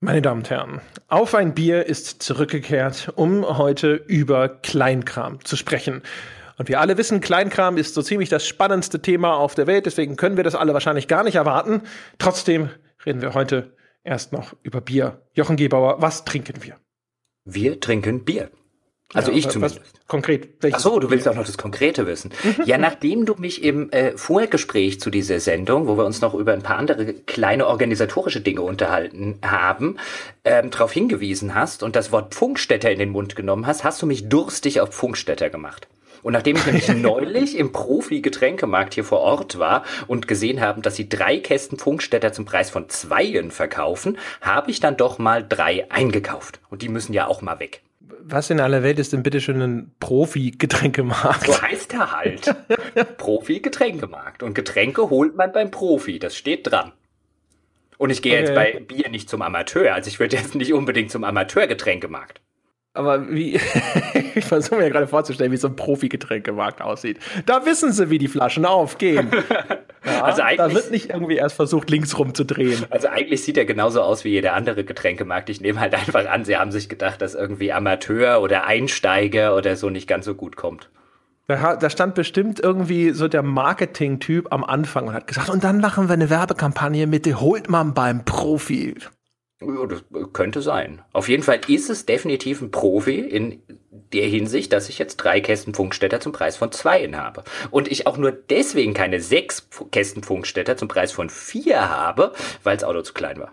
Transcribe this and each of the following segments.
Meine Damen und Herren, auf ein Bier ist zurückgekehrt, um heute über Kleinkram zu sprechen. Und wir alle wissen, Kleinkram ist so ziemlich das spannendste Thema auf der Welt, deswegen können wir das alle wahrscheinlich gar nicht erwarten. Trotzdem reden wir heute erst noch über Bier. Jochen Gebauer, was trinken wir? Wir trinken Bier. Also ja, ich zumindest. konkret. Ach so, du willst auch noch das Konkrete wissen. Mhm. ja, nachdem du mich im äh, Vorgespräch zu dieser Sendung, wo wir uns noch über ein paar andere kleine organisatorische Dinge unterhalten haben, ähm, darauf hingewiesen hast und das Wort Funkstätter in den Mund genommen hast, hast du mich durstig auf Funkstätter gemacht. Und nachdem ich nämlich neulich im Profi-Getränkemarkt hier vor Ort war und gesehen haben, dass sie drei Kästen Funkstätter zum Preis von zweien verkaufen, habe ich dann doch mal drei eingekauft. Und die müssen ja auch mal weg was in aller Welt ist denn bitte schon ein Profi-Getränkemarkt? So heißt er halt. Profi-Getränkemarkt. Und Getränke holt man beim Profi. Das steht dran. Und ich gehe okay. jetzt bei Bier nicht zum Amateur. Also ich würde jetzt nicht unbedingt zum Amateur-Getränkemarkt. Aber wie, ich versuche mir gerade vorzustellen, wie so ein Profi-Getränkemarkt aussieht. Da wissen sie, wie die Flaschen aufgehen. Ja, also eigentlich, da wird nicht irgendwie erst versucht, links rum zu drehen. Also eigentlich sieht er genauso aus wie jeder andere Getränkemarkt. Ich nehme halt einfach an, sie haben sich gedacht, dass irgendwie Amateur oder Einsteiger oder so nicht ganz so gut kommt. Da, da stand bestimmt irgendwie so der Marketing-Typ am Anfang und hat gesagt, und dann machen wir eine Werbekampagne mit, holt man beim Profi. Ja, das könnte sein. Auf jeden Fall ist es definitiv ein Profi in der Hinsicht, dass ich jetzt drei Kästen Funkstätter zum Preis von zweien habe. Und ich auch nur deswegen keine sechs Kästen Funkstätter zum Preis von vier habe, weil das Auto zu klein war.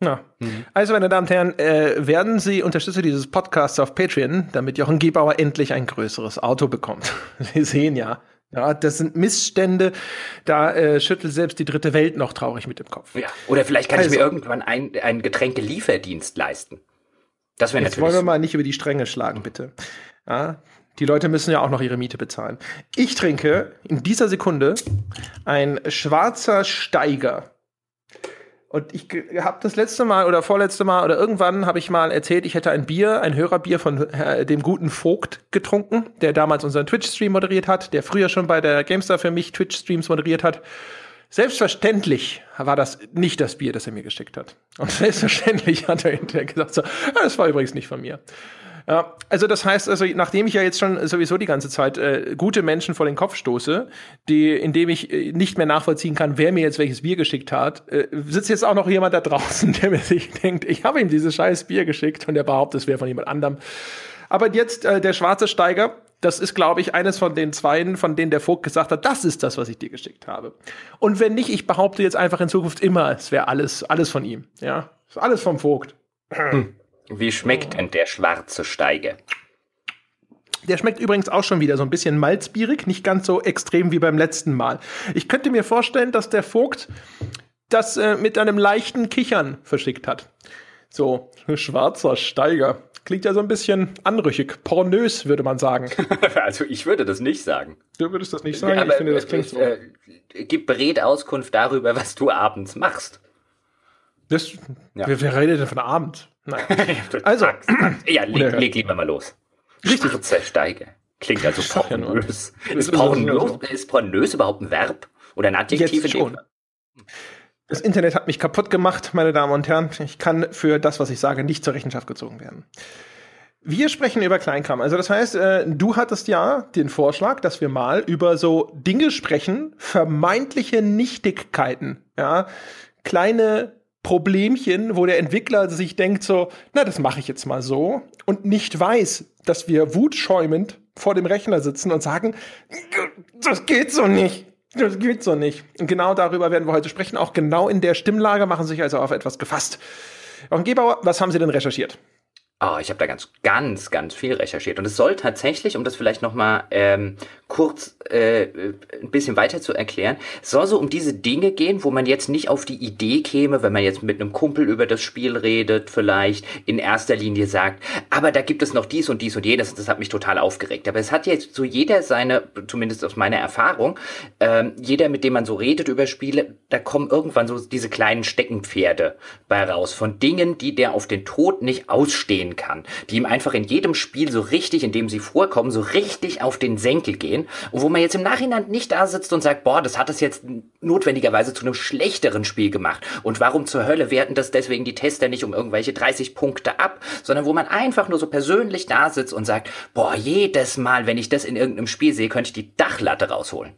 Na. Mhm. Also, meine Damen und Herren, äh, werden Sie Unterstützer dieses Podcasts auf Patreon, damit Jochen Gebauer endlich ein größeres Auto bekommt. Sie sehen ja, ja, das sind Missstände, da äh, schüttelt selbst die dritte Welt noch traurig mit dem Kopf. Ja, oder vielleicht kann also, ich mir irgendwann ein, einen Getränkelieferdienst leisten. Das wäre natürlich. Jetzt wollen wir mal nicht über die Stränge schlagen, bitte. Ja, die Leute müssen ja auch noch ihre Miete bezahlen. Ich trinke in dieser Sekunde ein schwarzer Steiger und ich habe das letzte Mal oder vorletzte Mal oder irgendwann habe ich mal erzählt, ich hätte ein Bier, ein Hörerbier von äh, dem guten Vogt getrunken, der damals unseren Twitch-Stream moderiert hat, der früher schon bei der GameStar für mich Twitch-Streams moderiert hat. Selbstverständlich war das nicht das Bier, das er mir geschickt hat. Und selbstverständlich hat er hinterher gesagt, so, ah, das war übrigens nicht von mir. Ja, also das heißt, also nachdem ich ja jetzt schon sowieso die ganze Zeit äh, gute Menschen vor den Kopf stoße, die, indem ich äh, nicht mehr nachvollziehen kann, wer mir jetzt welches Bier geschickt hat, äh, sitzt jetzt auch noch jemand da draußen, der mir sich denkt, ich habe ihm dieses scheiß Bier geschickt und der behauptet, es wäre von jemand anderem. Aber jetzt äh, der schwarze Steiger, das ist, glaube ich, eines von den Zweien, von denen der Vogt gesagt hat, das ist das, was ich dir geschickt habe. Und wenn nicht, ich behaupte jetzt einfach in Zukunft immer, es wäre alles, alles von ihm. Ja, ist alles vom Vogt. Hm. Wie schmeckt denn der schwarze Steige? Der schmeckt übrigens auch schon wieder so ein bisschen malzbierig, nicht ganz so extrem wie beim letzten Mal. Ich könnte mir vorstellen, dass der Vogt das äh, mit einem leichten Kichern verschickt hat. So, schwarzer Steiger. Klingt ja so ein bisschen anrüchig, pornös, würde man sagen. also ich würde das nicht sagen. Du würdest das nicht sagen? Aber, ich finde, das klingt so. Äh, gib Bred Auskunft darüber, was du abends machst. Das, ja. wer, wer redet denn von Abend? Nein. also. Ja, leg, leg, lieber mal los. Richtig. Steige. Klingt also pornös. Ja ist, pornös ist pornös überhaupt ein Verb? Oder ein Adjektiv? Jetzt schon. Das Internet hat mich kaputt gemacht, meine Damen und Herren. Ich kann für das, was ich sage, nicht zur Rechenschaft gezogen werden. Wir sprechen über Kleinkram. Also das heißt, äh, du hattest ja den Vorschlag, dass wir mal über so Dinge sprechen, vermeintliche Nichtigkeiten, ja, kleine Problemchen, wo der Entwickler sich denkt so, na, das mache ich jetzt mal so und nicht weiß, dass wir wutschäumend vor dem Rechner sitzen und sagen, das geht so nicht. Das geht so nicht. Und genau darüber werden wir heute sprechen. Auch genau in der Stimmlage machen sich also auf etwas gefasst. Jochen Gebauer, was haben Sie denn recherchiert? Oh, ich habe da ganz, ganz, ganz viel recherchiert. Und es soll tatsächlich, um das vielleicht nochmal ähm, kurz äh, ein bisschen weiter zu erklären, soll so um diese Dinge gehen, wo man jetzt nicht auf die Idee käme, wenn man jetzt mit einem Kumpel über das Spiel redet, vielleicht in erster Linie sagt, aber da gibt es noch dies und dies und jenes. Das hat mich total aufgeregt. Aber es hat jetzt so jeder seine, zumindest aus meiner Erfahrung, ähm, jeder, mit dem man so redet über Spiele, da kommen irgendwann so diese kleinen Steckenpferde bei raus von Dingen, die der auf den Tod nicht ausstehen gehen kann, die ihm einfach in jedem Spiel so richtig, in dem sie vorkommen, so richtig auf den Senkel gehen und wo man jetzt im Nachhinein nicht da sitzt und sagt, boah, das hat es jetzt notwendigerweise zu einem schlechteren Spiel gemacht und warum zur Hölle werten das deswegen die Tester nicht um irgendwelche 30 Punkte ab, sondern wo man einfach nur so persönlich da sitzt und sagt, boah, jedes Mal, wenn ich das in irgendeinem Spiel sehe, könnte ich die Dachlatte rausholen.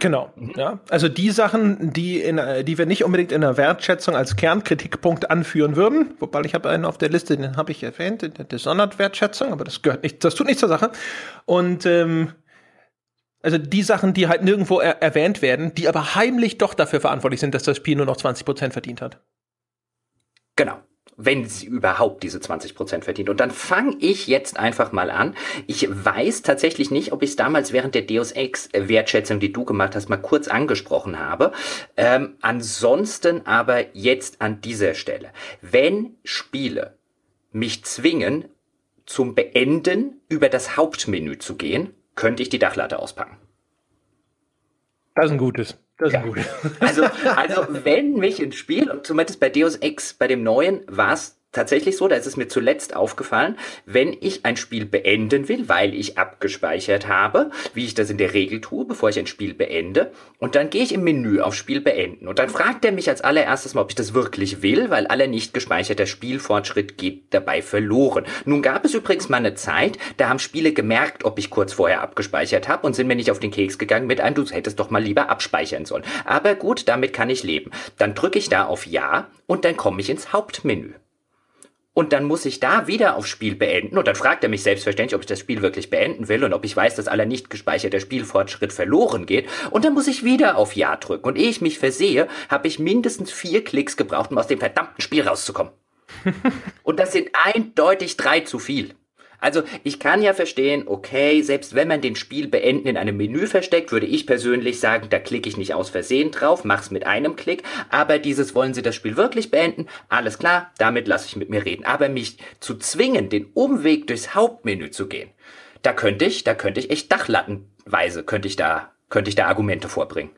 Genau, mhm. ja. Also die Sachen, die, in, die wir nicht unbedingt in der Wertschätzung als Kernkritikpunkt anführen würden, wobei ich habe einen auf der Liste, den habe ich erwähnt, der Sonderwertschätzung, aber das gehört nicht, das tut nichts zur Sache. Und ähm, also die Sachen, die halt nirgendwo er erwähnt werden, die aber heimlich doch dafür verantwortlich sind, dass das Spiel nur noch 20% verdient hat. Genau wenn sie überhaupt diese 20 Prozent verdient. Und dann fange ich jetzt einfach mal an. Ich weiß tatsächlich nicht, ob ich es damals während der Deus Ex Wertschätzung, die du gemacht hast, mal kurz angesprochen habe. Ähm, ansonsten aber jetzt an dieser Stelle. Wenn Spiele mich zwingen, zum Beenden über das Hauptmenü zu gehen, könnte ich die Dachlatte auspacken. Das ist ein gutes. Das ist ja. gut. Also, also wenn mich ein Spiel, und zumindest bei Deus Ex, bei dem neuen, war es tatsächlich so, da ist es mir zuletzt aufgefallen, wenn ich ein Spiel beenden will, weil ich abgespeichert habe, wie ich das in der Regel tue, bevor ich ein Spiel beende, und dann gehe ich im Menü auf Spiel beenden und dann fragt er mich als allererstes mal, ob ich das wirklich will, weil aller nicht gespeicherter Spielfortschritt geht dabei verloren. Nun gab es übrigens mal eine Zeit, da haben Spiele gemerkt, ob ich kurz vorher abgespeichert habe und sind mir nicht auf den Keks gegangen mit einem, du hättest doch mal lieber abspeichern sollen. Aber gut, damit kann ich leben. Dann drücke ich da auf Ja und dann komme ich ins Hauptmenü. Und dann muss ich da wieder auf Spiel beenden. Und dann fragt er mich selbstverständlich, ob ich das Spiel wirklich beenden will und ob ich weiß, dass aller nicht gespeicherter Spielfortschritt verloren geht. Und dann muss ich wieder auf Ja drücken. Und ehe ich mich versehe, habe ich mindestens vier Klicks gebraucht, um aus dem verdammten Spiel rauszukommen. und das sind eindeutig drei zu viel. Also ich kann ja verstehen, okay, selbst wenn man den Spiel beenden in einem Menü versteckt, würde ich persönlich sagen, da klicke ich nicht aus Versehen drauf, mach's mit einem Klick. Aber dieses wollen Sie das Spiel wirklich beenden? Alles klar, damit lasse ich mit mir reden. Aber mich zu zwingen, den Umweg durchs Hauptmenü zu gehen, da könnte ich, da könnte ich echt dachlattenweise, könnte ich da, könnte ich da Argumente vorbringen.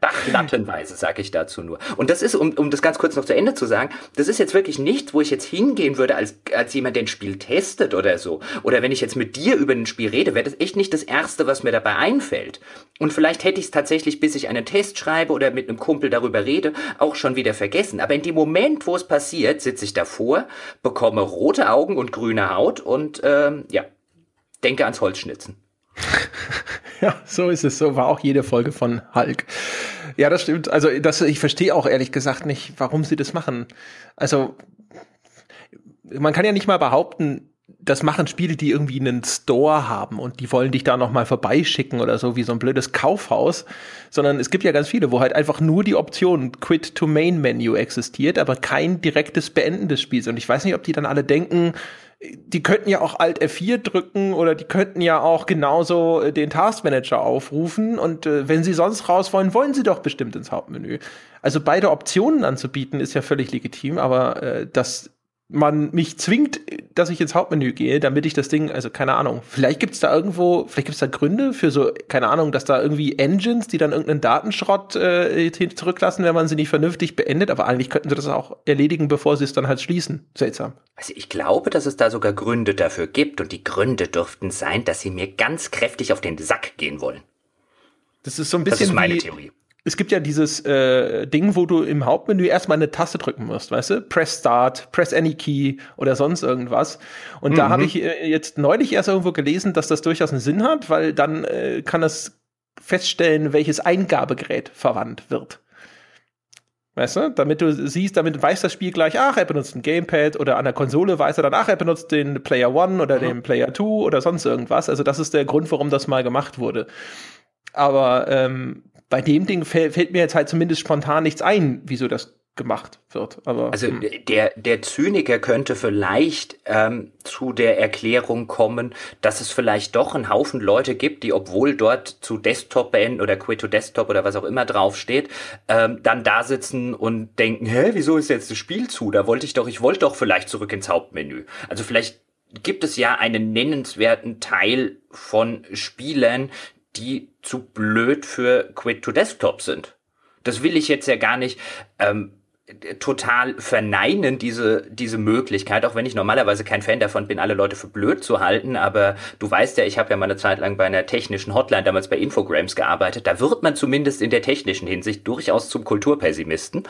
Dachlattenweise, sage ich dazu nur. Und das ist, um, um das ganz kurz noch zu Ende zu sagen, das ist jetzt wirklich nichts, wo ich jetzt hingehen würde als, als jemand, der ein Spiel testet oder so. Oder wenn ich jetzt mit dir über ein Spiel rede, wäre das echt nicht das Erste, was mir dabei einfällt. Und vielleicht hätte ich es tatsächlich, bis ich einen Test schreibe oder mit einem Kumpel darüber rede, auch schon wieder vergessen. Aber in dem Moment, wo es passiert, sitze ich davor, bekomme rote Augen und grüne Haut und ähm, ja, denke ans Holzschnitzen. ja, so ist es. So war auch jede Folge von Hulk. Ja, das stimmt. Also, das, ich verstehe auch ehrlich gesagt nicht, warum sie das machen. Also, man kann ja nicht mal behaupten, das machen Spiele, die irgendwie einen Store haben und die wollen dich da noch mal vorbeischicken oder so wie so ein blödes Kaufhaus, sondern es gibt ja ganz viele, wo halt einfach nur die Option Quit to Main Menu existiert, aber kein direktes Beenden des Spiels. Und ich weiß nicht, ob die dann alle denken, die könnten ja auch Alt F4 drücken oder die könnten ja auch genauso äh, den Taskmanager aufrufen und äh, wenn sie sonst raus wollen, wollen sie doch bestimmt ins Hauptmenü. Also beide Optionen anzubieten ist ja völlig legitim, aber äh, das man mich zwingt, dass ich ins Hauptmenü gehe, damit ich das Ding, also keine Ahnung, vielleicht gibt es da irgendwo, vielleicht gibt es da Gründe für so, keine Ahnung, dass da irgendwie Engines, die dann irgendeinen Datenschrott äh, zurücklassen, wenn man sie nicht vernünftig beendet, aber eigentlich könnten sie das auch erledigen, bevor sie es dann halt schließen. Seltsam. Also ich glaube, dass es da sogar Gründe dafür gibt und die Gründe dürften sein, dass sie mir ganz kräftig auf den Sack gehen wollen. Das ist so ein bisschen. Das ist meine wie, Theorie es gibt ja dieses äh, Ding, wo du im Hauptmenü erstmal eine Taste drücken musst, weißt du? Press Start, Press Any Key oder sonst irgendwas. Und mhm. da habe ich äh, jetzt neulich erst irgendwo gelesen, dass das durchaus einen Sinn hat, weil dann äh, kann es feststellen, welches Eingabegerät verwandt wird. Weißt du? Damit du siehst, damit weiß das Spiel gleich, ach, er benutzt ein Gamepad oder an der Konsole weiß er dann, ach, er benutzt den Player One oder mhm. den Player Two oder sonst irgendwas. Also das ist der Grund, warum das mal gemacht wurde. Aber ähm, bei dem Ding fällt, fällt mir jetzt halt zumindest spontan nichts ein, wieso das gemacht wird. Aber, also hm. der, der Zyniker könnte vielleicht ähm, zu der Erklärung kommen, dass es vielleicht doch einen Haufen Leute gibt, die obwohl dort zu Desktop beenden oder Quit to Desktop oder was auch immer draufsteht, ähm, dann da sitzen und denken, hä, wieso ist jetzt das Spiel zu? Da wollte ich doch, ich wollte doch vielleicht zurück ins Hauptmenü. Also vielleicht gibt es ja einen nennenswerten Teil von Spielern, die zu blöd für Quit to Desktop sind. Das will ich jetzt ja gar nicht. Ähm, total verneinen diese, diese Möglichkeit, auch wenn ich normalerweise kein Fan davon bin, alle Leute für blöd zu halten, aber du weißt ja, ich habe ja mal eine Zeit lang bei einer technischen Hotline damals bei Infograms gearbeitet, da wird man zumindest in der technischen Hinsicht durchaus zum Kulturpessimisten.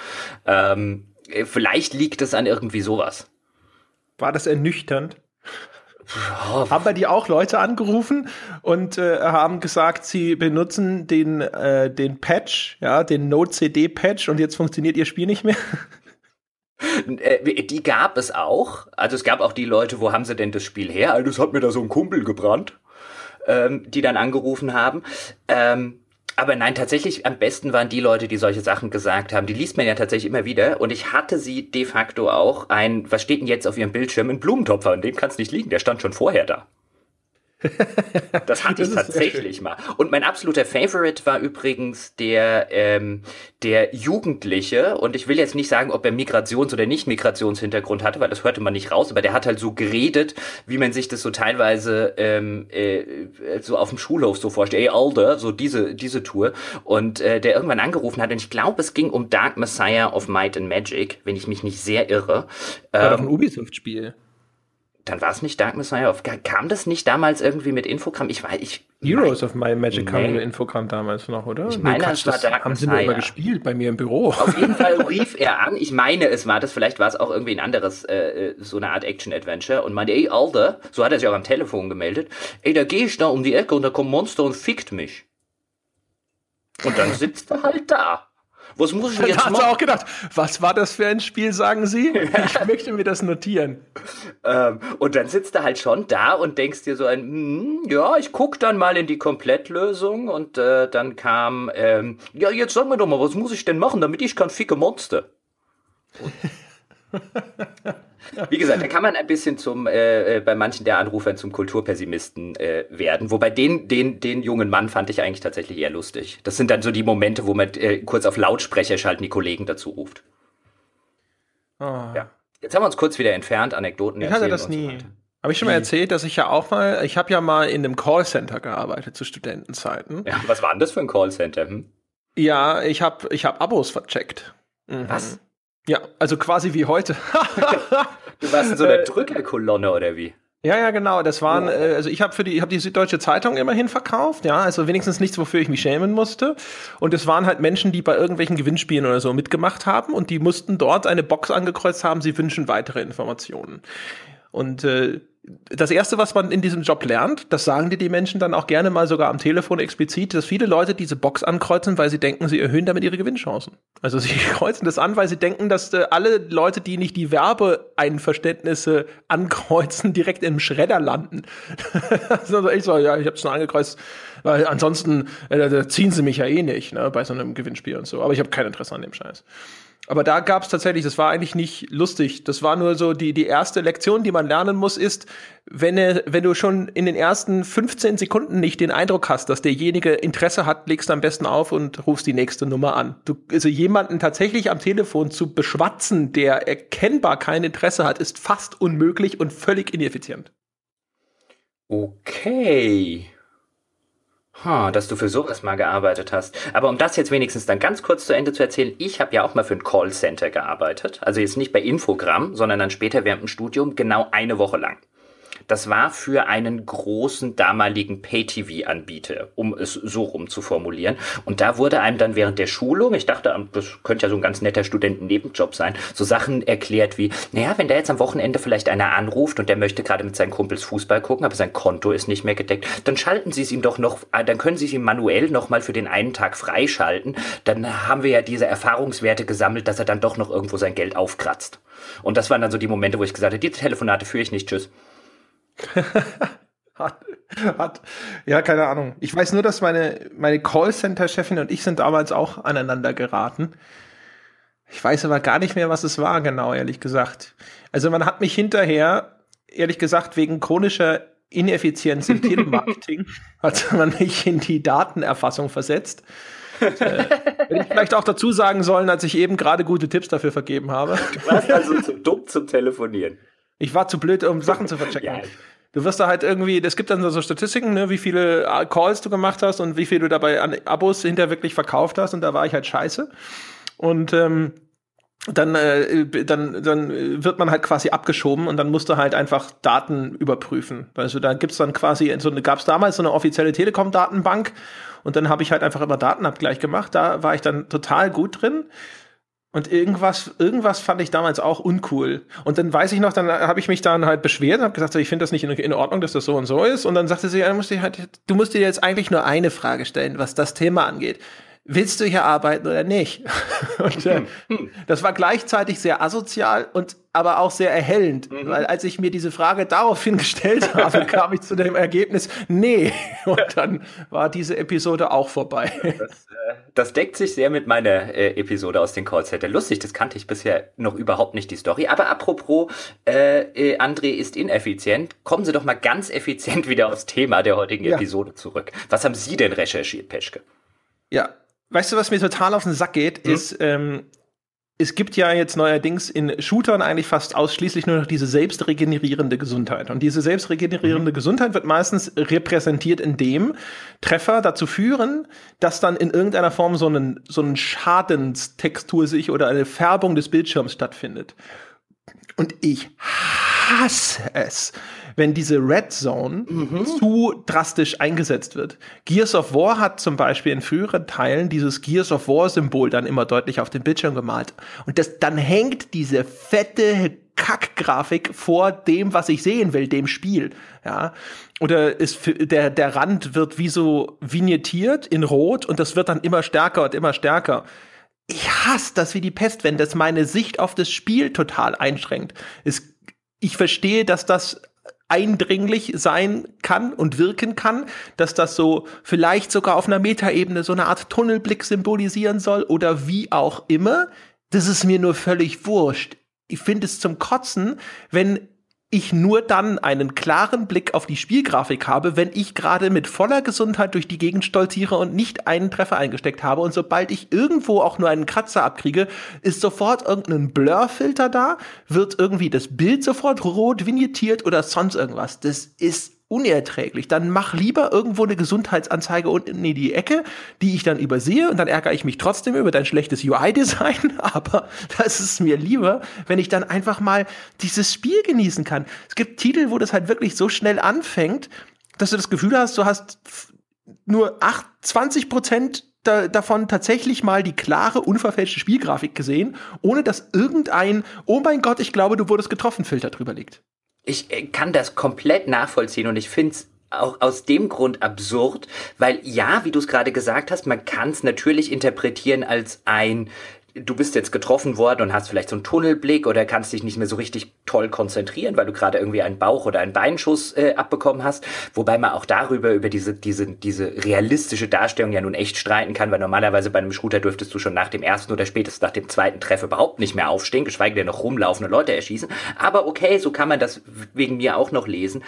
Ähm, vielleicht liegt es an irgendwie sowas. War das ernüchternd? Haben bei dir auch Leute angerufen und äh, haben gesagt, sie benutzen den, äh, den Patch, ja, den Node-CD-Patch und jetzt funktioniert ihr Spiel nicht mehr? Äh, die gab es auch. Also es gab auch die Leute, wo haben sie denn das Spiel her? Also das hat mir da so ein Kumpel gebrannt, ähm, die dann angerufen haben. Ähm, aber nein, tatsächlich am besten waren die Leute, die solche Sachen gesagt haben. Die liest man ja tatsächlich immer wieder. Und ich hatte sie de facto auch ein, was steht denn jetzt auf ihrem Bildschirm? Ein Blumentopf, an dem kann es nicht liegen. Der stand schon vorher da. Das hatte ich tatsächlich mal. Und mein absoluter Favorite war übrigens der, ähm, der Jugendliche. Und ich will jetzt nicht sagen, ob er Migrations- oder Nicht-Migrationshintergrund hatte, weil das hörte man nicht raus. Aber der hat halt so geredet, wie man sich das so teilweise ähm, äh, so auf dem Schulhof so vorstellt. Ey, Alder, so diese, diese Tour. Und äh, der irgendwann angerufen hat. Und ich glaube, es ging um Dark Messiah of Might and Magic, wenn ich mich nicht sehr irre. War ähm, doch ein Ubisoft-Spiel dann war es nicht Dark Messiah of. Kam das nicht damals irgendwie mit Infogramm? Ich weiß, ich. Heroes of My Magic nee. kam mit Infogramm damals noch, oder? Ich meine, nee, es war Dark haben Messiah. Sie immer gespielt bei mir im Büro. Auf jeden Fall rief er an. Ich meine, es war das. Vielleicht war es auch irgendwie ein anderes, äh, äh, so eine Art Action-Adventure. Und meinte, ey, Alter, so hat er sich auch am Telefon gemeldet. Ey, da gehe ich da um die Ecke und da kommt Monster und fickt mich. Und dann sitzt er halt da. Was muss ich jetzt machen? Hast du auch gedacht, was war das für ein Spiel, sagen Sie? Ich möchte mir das notieren. Ähm, und dann sitzt du halt schon da und denkst dir so ein, hm, ja, ich guck dann mal in die Komplettlösung und äh, dann kam, ähm, ja, jetzt sag mir doch mal, was muss ich denn machen, damit ich kann ficke Monster? Wie gesagt, da kann man ein bisschen zum, äh, äh, bei manchen der Anrufern zum Kulturpessimisten äh, werden. Wobei den, den, den jungen Mann fand ich eigentlich tatsächlich eher lustig. Das sind dann so die Momente, wo man äh, kurz auf Lautsprecher schalten, die Kollegen dazu ruft. Oh. Ja. Jetzt haben wir uns kurz wieder entfernt, Anekdoten. Ich hatte das nie. So habe ich schon mal erzählt, dass ich ja auch mal, ich habe ja mal in einem Callcenter gearbeitet zu Studentenzeiten. Ja, was war denn das für ein Callcenter? Hm? Ja, ich habe ich hab Abos vercheckt. Mhm. Was? Ja, also quasi wie heute. du warst in so einer äh, Drückerkolonne oder wie? Ja, ja, genau. Das waren, oh. äh, also ich habe für die, ich habe die Süddeutsche Zeitung immerhin verkauft, ja, also wenigstens nichts, wofür ich mich schämen musste. Und es waren halt Menschen, die bei irgendwelchen Gewinnspielen oder so mitgemacht haben und die mussten dort eine Box angekreuzt haben, sie wünschen weitere Informationen. Und äh, das erste, was man in diesem Job lernt, das sagen dir die Menschen dann auch gerne mal sogar am Telefon explizit, dass viele Leute diese Box ankreuzen, weil sie denken, sie erhöhen damit ihre Gewinnchancen. Also sie kreuzen das an, weil sie denken, dass äh, alle Leute, die nicht die Werbeeinverständnisse ankreuzen, direkt im Schredder landen. also ich so, ja, ich habe es nur angekreuzt, weil ansonsten äh, ziehen sie mich ja eh nicht ne, bei so einem Gewinnspiel und so. Aber ich habe kein Interesse an dem Scheiß. Aber da gab es tatsächlich, das war eigentlich nicht lustig. Das war nur so, die, die erste Lektion, die man lernen muss, ist, wenn, wenn du schon in den ersten 15 Sekunden nicht den Eindruck hast, dass derjenige Interesse hat, legst am besten auf und rufst die nächste Nummer an. Du, also jemanden tatsächlich am Telefon zu beschwatzen, der erkennbar kein Interesse hat, ist fast unmöglich und völlig ineffizient. Okay. Ha, dass du für sowas mal gearbeitet hast. Aber um das jetzt wenigstens dann ganz kurz zu Ende zu erzählen, ich habe ja auch mal für ein Callcenter gearbeitet. Also jetzt nicht bei Infogramm, sondern dann später während dem Studium genau eine Woche lang. Das war für einen großen damaligen Pay-TV-Anbieter, um es so rum zu formulieren. Und da wurde einem dann während der Schulung, ich dachte, das könnte ja so ein ganz netter Studentennebenjob sein, so Sachen erklärt wie, naja, wenn da jetzt am Wochenende vielleicht einer anruft und der möchte gerade mit seinen Kumpels Fußball gucken, aber sein Konto ist nicht mehr gedeckt, dann schalten Sie es ihm doch noch, äh, dann können Sie es ihm manuell nochmal für den einen Tag freischalten. Dann haben wir ja diese Erfahrungswerte gesammelt, dass er dann doch noch irgendwo sein Geld aufkratzt. Und das waren dann so die Momente, wo ich gesagt habe, diese Telefonate führe ich nicht, tschüss. hat, hat, ja, keine Ahnung. Ich weiß nur, dass meine, meine Callcenter-Chefin und ich sind damals auch aneinander geraten. Ich weiß aber gar nicht mehr, was es war, genau, ehrlich gesagt. Also man hat mich hinterher, ehrlich gesagt, wegen chronischer Ineffizienz im Telemarketing, hat man mich in die Datenerfassung versetzt. äh, hätte ich vielleicht auch dazu sagen sollen, als ich eben gerade gute Tipps dafür vergeben habe. Du warst also zu dumm zum Telefonieren. Ich war zu blöd, um Sachen zu verchecken. ja. Du wirst da halt irgendwie, es gibt dann so Statistiken, ne, wie viele Calls du gemacht hast und wie viel du dabei an Abos hinter wirklich verkauft hast und da war ich halt scheiße. Und ähm, dann, äh, dann, dann wird man halt quasi abgeschoben und dann musst du halt einfach Daten überprüfen. Also da gibt's dann quasi, so gab es damals so eine offizielle Telekom-Datenbank und dann habe ich halt einfach immer Datenabgleich gemacht. Da war ich dann total gut drin. Und irgendwas, irgendwas fand ich damals auch uncool. Und dann weiß ich noch, dann habe ich mich dann halt beschwert und habe gesagt, ich finde das nicht in, Ordnung, dass das so und so ist. Und dann sagte sie, ja, du musst dir halt, du musst dir jetzt eigentlich nur eine Frage stellen, was das Thema angeht willst du hier arbeiten oder nicht? und äh, das war gleichzeitig sehr asozial und aber auch sehr erhellend, mhm. weil als ich mir diese Frage daraufhin gestellt habe, kam ich zu dem Ergebnis, nee. Und dann war diese Episode auch vorbei. Das, äh, das deckt sich sehr mit meiner äh, Episode aus den Callcenter. Lustig, das kannte ich bisher noch überhaupt nicht, die Story. Aber apropos, äh, äh, André ist ineffizient, kommen Sie doch mal ganz effizient wieder aufs Thema der heutigen ja. Episode zurück. Was haben Sie denn recherchiert, Peschke? Ja, Weißt du, was mir total auf den Sack geht, mhm. ist, ähm, es gibt ja jetzt neuerdings in Shootern eigentlich fast ausschließlich nur noch diese selbstregenerierende Gesundheit. Und diese selbstregenerierende mhm. Gesundheit wird meistens repräsentiert, indem Treffer dazu führen, dass dann in irgendeiner Form so, einen, so eine Schadenstextur sich oder eine Färbung des Bildschirms stattfindet. Und ich hasse es, wenn diese Red Zone mhm. zu drastisch eingesetzt wird. Gears of War hat zum Beispiel in früheren Teilen dieses Gears of War Symbol dann immer deutlich auf den Bildschirm gemalt. Und das, dann hängt diese fette Kackgrafik vor dem, was ich sehen will, dem Spiel. Ja. Oder ist der, der Rand wird wie so vignettiert in Rot und das wird dann immer stärker und immer stärker. Ich hasse das wie die Pest, wenn das meine Sicht auf das Spiel total einschränkt. Es, ich verstehe, dass das eindringlich sein kann und wirken kann, dass das so vielleicht sogar auf einer Metaebene so eine Art Tunnelblick symbolisieren soll oder wie auch immer. Das ist mir nur völlig wurscht. Ich finde es zum Kotzen, wenn ich nur dann einen klaren Blick auf die Spielgrafik habe, wenn ich gerade mit voller Gesundheit durch die Gegend stolziere und nicht einen Treffer eingesteckt habe. Und sobald ich irgendwo auch nur einen Kratzer abkriege, ist sofort irgendein Blurfilter da, wird irgendwie das Bild sofort rot vignettiert oder sonst irgendwas. Das ist unerträglich. Dann mach lieber irgendwo eine Gesundheitsanzeige unten in die Ecke, die ich dann übersehe und dann ärgere ich mich trotzdem über dein schlechtes UI-Design. Aber das ist mir lieber, wenn ich dann einfach mal dieses Spiel genießen kann. Es gibt Titel, wo das halt wirklich so schnell anfängt, dass du das Gefühl hast, du hast nur 8, 20 Prozent da, davon tatsächlich mal die klare, unverfälschte Spielgrafik gesehen, ohne dass irgendein, oh mein Gott, ich glaube, du wurdest getroffen, Filter drüber liegt ich äh, kann das komplett nachvollziehen und ich finde es auch aus dem Grund absurd, weil ja, wie du es gerade gesagt hast, man kann es natürlich interpretieren als ein du bist jetzt getroffen worden und hast vielleicht so einen Tunnelblick oder kannst dich nicht mehr so richtig toll konzentrieren, weil du gerade irgendwie einen Bauch- oder einen Beinschuss äh, abbekommen hast. Wobei man auch darüber, über diese, diese, diese realistische Darstellung ja nun echt streiten kann, weil normalerweise bei einem Shooter dürftest du schon nach dem ersten oder spätestens nach dem zweiten Treffer überhaupt nicht mehr aufstehen, geschweige denn noch rumlaufen und Leute erschießen. Aber okay, so kann man das wegen mir auch noch lesen.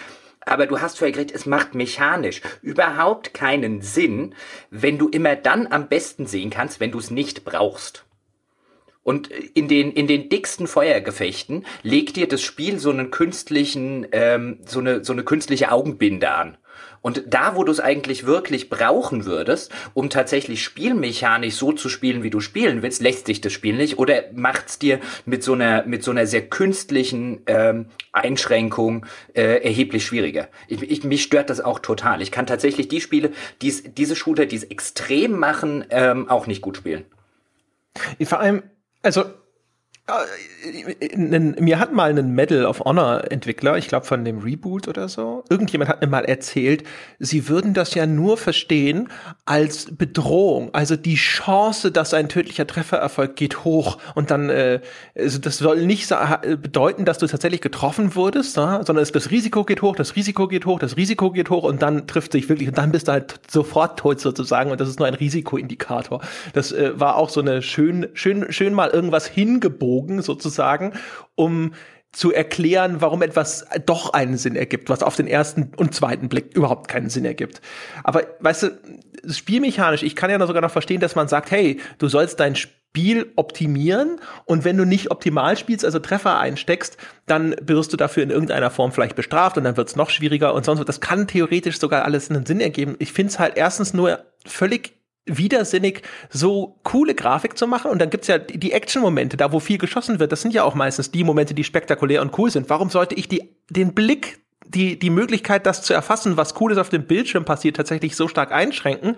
Aber du hast vorher geredet, es macht mechanisch überhaupt keinen Sinn, wenn du immer dann am besten sehen kannst, wenn du es nicht brauchst. Und in den, in den dicksten Feuergefechten legt dir das Spiel so einen künstlichen, ähm, so eine, so eine künstliche Augenbinde an. Und da, wo du es eigentlich wirklich brauchen würdest, um tatsächlich spielmechanisch so zu spielen, wie du spielen willst, lässt sich das Spiel nicht oder macht es dir mit so einer mit so einer sehr künstlichen ähm, Einschränkung äh, erheblich schwieriger. Ich, ich, mich stört das auch total. Ich kann tatsächlich die Spiele, die's, diese Shooter, die es extrem machen, ähm, auch nicht gut spielen. Vor allem, also mir hat mal ein Medal of Honor Entwickler, ich glaube von dem Reboot oder so, irgendjemand hat mir mal erzählt, sie würden das ja nur verstehen als Bedrohung. Also die Chance, dass ein tödlicher Treffer erfolgt, geht hoch. Und dann, äh, also das soll nicht bedeuten, dass du tatsächlich getroffen wurdest, sondern das Risiko geht hoch, das Risiko geht hoch, das Risiko geht hoch und dann trifft sich wirklich und dann bist du halt sofort tot sozusagen. Und das ist nur ein Risikoindikator. Das äh, war auch so eine schön, schön, schön mal irgendwas hingebogen Bogen sozusagen, um zu erklären, warum etwas doch einen Sinn ergibt, was auf den ersten und zweiten Blick überhaupt keinen Sinn ergibt. Aber weißt du, spielmechanisch, ich kann ja sogar noch verstehen, dass man sagt, hey, du sollst dein Spiel optimieren und wenn du nicht optimal spielst, also Treffer einsteckst, dann wirst du dafür in irgendeiner Form vielleicht bestraft und dann wird es noch schwieriger und sonst was. Das kann theoretisch sogar alles einen Sinn ergeben. Ich finde es halt erstens nur völlig widersinnig, so coole Grafik zu machen. Und dann gibt's ja die Action-Momente, da wo viel geschossen wird. Das sind ja auch meistens die Momente, die spektakulär und cool sind. Warum sollte ich die, den Blick, die, die Möglichkeit, das zu erfassen, was Cooles auf dem Bildschirm passiert, tatsächlich so stark einschränken?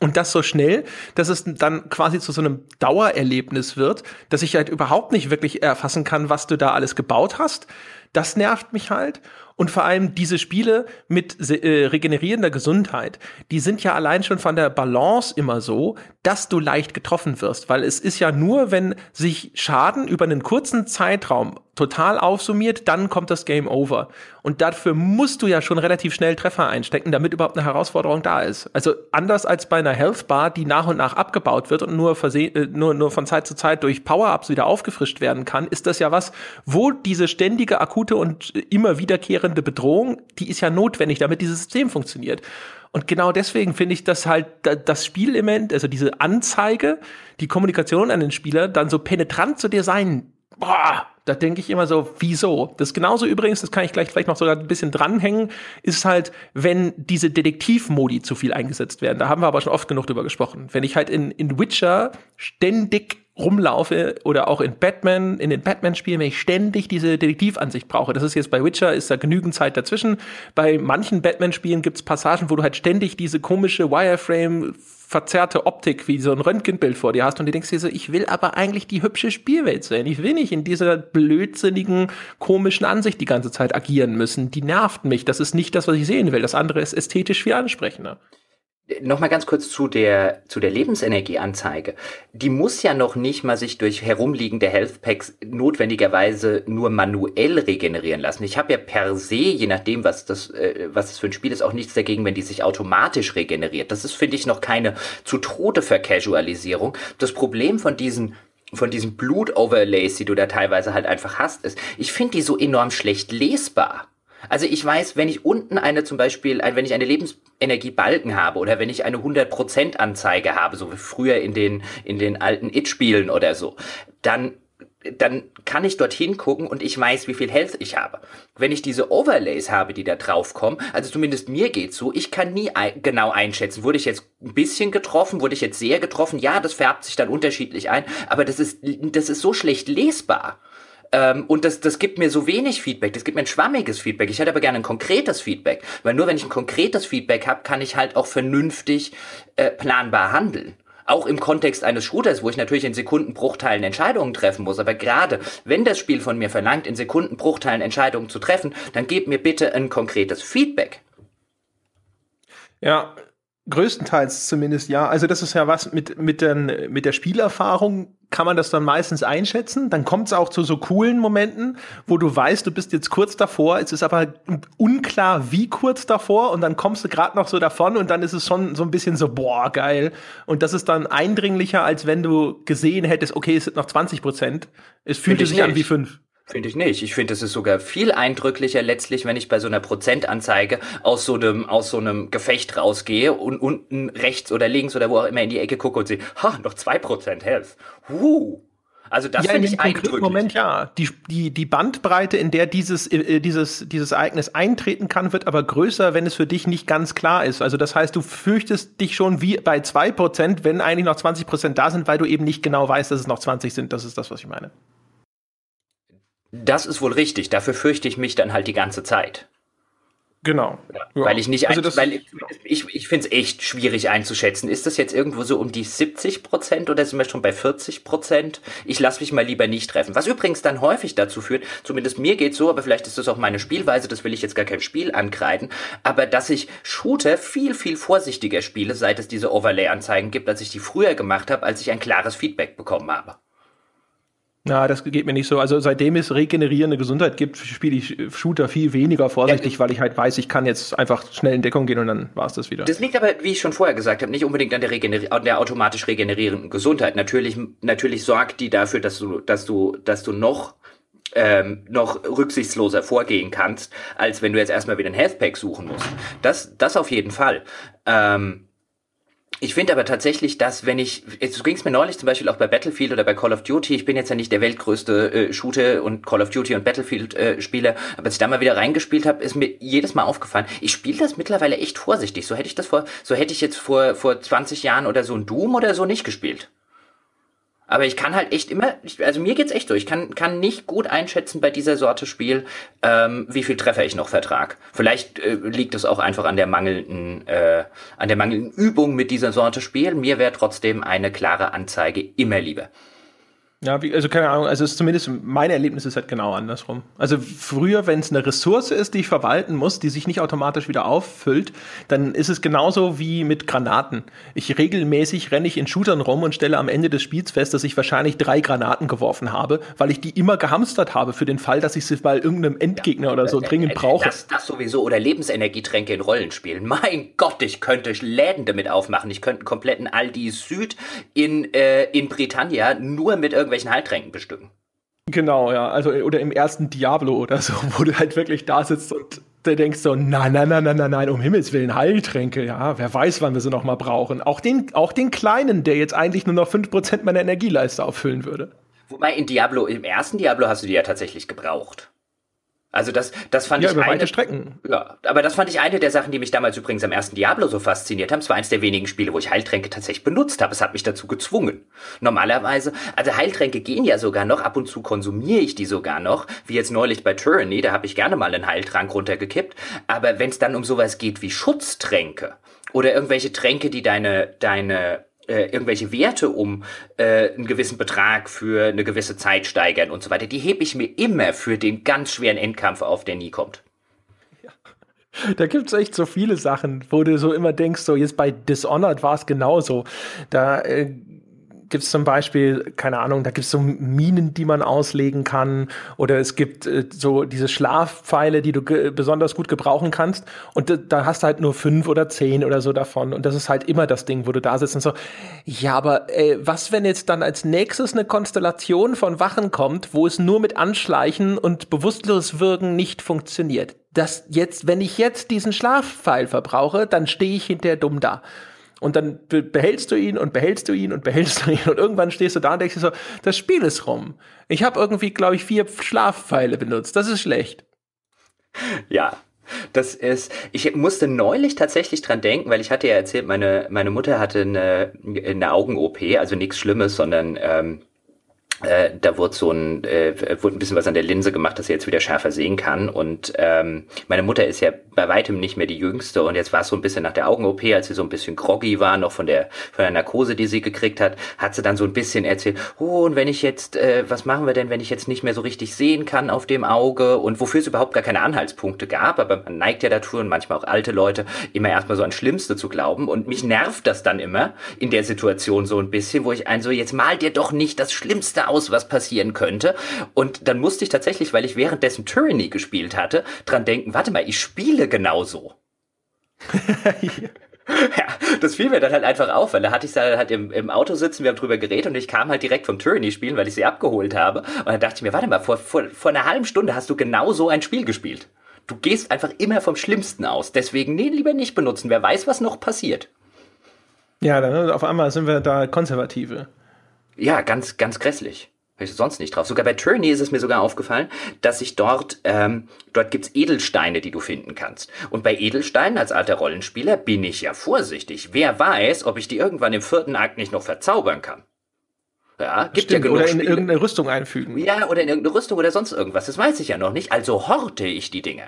Und das so schnell, dass es dann quasi zu so einem Dauererlebnis wird, dass ich halt überhaupt nicht wirklich erfassen kann, was du da alles gebaut hast. Das nervt mich halt. Und vor allem diese Spiele mit äh, regenerierender Gesundheit, die sind ja allein schon von der Balance immer so, dass du leicht getroffen wirst. Weil es ist ja nur, wenn sich Schaden über einen kurzen Zeitraum total aufsummiert, dann kommt das Game Over. Und dafür musst du ja schon relativ schnell Treffer einstecken, damit überhaupt eine Herausforderung da ist. Also anders als bei einer Health Bar, die nach und nach abgebaut wird und nur, äh, nur, nur von Zeit zu Zeit durch Power-Ups wieder aufgefrischt werden kann, ist das ja was, wo diese ständige, akute und immer wiederkehrende Bedrohung, die ist ja notwendig, damit dieses System funktioniert. Und genau deswegen finde ich, dass halt das Spielelement, also diese Anzeige, die Kommunikation an den Spieler dann so penetrant zu dir sein boah, da denke ich immer so, wieso? Das genauso übrigens, das kann ich gleich vielleicht noch sogar ein bisschen dranhängen, ist halt, wenn diese Detektivmodi zu viel eingesetzt werden. Da haben wir aber schon oft genug drüber gesprochen. Wenn ich halt in, in Witcher ständig rumlaufe oder auch in Batman, in den Batman-Spielen, wenn ich ständig diese Detektivansicht brauche. Das ist jetzt bei Witcher, ist da genügend Zeit dazwischen. Bei manchen Batman-Spielen gibt es Passagen, wo du halt ständig diese komische Wireframe verzerrte Optik wie so ein Röntgenbild vor dir hast und du denkst dir so, ich will aber eigentlich die hübsche Spielwelt sehen. Ich will nicht in dieser blödsinnigen, komischen Ansicht die ganze Zeit agieren müssen. Die nervt mich. Das ist nicht das, was ich sehen will. Das andere ist ästhetisch viel ansprechender. Nochmal ganz kurz zu der, zu der Lebensenergieanzeige. Die muss ja noch nicht mal sich durch herumliegende Health Packs notwendigerweise nur manuell regenerieren lassen. Ich habe ja per se, je nachdem, was das, äh, was das für ein Spiel ist, auch nichts dagegen, wenn die sich automatisch regeneriert. Das ist, finde ich, noch keine zu Tode Vercasualisierung. Das Problem von diesen von diesen Blut-Overlays, die du da teilweise halt einfach hast, ist, ich finde die so enorm schlecht lesbar. Also ich weiß, wenn ich unten eine zum Beispiel, wenn ich eine Lebensenergiebalken habe oder wenn ich eine 100% Anzeige habe, so wie früher in den, in den alten It-Spielen oder so, dann dann kann ich dorthin gucken und ich weiß, wie viel Health ich habe. Wenn ich diese Overlays habe, die da draufkommen, also zumindest mir geht's so, ich kann nie ein, genau einschätzen, wurde ich jetzt ein bisschen getroffen, wurde ich jetzt sehr getroffen, ja, das färbt sich dann unterschiedlich ein, aber das ist, das ist so schlecht lesbar. Ähm, und das, das gibt mir so wenig Feedback, das gibt mir ein schwammiges Feedback. Ich hätte aber gerne ein konkretes Feedback, weil nur wenn ich ein konkretes Feedback habe, kann ich halt auch vernünftig äh, planbar handeln. Auch im Kontext eines Shooters, wo ich natürlich in Sekundenbruchteilen Entscheidungen treffen muss. Aber gerade wenn das Spiel von mir verlangt, in Sekundenbruchteilen Entscheidungen zu treffen, dann gebt mir bitte ein konkretes Feedback. Ja, Größtenteils zumindest, ja. Also das ist ja was mit, mit, den, mit der Spielerfahrung kann man das dann meistens einschätzen. Dann kommt es auch zu so coolen Momenten, wo du weißt, du bist jetzt kurz davor. Es ist aber unklar, wie kurz davor. Und dann kommst du gerade noch so davon und dann ist es schon so ein bisschen so, boah, geil. Und das ist dann eindringlicher, als wenn du gesehen hättest, okay, es sind noch 20 Prozent. Es fühlte sich an wie fünf. Finde ich nicht. Ich finde, es ist sogar viel eindrücklicher letztlich, wenn ich bei so einer Prozentanzeige aus so einem, aus so einem Gefecht rausgehe und unten rechts oder links oder wo auch immer in die Ecke gucke und sehe, ha, noch zwei Prozent Health. Huh. Also das ja, finde ich eindrücklich. Moment ja. Die, die, die Bandbreite, in der dieses, äh, dieses, dieses Ereignis eintreten kann, wird aber größer, wenn es für dich nicht ganz klar ist. Also das heißt, du fürchtest dich schon wie bei zwei Prozent, wenn eigentlich noch 20 Prozent da sind, weil du eben nicht genau weißt, dass es noch 20 sind. Das ist das, was ich meine. Das ist wohl richtig. Dafür fürchte ich mich dann halt die ganze Zeit. Genau. Ja, weil ich nicht, also ein, weil ich, ich, ich finde es echt schwierig einzuschätzen. Ist das jetzt irgendwo so um die 70 Prozent oder sind wir schon bei 40 Prozent? Ich lasse mich mal lieber nicht treffen. Was übrigens dann häufig dazu führt, zumindest mir geht so, aber vielleicht ist das auch meine Spielweise, das will ich jetzt gar kein Spiel ankreiden, aber dass ich Shooter viel, viel vorsichtiger spiele, seit es diese Overlay-Anzeigen gibt, als ich die früher gemacht habe, als ich ein klares Feedback bekommen habe. Na, das geht mir nicht so. Also seitdem es regenerierende Gesundheit gibt, spiele ich Shooter viel weniger vorsichtig, ja, weil ich halt weiß, ich kann jetzt einfach schnell in Deckung gehen und dann war es das wieder. Das liegt aber, wie ich schon vorher gesagt habe, nicht unbedingt an der, regeneri an der automatisch regenerierenden Gesundheit. Natürlich, natürlich sorgt die dafür, dass du, dass du, dass du noch ähm, noch rücksichtsloser vorgehen kannst, als wenn du jetzt erstmal wieder ein Health Pack suchen musst. Das, das auf jeden Fall. Ähm, Ich finde aber tatsächlich, dass wenn ich, so ging es mir neulich zum Beispiel auch bei Battlefield oder bei Call of Duty, ich bin jetzt ja nicht der weltgrößte äh, Shooter und Call of Duty und Battlefield äh, aber als ich da mal wieder reingespielt habe, ist mir jedes Mal aufgefallen, ich spiele das mittlerweile echt vorsichtig. So hätte ich das vor, so hätte ich jetzt vor, vor 20 Jahren oder so ein Doom oder so nicht gespielt. Aber ich kann halt echt immer, also mir geht's echt so, ich kann, kann nicht gut einschätzen bei dieser Sorte Spiel, ähm, wie viel Treffer ich noch vertrag. Vielleicht äh, liegt es auch einfach an der mangelnden, äh, an der mangelnden Übung mit dieser Sorte Spiel. Mir wäre trotzdem eine klare Anzeige immer lieber. Ja, wie, also keine Ahnung, also zumindest mein Erlebnis ist halt genau andersrum. Also früher, wenn es eine Ressource ist, die ich verwalten muss, die sich nicht automatisch wieder auffüllt, dann ist es genauso wie mit Granaten. Ich regelmäßig renne ich in Shootern rum und stelle am Ende des Spiels fest, dass ich wahrscheinlich drei Granaten geworfen habe, weil ich die immer gehamstert habe für den Fall, dass ich sie bei irgendeinem Endgegner ja, oder so äh, dringend äh, brauche. Das, das sowieso oder Lebensenergietränke in Rollenspielen. Mein Gott, ich könnte Läden damit aufmachen. Ich könnte einen kompletten Aldi Süd in, äh, in Britannia nur mit irgendwelchen irgendwelchen Heiltränken bestücken. Genau, ja. Also, oder im ersten Diablo oder so, wo du halt wirklich da sitzt und du denkst so, nein, nein, nein, nein, nein, nein, um Himmels Willen, Heiltränke, ja, wer weiß, wann wir sie noch mal brauchen. Auch den, auch den kleinen, der jetzt eigentlich nur noch 5% meiner Energieleiste auffüllen würde. Wobei in Diablo, im ersten Diablo hast du die ja tatsächlich gebraucht. Also das, das fand ja, ich über eine, weite Strecken. Ja, aber das fand ich eine der Sachen, die mich damals übrigens am ersten Diablo so fasziniert haben. Es war eines der wenigen Spiele, wo ich Heiltränke tatsächlich benutzt habe. Es hat mich dazu gezwungen. Normalerweise, also Heiltränke gehen ja sogar noch. Ab und zu konsumiere ich die sogar noch, wie jetzt neulich bei Tyranny. Da habe ich gerne mal einen Heiltrank runtergekippt. Aber wenn es dann um sowas geht wie Schutztränke oder irgendwelche Tränke, die deine deine äh, irgendwelche Werte um äh, einen gewissen Betrag für eine gewisse Zeit steigern und so weiter, die hebe ich mir immer für den ganz schweren Endkampf auf, der nie kommt. Da gibt es echt so viele Sachen, wo du so immer denkst, so jetzt bei Dishonored war es genauso. Da äh, gibt es zum Beispiel, keine Ahnung, da gibt es so Minen, die man auslegen kann oder es gibt äh, so diese Schlafpfeile, die du besonders gut gebrauchen kannst und da hast du halt nur fünf oder zehn oder so davon und das ist halt immer das Ding, wo du da sitzt und so, ja, aber äh, was, wenn jetzt dann als nächstes eine Konstellation von Wachen kommt, wo es nur mit Anschleichen und bewusstlos wirken nicht funktioniert? Das jetzt, wenn ich jetzt diesen Schlafpfeil verbrauche, dann stehe ich hinterher dumm da. Und dann behältst du ihn und behältst du ihn und behältst du ihn und irgendwann stehst du da und denkst dir so, das Spiel ist rum. Ich habe irgendwie, glaube ich, vier Schlafpfeile benutzt. Das ist schlecht. Ja, das ist, ich musste neulich tatsächlich dran denken, weil ich hatte ja erzählt, meine, meine Mutter hatte eine, eine Augen-OP, also nichts Schlimmes, sondern ähm, äh, da wurde so ein, äh, wurde ein bisschen was an der Linse gemacht, dass sie jetzt wieder schärfer sehen kann. Und ähm, meine Mutter ist ja bei weitem nicht mehr die jüngste. Und jetzt war es so ein bisschen nach der Augen-OP, als sie so ein bisschen groggy war, noch von der von der Narkose, die sie gekriegt hat, hat sie dann so ein bisschen erzählt, oh, und wenn ich jetzt, äh, was machen wir denn, wenn ich jetzt nicht mehr so richtig sehen kann auf dem Auge? Und wofür es überhaupt gar keine Anhaltspunkte gab, aber man neigt ja dazu und manchmal auch alte Leute immer erstmal so an Schlimmste zu glauben. Und mich nervt das dann immer in der Situation so ein bisschen, wo ich ein so, jetzt mal dir doch nicht das Schlimmste aus, was passieren könnte. Und dann musste ich tatsächlich, weil ich währenddessen Tyranny gespielt hatte, dran denken, warte mal, ich spiele genauso. ja, das fiel mir dann halt einfach auf, weil da hatte ich da halt im, im Auto sitzen, wir haben drüber geredet und ich kam halt direkt vom Tyranny spielen, weil ich sie abgeholt habe. Und dann dachte ich mir, warte mal, vor, vor, vor einer halben Stunde hast du genau so ein Spiel gespielt. Du gehst einfach immer vom Schlimmsten aus. Deswegen, nee, lieber nicht benutzen. Wer weiß, was noch passiert. Ja, dann auf einmal sind wir da Konservative. Ja, ganz, ganz grässlich ich sonst nicht drauf. Sogar bei Tyranny ist es mir sogar aufgefallen, dass sich dort, ähm, dort gibt's Edelsteine, die du finden kannst. Und bei Edelsteinen als alter Rollenspieler bin ich ja vorsichtig. Wer weiß, ob ich die irgendwann im vierten Akt nicht noch verzaubern kann. Ja, gibt Stimmt, ja genug Oder in Spiele. irgendeine Rüstung einfügen. Ja, oder in irgendeine Rüstung oder sonst irgendwas. Das weiß ich ja noch nicht. Also horte ich die Dinge.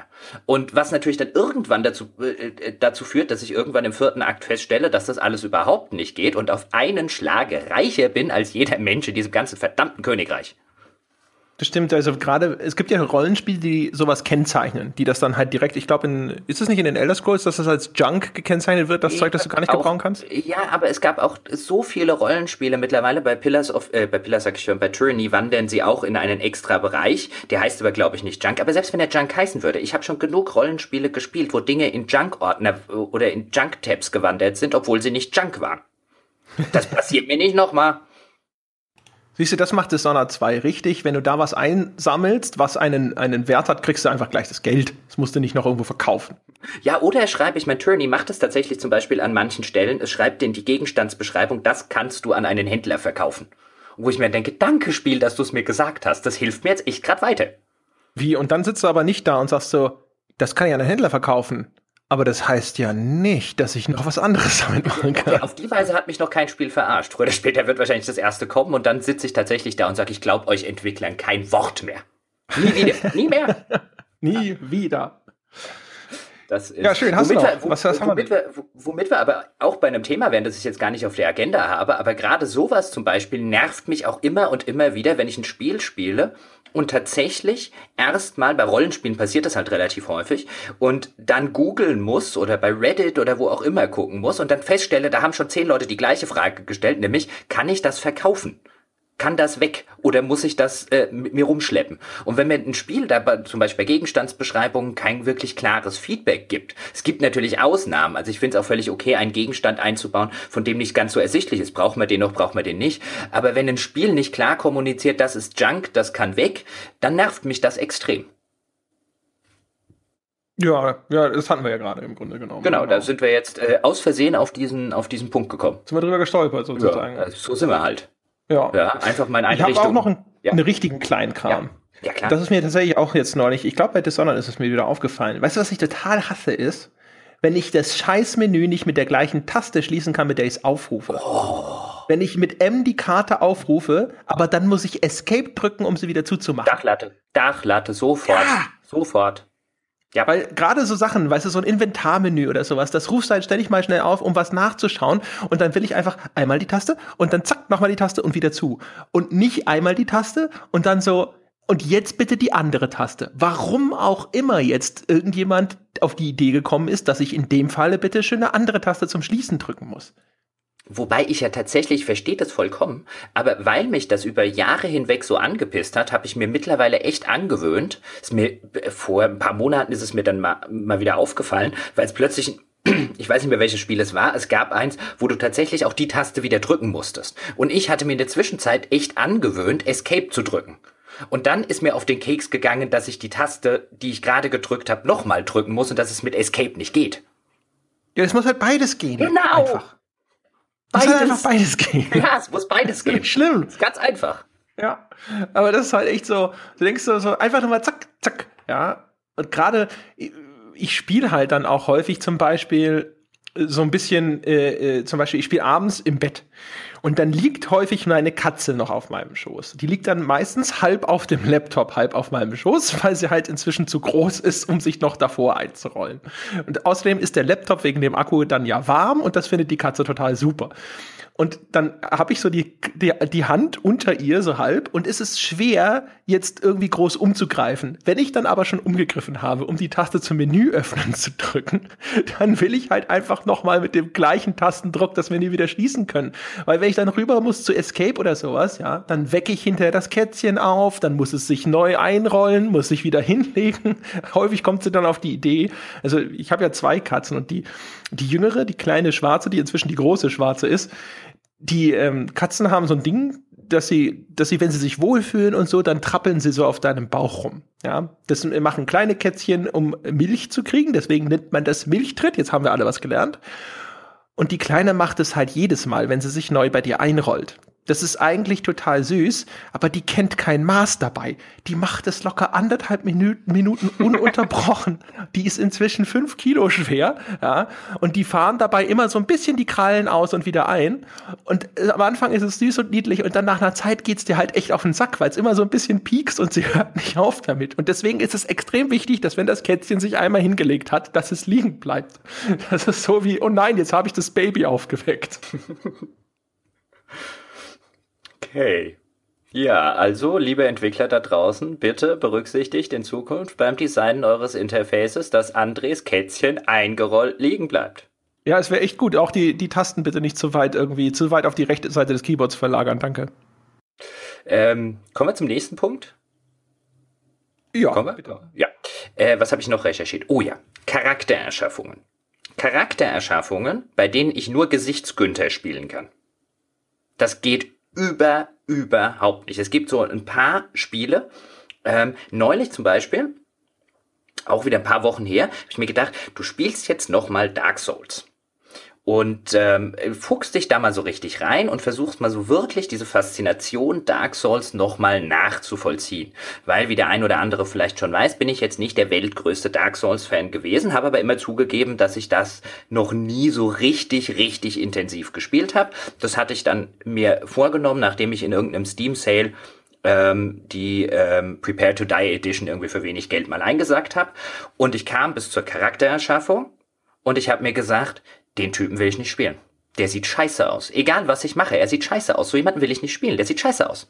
Und was natürlich dann irgendwann dazu, äh, äh, dazu führt, dass ich irgendwann im vierten Akt feststelle, dass das alles überhaupt nicht geht und auf einen Schlag reicher bin als jeder Mensch in diesem ganzen verdammten Königreich. Das stimmt, also gerade, es gibt ja Rollenspiele, die sowas kennzeichnen, die das dann halt direkt, ich glaube, in, ist es nicht in den Elder Scrolls, dass das als Junk gekennzeichnet wird, das ich Zeug, das du gar nicht auch, gebrauchen kannst? Ja, aber es gab auch so viele Rollenspiele mittlerweile bei Pillars of, äh, bei Pillars sag ich schon, bei Tyranny wandern sie auch in einen extra Bereich, der heißt aber, glaube ich, nicht Junk, aber selbst wenn der Junk heißen würde, ich habe schon genug Rollenspiele gespielt, wo Dinge in Junk-Ordner oder in Junk-Tabs gewandert sind, obwohl sie nicht Junk waren. Das passiert mir nicht nochmal. Siehst du, das macht Dishonored 2 richtig. Wenn du da was einsammelst, was einen, einen Wert hat, kriegst du einfach gleich das Geld. Das musst du nicht noch irgendwo verkaufen. Ja, oder er schreibt, ich meine, Turney macht es tatsächlich zum Beispiel an manchen Stellen. Es schreibt in die Gegenstandsbeschreibung, das kannst du an einen Händler verkaufen. wo ich mir denke, danke Spiel, dass du es mir gesagt hast. Das hilft mir jetzt echt gerade weiter. Wie? Und dann sitzt du aber nicht da und sagst so, das kann ich an einen Händler verkaufen. Aber das heißt ja nicht, dass ich noch was anderes damit machen kann. Ja, auf die Weise hat mich noch kein Spiel verarscht. Früher oder später wird wahrscheinlich das erste kommen und dann sitze ich tatsächlich da und sage, ich glaube euch Entwicklern kein Wort mehr. Nie wieder. Nie mehr. Nie wieder. Das ist, ja, schön, hast du noch. Wir, wo, was, was womit, wir, womit wir aber auch bei einem Thema wären, das ich jetzt gar nicht auf der Agenda habe, aber gerade sowas zum Beispiel nervt mich auch immer und immer wieder, wenn ich ein Spiel spiele und tatsächlich erstmal bei Rollenspielen passiert das halt relativ häufig und dann googeln muss oder bei Reddit oder wo auch immer gucken muss und dann feststelle, da haben schon zehn Leute die gleiche Frage gestellt, nämlich kann ich das verkaufen? Kann das weg oder muss ich das äh, mit mir rumschleppen? Und wenn mir ein Spiel da zum Beispiel bei Gegenstandsbeschreibungen kein wirklich klares Feedback gibt, es gibt natürlich Ausnahmen, also ich finde es auch völlig okay, einen Gegenstand einzubauen, von dem nicht ganz so ersichtlich ist, braucht man den noch, braucht man den nicht, aber wenn ein Spiel nicht klar kommuniziert, das ist Junk, das kann weg, dann nervt mich das extrem. Ja, ja, das hatten wir ja gerade im Grunde genommen. Genau, genau. da sind wir jetzt äh, aus Versehen auf diesen, auf diesen Punkt gekommen. Sind wir drüber gestolpert sozusagen. Ja, so sind wir halt. Ja. ja einfach mal in eine ich habe auch noch einen, ja. einen richtigen Kleinkram. Ja. ja, klar. Das ist mir tatsächlich auch jetzt neulich, ich glaube bei Dishonored ist es mir wieder aufgefallen. Weißt du, was ich total hasse ist? Wenn ich das Scheißmenü nicht mit der gleichen Taste schließen kann, mit der ich es aufrufe. Oh. Wenn ich mit M die Karte aufrufe, aber dann muss ich Escape drücken, um sie wieder zuzumachen. Dachlatte. Dachlatte, sofort. Sofort. Ja. Weil gerade so Sachen, weißt du, so ein Inventarmenü oder sowas, das rufst du halt ständig mal schnell auf, um was nachzuschauen. Und dann will ich einfach einmal die Taste und dann zack, nochmal die Taste und wieder zu. Und nicht einmal die Taste und dann so, und jetzt bitte die andere Taste. Warum auch immer jetzt irgendjemand auf die Idee gekommen ist, dass ich in dem Falle bitte schön eine andere Taste zum Schließen drücken muss. Wobei ich ja tatsächlich verstehe das vollkommen, aber weil mich das über Jahre hinweg so angepisst hat, habe ich mir mittlerweile echt angewöhnt. Ist mir vor ein paar Monaten ist es mir dann mal, mal wieder aufgefallen, weil es plötzlich ich weiß nicht mehr welches Spiel es war, es gab eins, wo du tatsächlich auch die Taste wieder drücken musstest. Und ich hatte mir in der Zwischenzeit echt angewöhnt, Escape zu drücken. Und dann ist mir auf den Keks gegangen, dass ich die Taste, die ich gerade gedrückt habe, nochmal drücken muss und dass es mit Escape nicht geht. Ja, es muss halt beides gehen. Genau. Einfach. Beides. Es muss einfach beides gehen. Ja, es muss beides gehen. Schlimm. Ist ganz einfach. Ja. Aber das ist halt echt so, du denkst so, so einfach nur mal zack, zack. Ja. Und gerade, ich spiele halt dann auch häufig zum Beispiel so ein bisschen, äh, äh, zum Beispiel, ich spiele abends im Bett und dann liegt häufig meine Katze noch auf meinem Schoß. Die liegt dann meistens halb auf dem Laptop, halb auf meinem Schoß, weil sie halt inzwischen zu groß ist, um sich noch davor einzurollen. Und außerdem ist der Laptop wegen dem Akku dann ja warm und das findet die Katze total super. Und dann habe ich so die, die, die Hand unter ihr, so halb, und es ist schwer, jetzt irgendwie groß umzugreifen. Wenn ich dann aber schon umgegriffen habe, um die Taste zum Menü öffnen zu drücken, dann will ich halt einfach nochmal mit dem gleichen Tastendruck das Menü wieder schließen können. Weil wenn ich dann rüber muss zu Escape oder sowas, ja, dann wecke ich hinterher das Kätzchen auf, dann muss es sich neu einrollen, muss sich wieder hinlegen. Häufig kommt sie dann auf die Idee, also ich habe ja zwei Katzen und die, die jüngere, die kleine schwarze, die inzwischen die große schwarze ist, die ähm, Katzen haben so ein Ding, dass sie, dass sie, wenn sie sich wohlfühlen und so, dann trappeln sie so auf deinem Bauch rum. Ja, das machen kleine Kätzchen, um Milch zu kriegen. Deswegen nennt man das Milchtritt. Jetzt haben wir alle was gelernt. Und die Kleine macht es halt jedes Mal, wenn sie sich neu bei dir einrollt. Das ist eigentlich total süß, aber die kennt kein Maß dabei. Die macht es locker anderthalb Minuten, Minuten ununterbrochen. die ist inzwischen fünf Kilo schwer, ja, und die fahren dabei immer so ein bisschen die Krallen aus und wieder ein. Und äh, am Anfang ist es süß und niedlich und dann nach einer Zeit geht's dir halt echt auf den Sack, weil es immer so ein bisschen piekst und sie hört nicht auf damit. Und deswegen ist es extrem wichtig, dass wenn das Kätzchen sich einmal hingelegt hat, dass es liegen bleibt. Das ist so wie, oh nein, jetzt habe ich das Baby aufgeweckt. Okay. Ja, also, liebe Entwickler da draußen, bitte berücksichtigt in Zukunft beim Designen eures Interfaces, dass Andres Kätzchen eingerollt liegen bleibt. Ja, es wäre echt gut. Auch die, die Tasten bitte nicht zu weit irgendwie, zu weit auf die rechte Seite des Keyboards verlagern. Danke. Ähm, kommen wir zum nächsten Punkt. Ja, kommen wir? bitte. Ja. Äh, was habe ich noch recherchiert? Oh ja, Charaktererschaffungen. Charaktererschaffungen, bei denen ich nur Gesichtsgünther spielen kann. Das geht überhaupt überhaupt nicht. Es gibt so ein paar Spiele, ähm, neulich zum Beispiel, auch wieder ein paar Wochen her, habe ich mir gedacht, du spielst jetzt nochmal Dark Souls und ähm, fuchst dich da mal so richtig rein und versuchst mal so wirklich diese Faszination Dark Souls nochmal nachzuvollziehen. Weil, wie der ein oder andere vielleicht schon weiß, bin ich jetzt nicht der weltgrößte Dark Souls-Fan gewesen, habe aber immer zugegeben, dass ich das noch nie so richtig, richtig intensiv gespielt habe. Das hatte ich dann mir vorgenommen, nachdem ich in irgendeinem Steam-Sale ähm, die ähm, Prepare to Die Edition irgendwie für wenig Geld mal eingesagt habe. Und ich kam bis zur Charaktererschaffung und ich habe mir gesagt, den Typen will ich nicht spielen. Der sieht scheiße aus. Egal was ich mache, er sieht scheiße aus. So jemanden will ich nicht spielen. Der sieht scheiße aus.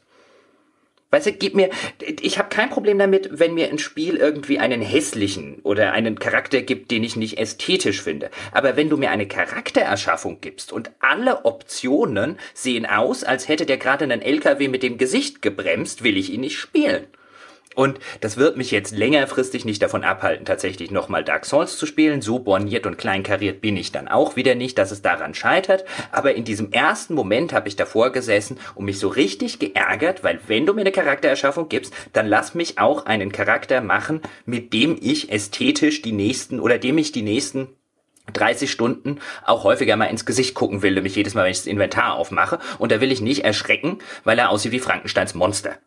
Weißt du, gib mir, ich habe kein Problem damit, wenn mir ein Spiel irgendwie einen hässlichen oder einen Charakter gibt, den ich nicht ästhetisch finde. Aber wenn du mir eine Charaktererschaffung gibst und alle Optionen sehen aus, als hätte der gerade einen LKW mit dem Gesicht gebremst, will ich ihn nicht spielen. Und das wird mich jetzt längerfristig nicht davon abhalten, tatsächlich nochmal Dark Souls zu spielen. So borniert und kleinkariert bin ich dann auch wieder nicht, dass es daran scheitert. Aber in diesem ersten Moment habe ich davor gesessen und mich so richtig geärgert, weil wenn du mir eine Charaktererschaffung gibst, dann lass mich auch einen Charakter machen, mit dem ich ästhetisch die nächsten oder dem ich die nächsten 30 Stunden auch häufiger mal ins Gesicht gucken will, nämlich jedes Mal, wenn ich das Inventar aufmache. Und da will ich nicht erschrecken, weil er aussieht wie Frankensteins Monster.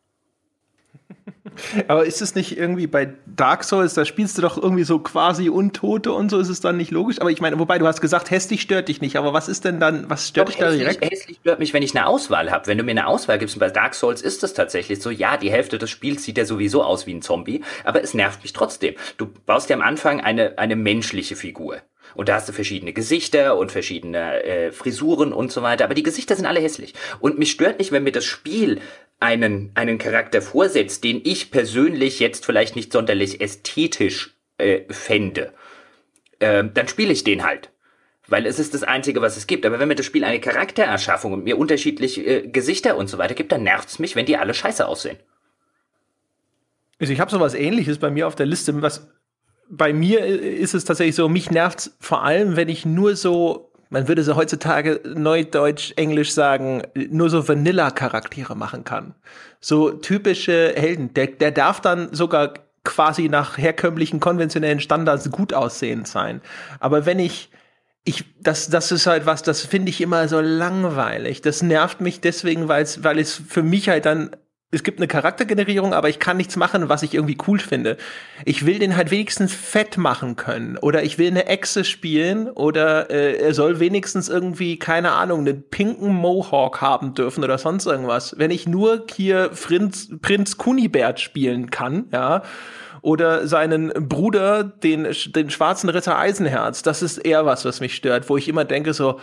Aber ist es nicht irgendwie bei Dark Souls, da spielst du doch irgendwie so quasi Untote und so, ist es dann nicht logisch? Aber ich meine, wobei du hast gesagt, hässlich stört dich nicht, aber was ist denn dann, was stört doch, dich da direkt? Hässlich stört mich, wenn ich eine Auswahl habe. Wenn du mir eine Auswahl gibst, und bei Dark Souls ist es tatsächlich so, ja, die Hälfte des Spiels sieht ja sowieso aus wie ein Zombie, aber es nervt mich trotzdem. Du baust ja am Anfang eine, eine menschliche Figur. Und da hast du verschiedene Gesichter und verschiedene äh, Frisuren und so weiter. Aber die Gesichter sind alle hässlich. Und mich stört nicht, wenn mir das Spiel einen, einen Charakter vorsetzt, den ich persönlich jetzt vielleicht nicht sonderlich ästhetisch äh, fände, äh, dann spiele ich den halt. Weil es ist das Einzige, was es gibt. Aber wenn mir das Spiel eine Charaktererschaffung und mir unterschiedliche äh, Gesichter und so weiter gibt, dann nervt's mich, wenn die alle scheiße aussehen. Also ich habe sowas ähnliches bei mir auf der Liste, was bei mir ist es tatsächlich so, mich nervt's vor allem, wenn ich nur so man würde so heutzutage neudeutsch, englisch sagen, nur so Vanilla-Charaktere machen kann. So typische Helden. Der, der darf dann sogar quasi nach herkömmlichen konventionellen Standards gut aussehend sein. Aber wenn ich ich, das, das ist halt was, das finde ich immer so langweilig. Das nervt mich deswegen, weil es, weil es für mich halt dann es gibt eine Charaktergenerierung, aber ich kann nichts machen, was ich irgendwie cool finde. Ich will den halt wenigstens fett machen können. Oder ich will eine Echse spielen oder äh, er soll wenigstens irgendwie, keine Ahnung, einen pinken Mohawk haben dürfen oder sonst irgendwas. Wenn ich nur hier Prinz, Prinz Kunibert spielen kann, ja, oder seinen Bruder, den, den schwarzen Ritter Eisenherz, das ist eher was, was mich stört, wo ich immer denke so,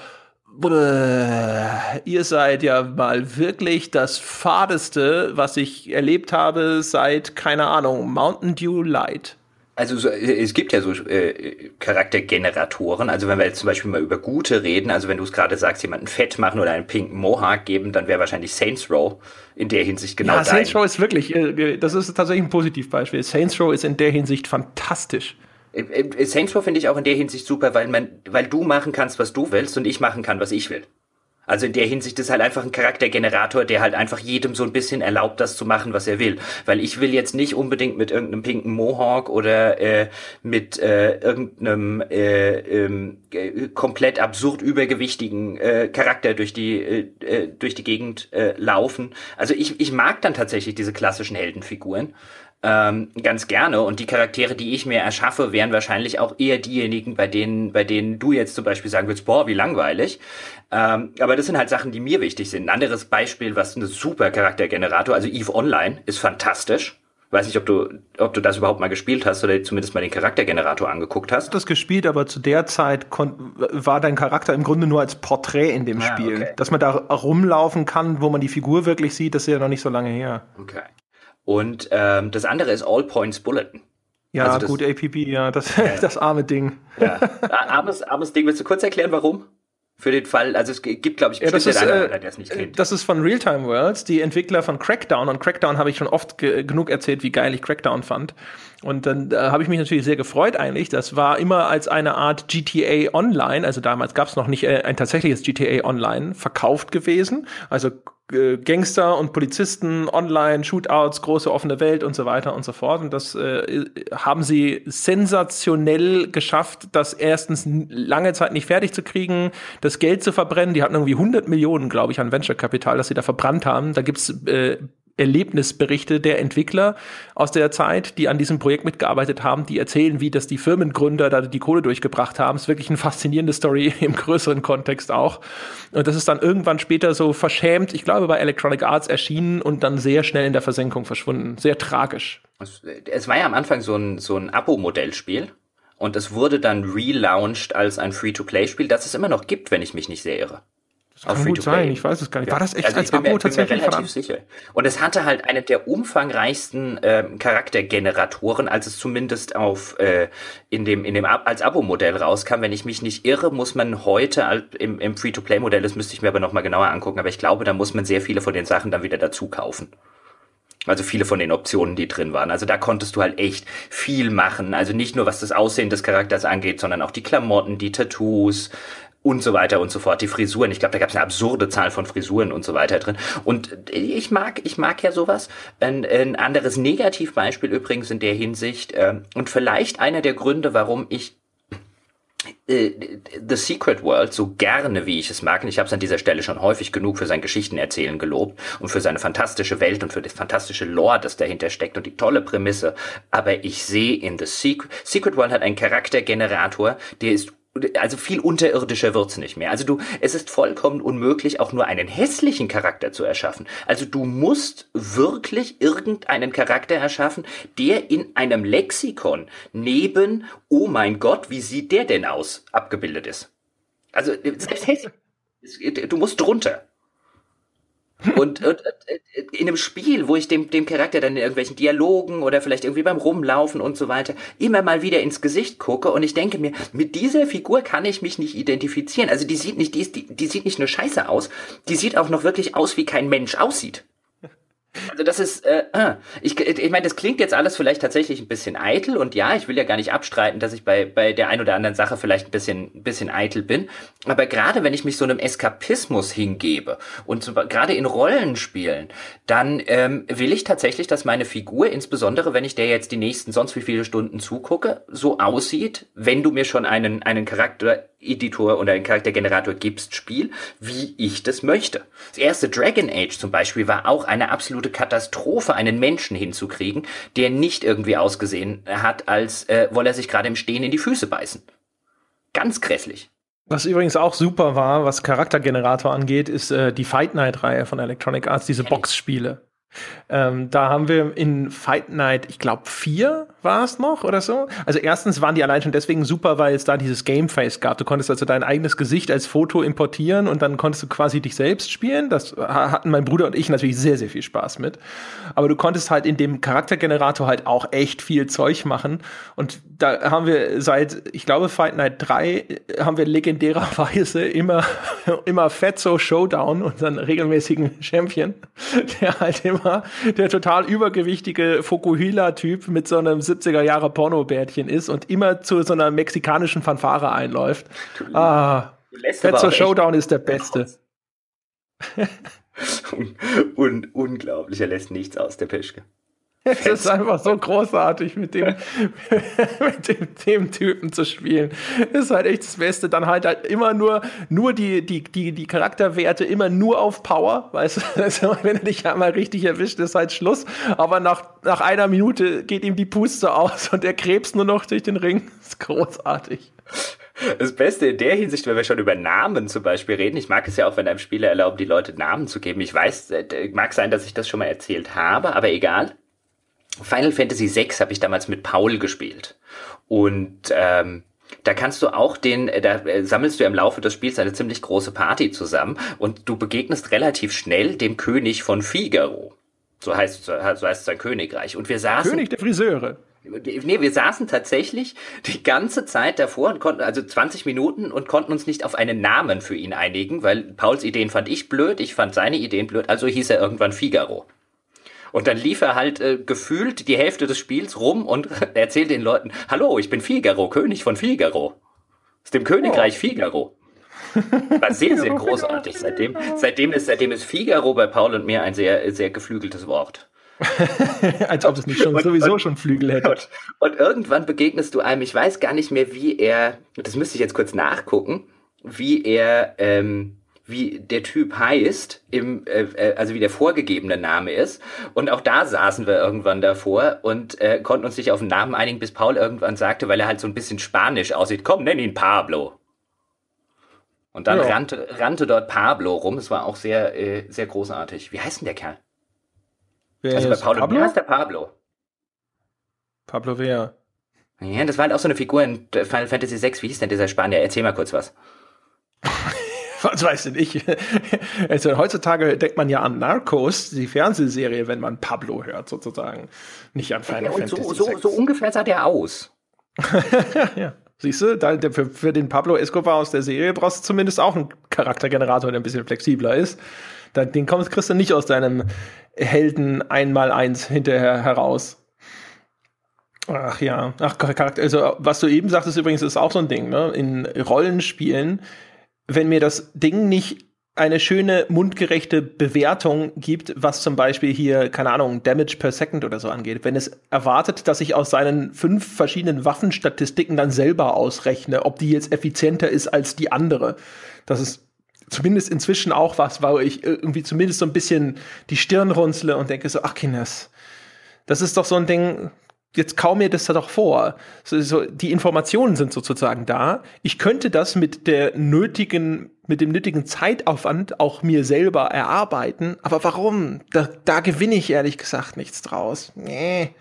ihr seid ja mal wirklich das Fadeste, was ich erlebt habe seit, keine Ahnung, Mountain Dew Light. Also so, es gibt ja so äh, Charaktergeneratoren. Also wenn wir jetzt zum Beispiel mal über gute reden, also wenn du es gerade sagst, jemanden fett machen oder einen pinken Mohawk geben, dann wäre wahrscheinlich Saints Row in der Hinsicht genau. Ja, dein. Saints Row ist wirklich, äh, das ist tatsächlich ein Positivbeispiel. Saints Row ist in der Hinsicht fantastisch. Äh, äh, Saints Row finde ich auch in der Hinsicht super, weil man, weil du machen kannst, was du willst und ich machen kann, was ich will. Also in der Hinsicht ist halt einfach ein Charaktergenerator, der halt einfach jedem so ein bisschen erlaubt, das zu machen, was er will. Weil ich will jetzt nicht unbedingt mit irgendeinem pinken Mohawk oder äh, mit äh, irgendeinem äh, ähm, äh, komplett absurd übergewichtigen äh, Charakter durch die äh, äh durch die Gegend äh, laufen. Also ich ich mag dann tatsächlich diese klassischen Heldenfiguren ähm, ganz gerne. Und die Charaktere, die ich mir erschaffe, wären wahrscheinlich auch eher diejenigen, bei denen, bei denen du jetzt zum Beispiel sagen würdest, boah, wie langweilig. Ähm, aber das sind halt Sachen, die mir wichtig sind. Ein anderes Beispiel, was eine super Charaktergenerator, also Eve Online, ist fantastisch. Weiß nicht, ob du, ob du das überhaupt mal gespielt hast oder zumindest mal den Charaktergenerator angeguckt hast. Ich habe das gespielt, aber zu der Zeit war dein Charakter im Grunde nur als Porträt in dem ah, Spiel. Okay. Dass man da rumlaufen kann, wo man die Figur wirklich sieht, das ist ja noch nicht so lange her. Okay. Und ähm, das andere ist All Points Bulletin. Ja, also das, gut, APB, ja, das, ja. das arme Ding. Ja. Armes, armes Ding. Willst du kurz erklären, warum? Für den Fall, also es gibt, glaube ich, ja, das ist, einer, der es nicht kennt. Das ist von Realtime Worlds, die Entwickler von Crackdown. Und Crackdown habe ich schon oft ge genug erzählt, wie geil ich Crackdown fand. Und dann äh, habe ich mich natürlich sehr gefreut eigentlich. Das war immer als eine Art GTA Online, also damals gab es noch nicht äh, ein tatsächliches GTA Online, verkauft gewesen. Also äh, Gangster und Polizisten, Online, Shootouts, große offene Welt und so weiter und so fort. Und das äh, haben sie sensationell geschafft, das erstens lange Zeit nicht fertig zu kriegen, das Geld zu verbrennen. Die hatten irgendwie 100 Millionen, glaube ich, an Venture-Kapital, das sie da verbrannt haben. Da gibt's äh, Erlebnisberichte der Entwickler aus der Zeit, die an diesem Projekt mitgearbeitet haben, die erzählen, wie das die Firmengründer da die Kohle durchgebracht haben. ist wirklich eine faszinierende Story im größeren Kontext auch. Und das ist dann irgendwann später so verschämt, ich glaube, bei Electronic Arts erschienen und dann sehr schnell in der Versenkung verschwunden. Sehr tragisch. Es, war ja am Anfang so ein, so ein Abo-Modellspiel. Und es wurde dann relaunched als ein Free-to-Play-Spiel, das es immer noch gibt, wenn ich mich nicht sehr irre. Das kann gut sein, ich weiß es gar nicht. War das echt also als Abo mir, tatsächlich? Bin mir relativ sicher. Und es hatte halt einen der umfangreichsten äh, Charaktergeneratoren, als es zumindest auf äh, in dem in dem als Abo-Modell rauskam. Wenn ich mich nicht irre, muss man heute im, im Free-to-Play-Modell, das müsste ich mir aber noch mal genauer angucken. Aber ich glaube, da muss man sehr viele von den Sachen dann wieder dazu kaufen. Also viele von den Optionen, die drin waren. Also da konntest du halt echt viel machen. Also nicht nur was das Aussehen des Charakters angeht, sondern auch die Klamotten, die Tattoos, und so weiter und so fort. Die Frisuren, ich glaube, da gab es eine absurde Zahl von Frisuren und so weiter drin. Und ich mag, ich mag ja sowas. Ein, ein anderes Negativbeispiel übrigens in der Hinsicht äh, und vielleicht einer der Gründe, warum ich äh, The Secret World so gerne, wie ich es mag, und ich habe es an dieser Stelle schon häufig genug für sein Geschichtenerzählen gelobt und für seine fantastische Welt und für das fantastische Lore, das dahinter steckt und die tolle Prämisse, aber ich sehe in The Secret, Secret World hat einen Charaktergenerator, der ist also viel unterirdischer wird's nicht mehr. Also du, es ist vollkommen unmöglich, auch nur einen hässlichen Charakter zu erschaffen. Also du musst wirklich irgendeinen Charakter erschaffen, der in einem Lexikon neben, oh mein Gott, wie sieht der denn aus, abgebildet ist. Also selbst hässlich. Du musst drunter. Und, und, in einem Spiel, wo ich dem, dem Charakter dann in irgendwelchen Dialogen oder vielleicht irgendwie beim Rumlaufen und so weiter immer mal wieder ins Gesicht gucke und ich denke mir, mit dieser Figur kann ich mich nicht identifizieren. Also die sieht nicht, die, ist, die, die sieht nicht nur scheiße aus, die sieht auch noch wirklich aus, wie kein Mensch aussieht. Also das ist, äh, ich, ich meine, das klingt jetzt alles vielleicht tatsächlich ein bisschen eitel und ja, ich will ja gar nicht abstreiten, dass ich bei, bei der ein oder anderen Sache vielleicht ein bisschen, ein bisschen eitel bin. Aber gerade wenn ich mich so einem Eskapismus hingebe und so, gerade in Rollenspielen, dann ähm, will ich tatsächlich, dass meine Figur, insbesondere wenn ich der jetzt die nächsten sonst wie viele Stunden zugucke, so aussieht, wenn du mir schon einen, einen Charakter Editor oder einen Charaktergenerator gibst, Spiel, wie ich das möchte. Das erste Dragon Age zum Beispiel war auch eine absolute Katastrophe, einen Menschen hinzukriegen, der nicht irgendwie ausgesehen hat, als äh, wolle er sich gerade im Stehen in die Füße beißen. Ganz grässlich. Was übrigens auch super war, was Charaktergenerator angeht, ist äh, die Fight Night-Reihe von Electronic Arts, diese Boxspiele. Ähm, da haben wir in Fight Night, ich glaube, vier war es noch oder so. Also erstens waren die allein schon deswegen super, weil es da dieses Gameface gab. Du konntest also dein eigenes Gesicht als Foto importieren und dann konntest du quasi dich selbst spielen. Das hatten mein Bruder und ich natürlich sehr, sehr viel Spaß mit. Aber du konntest halt in dem Charaktergenerator halt auch echt viel Zeug machen. Und da haben wir seit, ich glaube, Fight Night 3 haben wir legendärerweise immer, immer Fetzo Showdown, unseren regelmäßigen Champion, der halt immer Der total übergewichtige Fokuhila-Typ mit so einem 70er Jahre Pornobärtchen ist und immer zu so einer mexikanischen Fanfare einläuft. Ah, Fetzer Showdown ist der beste. un, un, unglaublich, er lässt nichts aus, der Peschke. Es ist einfach so großartig, mit dem, mit dem, dem Typen zu spielen. ist halt echt das Beste. Dann halt, halt immer nur, nur die, die, die, die Charakterwerte immer nur auf Power. Weißt du, also, wenn er dich einmal richtig erwischt, ist halt Schluss. Aber nach, nach einer Minute geht ihm die Puste aus und er krebst nur noch durch den Ring. Das ist großartig. Das Beste in der Hinsicht, wenn wir schon über Namen zum Beispiel reden, ich mag es ja auch, wenn einem Spieler erlaubt, die Leute Namen zu geben. Ich weiß, äh, mag sein, dass ich das schon mal erzählt habe, aber egal. Final Fantasy VI habe ich damals mit Paul gespielt. Und ähm, da kannst du auch den, äh, da äh, sammelst du im Laufe des Spiels eine ziemlich große Party zusammen und du begegnest relativ schnell dem König von Figaro. So heißt, so heißt sein Königreich. Und wir saßen. König der Friseure. Nee, wir saßen tatsächlich die ganze Zeit davor und konnten, also 20 Minuten und konnten uns nicht auf einen Namen für ihn einigen, weil Pauls Ideen fand ich blöd, ich fand seine Ideen blöd, also hieß er irgendwann Figaro. Und dann lief er halt äh, gefühlt die Hälfte des Spiels rum und erzählt den Leuten, hallo, ich bin Figaro, König von Figaro. Aus dem Königreich oh. Figaro. War sehr, sehr großartig. Seitdem, seitdem, ist, seitdem ist Figaro bei Paul und mir ein sehr, sehr geflügeltes Wort. Als ob es nicht schon und, sowieso und, schon Flügel hätte. Und, und, irgendwann begegnest du einem, ich weiß gar nicht mehr, wie er, das müsste ich jetzt kurz nachgucken, wie er, ähm, wie der Typ heißt, im, äh, äh, also wie der vorgegebene Name ist. Und auch da saßen wir irgendwann davor und äh, konnten uns nicht auf den Namen einigen, bis Paul irgendwann sagte, weil er halt so ein bisschen spanisch aussieht, komm, nenn ihn Pablo. Und dann ja. rannte, rannte dort Pablo rum. Es war auch sehr, äh, sehr großartig. Wie heißt denn der Kerl? Wer also bei Paulo, Pablo? Wie heißt der Pablo? Pablo wer? Ja, das war halt auch so eine Figur in Final Fantasy VI. Wie hieß denn dieser Spanier? Erzähl mal kurz was. was weiß denn ich? Also heutzutage denkt man ja an Narcos, die Fernsehserie, wenn man Pablo hört, sozusagen. Nicht an Final ja, Fantasy so, so, so, ungefähr sah der aus. ja. Siehst du, da, für, für, den Pablo Escobar aus der Serie brauchst du zumindest auch einen Charaktergenerator, der ein bisschen flexibler ist. Da, den kommst, kriegst du nicht aus deinem Helden einmal eins hinterher heraus. Ach ja, ach Charakter, also was du eben sagtest übrigens ist auch so ein Ding, ne? In Rollenspielen wenn mir das Ding nicht eine schöne mundgerechte Bewertung gibt, was zum Beispiel hier, keine Ahnung, Damage per Second oder so angeht. Wenn es erwartet, dass ich aus seinen fünf verschiedenen Waffenstatistiken dann selber ausrechne, ob die jetzt effizienter ist als die andere. Das ist zumindest inzwischen auch was, wo ich irgendwie zumindest so ein bisschen die Stirn runzle und denke so, ach Kinders, das ist doch so ein Ding, jetzt kaum mir das da doch vor. So, so, die Informationen sind sozusagen da. Ich könnte das mit der nötigen, mit dem nötigen Zeitaufwand auch mir selber erarbeiten. Aber warum? Da, da gewinne ich ehrlich gesagt nichts draus. Nee.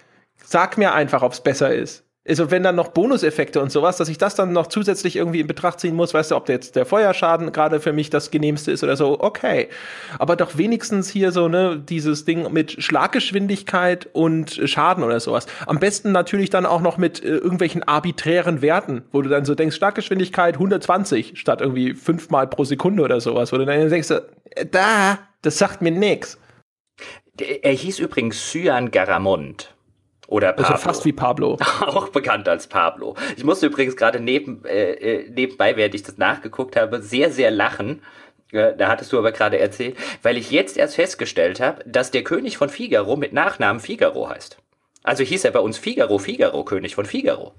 Sag mir einfach, ob's besser ist. Also wenn dann noch Bonuseffekte und sowas, dass ich das dann noch zusätzlich irgendwie in Betracht ziehen muss, weißt du, ob jetzt der Feuerschaden gerade für mich das genehmste ist oder so, okay. Aber doch wenigstens hier so, ne, dieses Ding mit Schlaggeschwindigkeit und Schaden oder sowas. Am besten natürlich dann auch noch mit äh, irgendwelchen arbiträren Werten, wo du dann so denkst, Schlaggeschwindigkeit 120 statt irgendwie fünfmal pro Sekunde oder sowas, wo du dann denkst, äh, da, das sagt mir nix. Er hieß übrigens Cyan Garamond. Oder Pablo. Also fast wie Pablo. Auch bekannt als Pablo. Ich musste übrigens gerade neben, äh, äh, nebenbei, während ich das nachgeguckt habe, sehr, sehr lachen. Äh, da hattest du aber gerade erzählt, weil ich jetzt erst festgestellt habe, dass der König von Figaro mit Nachnamen Figaro heißt. Also hieß er bei uns Figaro, Figaro, König von Figaro.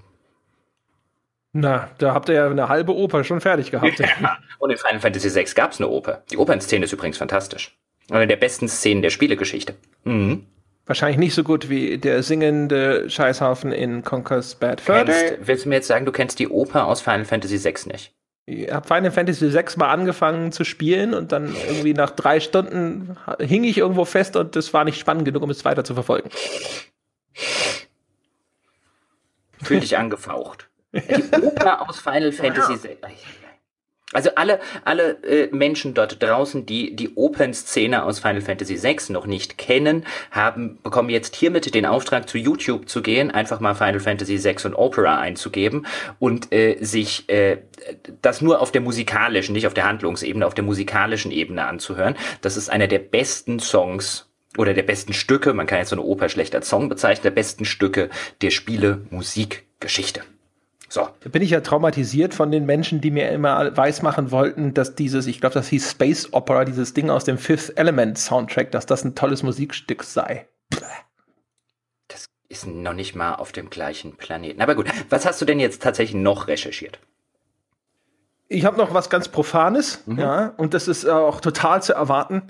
Na, da habt ihr ja eine halbe Oper schon fertig gehabt. Ja, und in Final Fantasy VI gab es eine Oper. Die Opernszene ist übrigens fantastisch. Eine der besten Szenen der Spielegeschichte. Mhm. Wahrscheinlich nicht so gut wie der singende Scheißhaufen in Conker's Bad Fur Day. Willst du mir jetzt sagen, du kennst die Oper aus Final Fantasy VI nicht? Ich habe Final Fantasy VI mal angefangen zu spielen und dann irgendwie nach drei Stunden hing ich irgendwo fest und es war nicht spannend genug, um es weiter zu verfolgen. Fühl dich angefaucht. Die Oper aus Final Fantasy VI. Also alle, alle äh, Menschen dort draußen, die die Open-Szene aus Final Fantasy VI noch nicht kennen, haben bekommen jetzt hiermit den Auftrag, zu YouTube zu gehen, einfach mal Final Fantasy VI und Opera einzugeben und äh, sich äh, das nur auf der musikalischen, nicht auf der Handlungsebene, auf der musikalischen Ebene anzuhören. Das ist einer der besten Songs oder der besten Stücke, man kann jetzt so eine Oper schlecht als Song bezeichnen, der besten Stücke der Spiele Musikgeschichte. So. Da bin ich ja traumatisiert von den Menschen, die mir immer weismachen wollten, dass dieses, ich glaube, das hieß Space Opera, dieses Ding aus dem Fifth Element Soundtrack, dass das ein tolles Musikstück sei. Das ist noch nicht mal auf dem gleichen Planeten. Aber gut, was hast du denn jetzt tatsächlich noch recherchiert? Ich habe noch was ganz Profanes, mhm. ja, und das ist auch total zu erwarten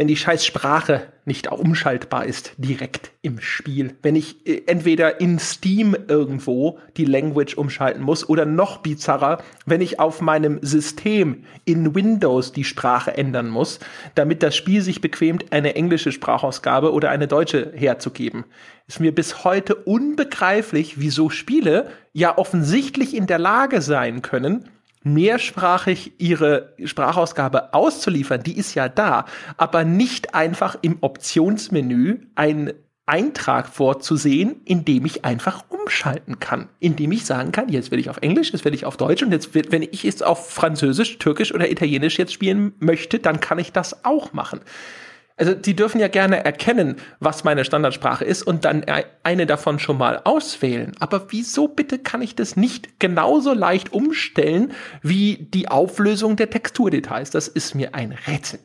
wenn die scheiß Sprache nicht umschaltbar ist, direkt im Spiel. Wenn ich äh, entweder in Steam irgendwo die Language umschalten muss oder noch bizarrer, wenn ich auf meinem System in Windows die Sprache ändern muss, damit das Spiel sich bequemt, eine englische Sprachausgabe oder eine deutsche herzugeben. Ist mir bis heute unbegreiflich, wieso Spiele ja offensichtlich in der Lage sein können, mehrsprachig ihre Sprachausgabe auszuliefern, die ist ja da, aber nicht einfach im Optionsmenü ein Eintrag vorzusehen, in dem ich einfach umschalten kann, in dem ich sagen kann, jetzt will ich auf Englisch, jetzt will ich auf Deutsch und jetzt, wenn ich es auf Französisch, Türkisch oder Italienisch jetzt spielen möchte, dann kann ich das auch machen. Also die dürfen ja gerne erkennen, was meine Standardsprache ist und dann eine davon schon mal auswählen. Aber wieso bitte kann ich das nicht genauso leicht umstellen wie die Auflösung der Texturdetails? Das ist mir ein Rätsel.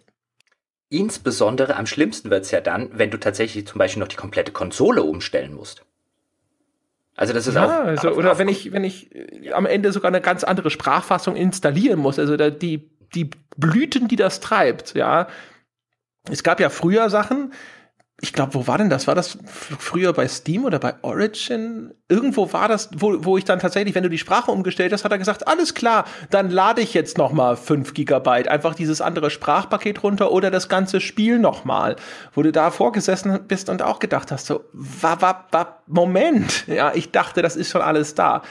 Insbesondere am schlimmsten wird's ja dann, wenn du tatsächlich zum Beispiel noch die komplette Konsole umstellen musst. Also das ist ja, auch. Also, oder auf, wenn ich, wenn ich am Ende sogar eine ganz andere Sprachfassung installieren muss, also die, die Blüten, die das treibt, ja, es gab ja früher Sachen, ich glaube, wo war denn das? War das früher bei Steam oder bei Origin? Irgendwo war das, wo, wo ich dann tatsächlich, wenn du die Sprache umgestellt hast, hat er gesagt, alles klar, dann lade ich jetzt noch mal 5 Gigabyte, einfach dieses andere Sprachpaket runter oder das ganze Spiel noch mal. Wo du da vorgesessen bist und auch gedacht hast, so, wa, wa, wa, Moment, ja, ich dachte, das ist schon alles da.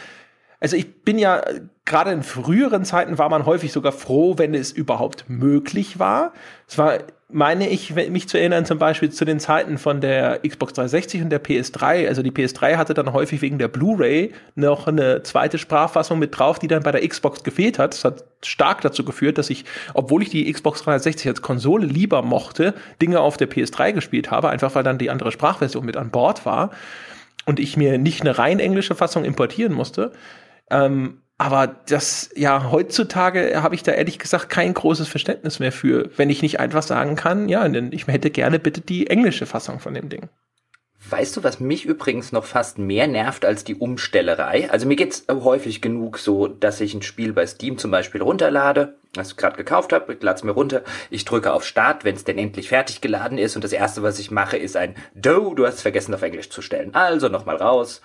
Also ich bin ja, gerade in früheren Zeiten war man häufig sogar froh, wenn es überhaupt möglich war. Es war meine ich, mich zu erinnern, zum Beispiel zu den Zeiten von der Xbox 360 und der PS3. Also die PS3 hatte dann häufig wegen der Blu-ray noch eine zweite Sprachfassung mit drauf, die dann bei der Xbox gefehlt hat. Das hat stark dazu geführt, dass ich, obwohl ich die Xbox 360 als Konsole lieber mochte, Dinge auf der PS3 gespielt habe, einfach weil dann die andere Sprachversion mit an Bord war und ich mir nicht eine rein englische Fassung importieren musste. Ähm, aber das, ja, heutzutage habe ich da ehrlich gesagt kein großes Verständnis mehr für, wenn ich nicht einfach sagen kann, ja, denn ich hätte gerne bitte die englische Fassung von dem Ding. Weißt du, was mich übrigens noch fast mehr nervt als die Umstellerei? Also mir geht's häufig genug so, dass ich ein Spiel bei Steam zum Beispiel runterlade, was ich gerade gekauft habe, ich lade es mir runter, ich drücke auf Start, wenn es denn endlich fertig geladen ist und das erste, was ich mache, ist ein Do, du hast vergessen auf Englisch zu stellen. Also nochmal raus,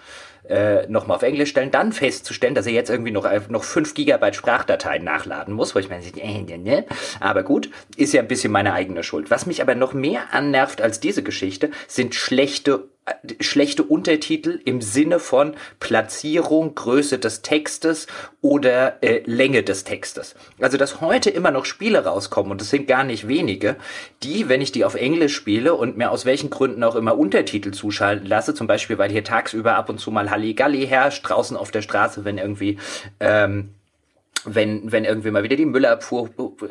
äh, nochmal auf Englisch stellen, dann festzustellen, dass er jetzt irgendwie noch, äh, noch 5 Gigabyte Sprachdateien nachladen muss, wo ich meine, äh, ne, ne. aber gut, ist ja ein bisschen meine eigene Schuld. Was mich aber noch mehr annervt als diese Geschichte, sind schlechte schlechte Untertitel im Sinne von Platzierung, Größe des Textes oder äh, Länge des Textes. Also dass heute immer noch Spiele rauskommen und es sind gar nicht wenige, die, wenn ich die auf Englisch spiele und mir aus welchen Gründen auch immer Untertitel zuschalten lasse, zum Beispiel weil hier tagsüber ab und zu mal Halligalli herrscht, draußen auf der Straße, wenn irgendwie ähm, wenn, wenn irgendwie mal wieder die Müllabfuhr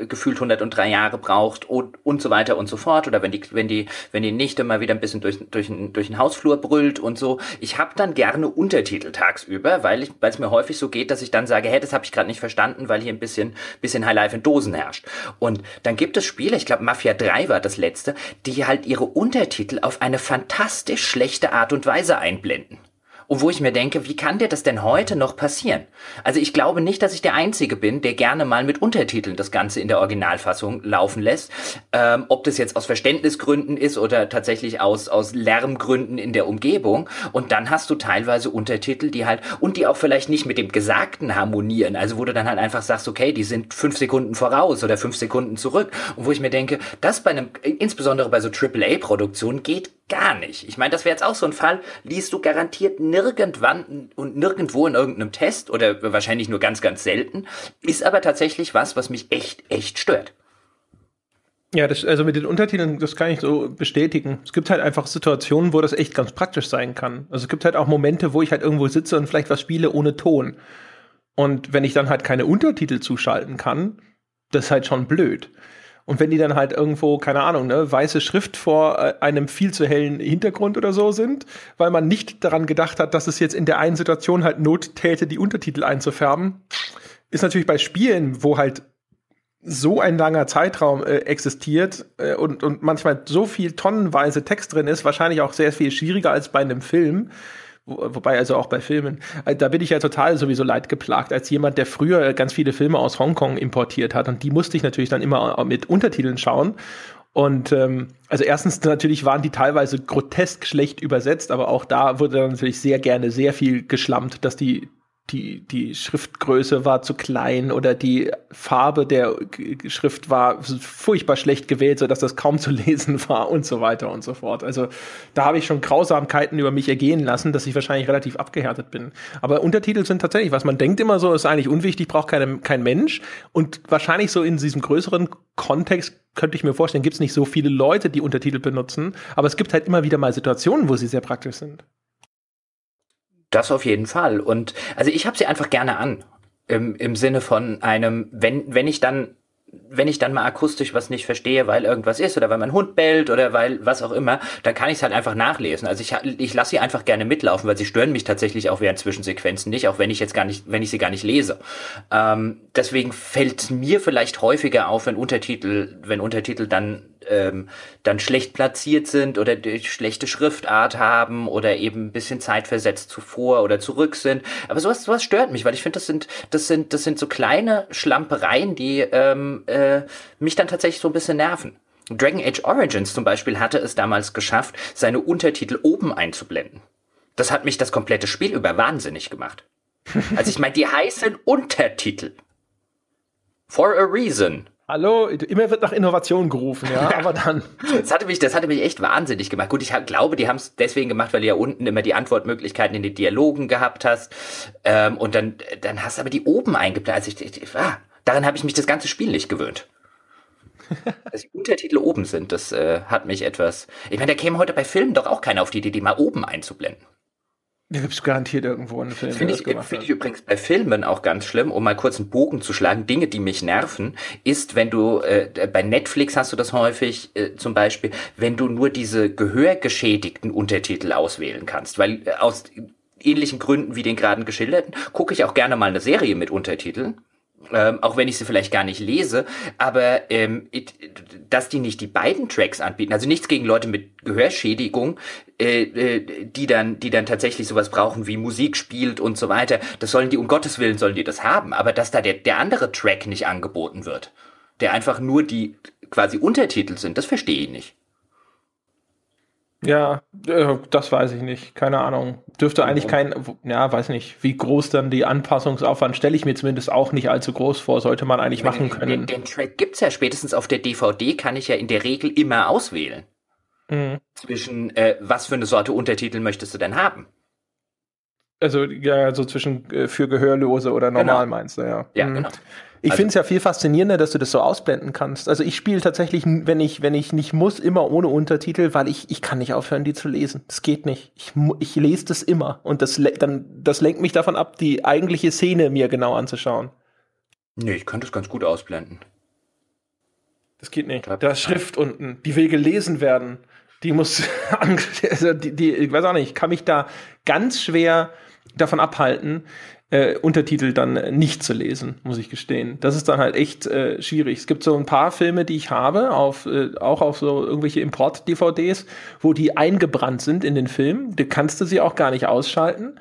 gefühlt 103 Jahre braucht und, und so weiter und so fort oder wenn die, wenn die, wenn die Nichte mal wieder ein bisschen durch, durch, durch den Hausflur brüllt und so. Ich habe dann gerne Untertitel tagsüber, weil ich, weil es mir häufig so geht, dass ich dann sage, hey, das habe ich gerade nicht verstanden, weil hier ein bisschen, bisschen Highlife in Dosen herrscht. Und dann gibt es Spiele, ich glaube Mafia 3 war das letzte, die halt ihre Untertitel auf eine fantastisch schlechte Art und Weise einblenden. Und wo ich mir denke, wie kann dir das denn heute noch passieren? Also ich glaube nicht, dass ich der Einzige bin, der gerne mal mit Untertiteln das Ganze in der Originalfassung laufen lässt. Ähm, ob das jetzt aus Verständnisgründen ist oder tatsächlich aus, aus Lärmgründen in der Umgebung. Und dann hast du teilweise Untertitel, die halt, und die auch vielleicht nicht mit dem Gesagten harmonieren. Also wo du dann halt einfach sagst, okay, die sind fünf Sekunden voraus oder fünf Sekunden zurück. Und wo ich mir denke, das bei einem, insbesondere bei so AAA-Produktionen geht gar nicht. Ich meine, das wäre jetzt auch so ein Fall, liest du garantiert nirgendwann und nirgendwo in irgendeinem Test oder wahrscheinlich nur ganz, ganz selten, ist aber tatsächlich was, was mich echt, echt stört. Ja, das, also mit den Untertiteln, das kann ich so bestätigen. Es gibt halt einfach Situationen, wo das echt ganz praktisch sein kann. Also es gibt halt auch Momente, wo ich halt irgendwo sitze und vielleicht was spiele ohne Ton. Und wenn ich dann halt keine Untertitel zuschalten kann, das ist halt schon blöd. Und wenn die dann halt irgendwo, keine Ahnung, ne, weiße Schrift vor äh, einem viel zu hellen Hintergrund oder so sind, weil man nicht daran gedacht hat, dass es jetzt in der einen Situation halt Not täte, die Untertitel einzufärben, ist natürlich bei Spielen, wo halt so ein langer Zeitraum äh, existiert äh, und, und manchmal so viel tonnenweise Text drin ist, wahrscheinlich auch sehr viel schwieriger als bei einem Film wobei also auch bei Filmen, äh, da bin ich ja total sowieso leidgeplagt, als jemand, der früher ganz viele Filme aus Hongkong importiert hat und die musste ich natürlich dann immer mit Untertiteln schauen. Und ähm, also erstens natürlich waren die teilweise grotesk schlecht übersetzt, aber auch da wurde dann natürlich sehr gerne sehr viel geschlammt, dass die die, die Schriftgröße war zu klein oder die Farbe der Schrift war furchtbar schlecht gewählt, sodass das kaum zu lesen war und so weiter und so fort. Also da habe ich schon Grausamkeiten über mich ergehen lassen, dass ich wahrscheinlich relativ abgehärtet bin. Aber Untertitel sind tatsächlich, was man denkt immer so, ist eigentlich unwichtig, braucht keine, kein Mensch. Und wahrscheinlich so in diesem größeren Kontext könnte ich mir vorstellen, gibt es nicht so viele Leute, die Untertitel benutzen. Aber es gibt halt immer wieder mal Situationen, wo sie sehr praktisch sind. Das auf jeden Fall. Und also ich habe sie einfach gerne an. Im, Im Sinne von einem, wenn, wenn ich dann wenn ich dann mal akustisch was nicht verstehe, weil irgendwas ist oder weil mein Hund bellt oder weil was auch immer, dann kann ich es halt einfach nachlesen. Also ich, ich lasse sie einfach gerne mitlaufen, weil sie stören mich tatsächlich auch während Zwischensequenzen nicht, auch wenn ich jetzt gar nicht, wenn ich sie gar nicht lese. Ähm, deswegen fällt mir vielleicht häufiger auf, wenn Untertitel, wenn Untertitel dann ähm, dann schlecht platziert sind oder schlechte Schriftart haben oder eben ein bisschen zeitversetzt zuvor oder zurück sind. Aber sowas, sowas stört mich, weil ich finde, das sind, das sind, das sind so kleine Schlampereien, die ähm, äh, mich dann tatsächlich so ein bisschen nerven. Dragon Age Origins zum Beispiel hatte es damals geschafft, seine Untertitel oben einzublenden. Das hat mich das komplette Spiel über wahnsinnig gemacht. Also ich meine, die heißen Untertitel. For a reason. Hallo, immer wird nach Innovation gerufen, ja, aber dann. das hatte mich, das hatte mich echt wahnsinnig gemacht. Gut, ich hab, glaube, die haben es deswegen gemacht, weil du ja unten immer die Antwortmöglichkeiten in den Dialogen gehabt hast. Ähm, und dann, dann hast du aber die oben eingeblendet. Also ich, ich, ah, daran habe ich mich das ganze Spiel nicht gewöhnt. Dass die Untertitel oben sind, das äh, hat mich etwas. Ich meine, da käme heute bei Filmen doch auch keiner auf die Idee, die mal oben einzublenden. Da gibt es garantiert irgendwo einen Film. Finde ich, find ich übrigens bei Filmen auch ganz schlimm, um mal kurz einen Bogen zu schlagen. Dinge, die mich nerven, ist, wenn du, äh, bei Netflix hast du das häufig äh, zum Beispiel, wenn du nur diese gehörgeschädigten Untertitel auswählen kannst. Weil äh, aus ähnlichen Gründen wie den gerade geschilderten, gucke ich auch gerne mal eine Serie mit Untertiteln ähm, auch wenn ich sie vielleicht gar nicht lese, aber ähm, it, dass die nicht die beiden Tracks anbieten, also nichts gegen Leute mit Gehörschädigung, äh, äh, die dann, die dann tatsächlich sowas brauchen wie Musik spielt und so weiter, das sollen die um Gottes Willen sollen die das haben, aber dass da der der andere Track nicht angeboten wird, der einfach nur die quasi Untertitel sind, das verstehe ich nicht. Ja, äh, das weiß ich nicht. Keine Ahnung. Dürfte eigentlich kein, ja, weiß nicht, wie groß dann die Anpassungsaufwand, stelle ich mir zumindest auch nicht allzu groß vor, sollte man eigentlich machen können. Den, den Track gibt's ja spätestens auf der DVD, kann ich ja in der Regel immer auswählen. Mhm. Zwischen, äh, was für eine Sorte Untertitel möchtest du denn haben? Also, ja, so zwischen äh, für Gehörlose oder normal genau. meinst du, ja. Ja, mhm. genau. Ich also, finde es ja viel faszinierender, dass du das so ausblenden kannst. Also ich spiele tatsächlich, wenn ich, wenn ich nicht muss, immer ohne Untertitel, weil ich, ich kann nicht aufhören, die zu lesen. Das geht nicht. Ich, ich lese das immer. Und das, dann, das lenkt mich davon ab, die eigentliche Szene mir genau anzuschauen. Nee, ich könnte es ganz gut ausblenden. Das geht nicht. Da ist Schrift unten. Die will gelesen werden. Die muss, also die, die, ich weiß auch nicht, ich kann mich da ganz schwer davon abhalten, äh, Untertitel dann nicht zu lesen, muss ich gestehen. Das ist dann halt echt äh, schwierig. Es gibt so ein paar Filme, die ich habe, auf, äh, auch auf so irgendwelche Import-DVDs, wo die eingebrannt sind in den Film. Da kannst du sie auch gar nicht ausschalten.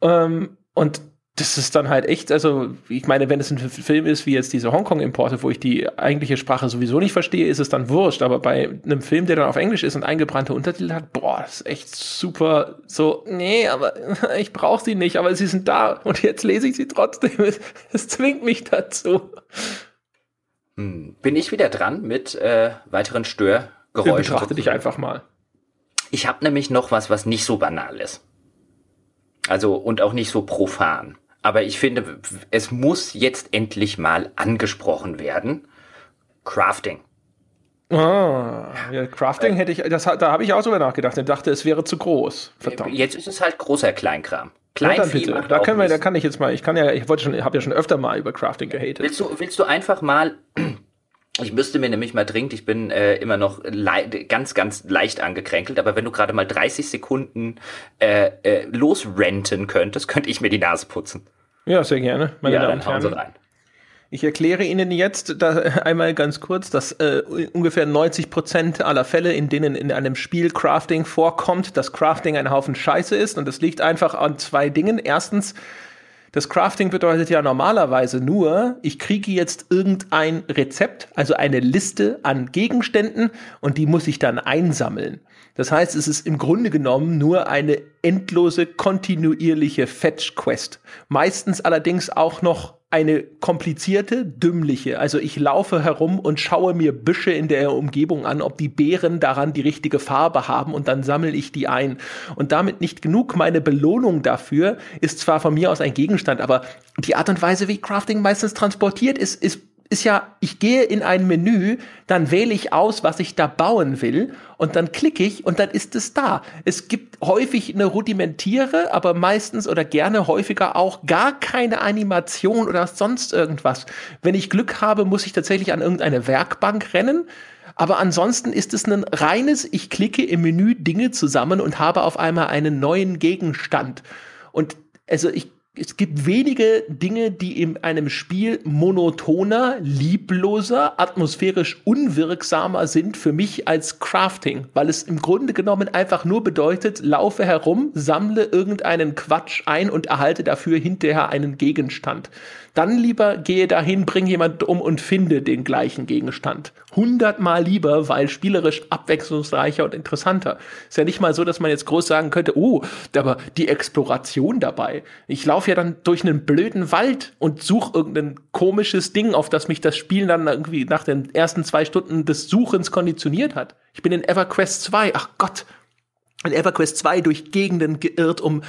Ähm, und das ist dann halt echt, also ich meine, wenn es ein Film ist wie jetzt diese Hongkong-Importe, wo ich die eigentliche Sprache sowieso nicht verstehe, ist es dann wurscht. Aber bei einem Film, der dann auf Englisch ist und eingebrannte Untertitel hat, boah, das ist echt super. So, nee, aber ich brauche sie nicht, aber sie sind da und jetzt lese ich sie trotzdem. Es zwingt mich dazu. Hm. Bin ich wieder dran mit äh, weiteren Störgeräuschen? Ich betrachte dich einfach mal. Ich habe nämlich noch was, was nicht so banal ist. Also und auch nicht so profan aber ich finde, es muss jetzt endlich mal angesprochen werden. Crafting. Ah, ja, Crafting hätte ich, das, da habe ich auch sogar nachgedacht. Ich dachte, es wäre zu groß. Verdammt. Jetzt ist es halt großer Kleinkram. Kleinvieh ja, Da können wir, da kann ich jetzt mal, ich kann ja, ich wollte schon, habe ja schon öfter mal über Crafting gehatet. Willst du, willst du einfach mal, ich müsste mir nämlich mal dringend, ich bin äh, immer noch ganz, ganz leicht angekränkelt, aber wenn du gerade mal 30 Sekunden äh, äh, losrenten könntest, könnte ich mir die Nase putzen. Ja, sehr gerne, meine ja, Damen und Herren. Rein. Ich erkläre Ihnen jetzt da einmal ganz kurz, dass äh, ungefähr 90 Prozent aller Fälle, in denen in einem Spiel Crafting vorkommt, dass Crafting ein Haufen Scheiße ist. Und das liegt einfach an zwei Dingen. Erstens, das Crafting bedeutet ja normalerweise nur, ich kriege jetzt irgendein Rezept, also eine Liste an Gegenständen und die muss ich dann einsammeln. Das heißt, es ist im Grunde genommen nur eine endlose, kontinuierliche Fetch-Quest. Meistens allerdings auch noch eine komplizierte, dümmliche. Also ich laufe herum und schaue mir Büsche in der Umgebung an, ob die Beeren daran die richtige Farbe haben und dann sammle ich die ein. Und damit nicht genug. Meine Belohnung dafür ist zwar von mir aus ein Gegenstand, aber die Art und Weise, wie Crafting meistens transportiert ist, ist ist ja, ich gehe in ein Menü, dann wähle ich aus, was ich da bauen will und dann klicke ich und dann ist es da. Es gibt häufig eine rudimentiere, aber meistens oder gerne häufiger auch gar keine Animation oder sonst irgendwas. Wenn ich Glück habe, muss ich tatsächlich an irgendeine Werkbank rennen. Aber ansonsten ist es ein reines, ich klicke im Menü Dinge zusammen und habe auf einmal einen neuen Gegenstand. Und also ich es gibt wenige Dinge, die in einem Spiel monotoner, liebloser, atmosphärisch unwirksamer sind für mich als Crafting, weil es im Grunde genommen einfach nur bedeutet, laufe herum, sammle irgendeinen Quatsch ein und erhalte dafür hinterher einen Gegenstand. Dann lieber gehe dahin, bring jemand um und finde den gleichen Gegenstand. Hundertmal lieber, weil spielerisch abwechslungsreicher und interessanter. Ist ja nicht mal so, dass man jetzt groß sagen könnte, oh, aber die Exploration dabei. Ich laufe ja dann durch einen blöden Wald und suche irgendein komisches Ding, auf das mich das Spiel dann irgendwie nach den ersten zwei Stunden des Suchens konditioniert hat. Ich bin in EverQuest 2, ach Gott, in EverQuest 2 durch Gegenden geirrt, um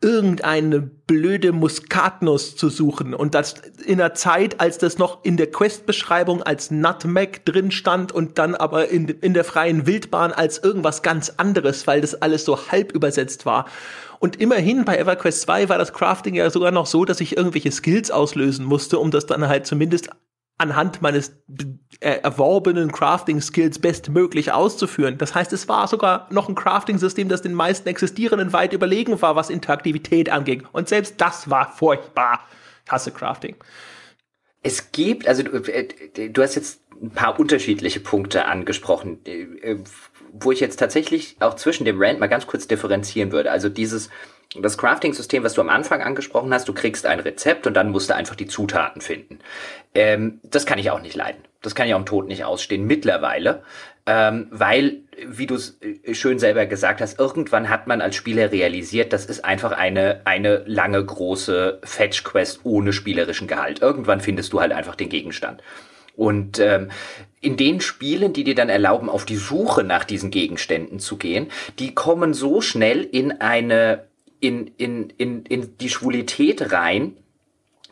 irgendeine blöde Muskatnuss zu suchen und das in der Zeit, als das noch in der Quest-Beschreibung als Nutmeg drin stand und dann aber in, in der freien Wildbahn als irgendwas ganz anderes, weil das alles so halb übersetzt war. Und immerhin bei EverQuest 2 war das Crafting ja sogar noch so, dass ich irgendwelche Skills auslösen musste, um das dann halt zumindest anhand meines äh, erworbenen Crafting-Skills bestmöglich auszuführen. Das heißt, es war sogar noch ein Crafting-System, das den meisten existierenden weit überlegen war, was Interaktivität anging. Und selbst das war furchtbar. Ich hasse Crafting. Es gibt, also du, äh, du hast jetzt ein paar unterschiedliche Punkte angesprochen, äh, wo ich jetzt tatsächlich auch zwischen dem Rand mal ganz kurz differenzieren würde. Also dieses, das Crafting-System, was du am Anfang angesprochen hast, du kriegst ein Rezept und dann musst du einfach die Zutaten finden. Ähm, das kann ich auch nicht leiden. Das kann ich auch im Tod nicht ausstehen, mittlerweile. Ähm, weil, wie du es äh, schön selber gesagt hast, irgendwann hat man als Spieler realisiert, das ist einfach eine, eine lange, große Fetch-Quest ohne spielerischen Gehalt. Irgendwann findest du halt einfach den Gegenstand. Und ähm, in den Spielen, die dir dann erlauben, auf die Suche nach diesen Gegenständen zu gehen, die kommen so schnell in eine in, in, in, in die Schwulität rein,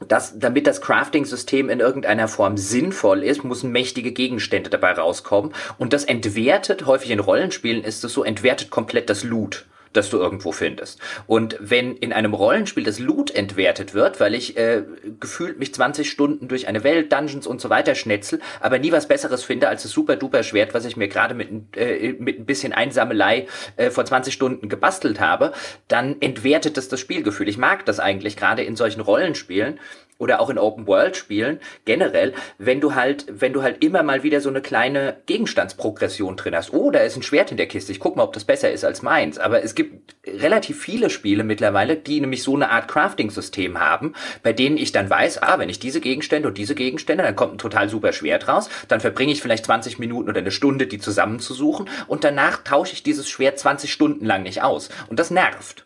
dass, damit das Crafting-System in irgendeiner Form sinnvoll ist, müssen mächtige Gegenstände dabei rauskommen. Und das entwertet, häufig in Rollenspielen ist es so, entwertet komplett das Loot das du irgendwo findest. Und wenn in einem Rollenspiel das Loot entwertet wird, weil ich äh, gefühlt mich 20 Stunden durch eine Welt, Dungeons und so weiter schnetzel, aber nie was Besseres finde als das super duper Schwert, was ich mir gerade mit, äh, mit ein bisschen Einsammelei äh, vor 20 Stunden gebastelt habe, dann entwertet das das Spielgefühl. Ich mag das eigentlich gerade in solchen Rollenspielen, oder auch in Open World Spielen generell, wenn du halt, wenn du halt immer mal wieder so eine kleine Gegenstandsprogression drin hast. Oh, da ist ein Schwert in der Kiste. Ich guck mal, ob das besser ist als meins. Aber es gibt relativ viele Spiele mittlerweile, die nämlich so eine Art Crafting-System haben, bei denen ich dann weiß, ah, wenn ich diese Gegenstände und diese Gegenstände, dann kommt ein total super Schwert raus. Dann verbringe ich vielleicht 20 Minuten oder eine Stunde, die zusammenzusuchen und danach tausche ich dieses Schwert 20 Stunden lang nicht aus. Und das nervt.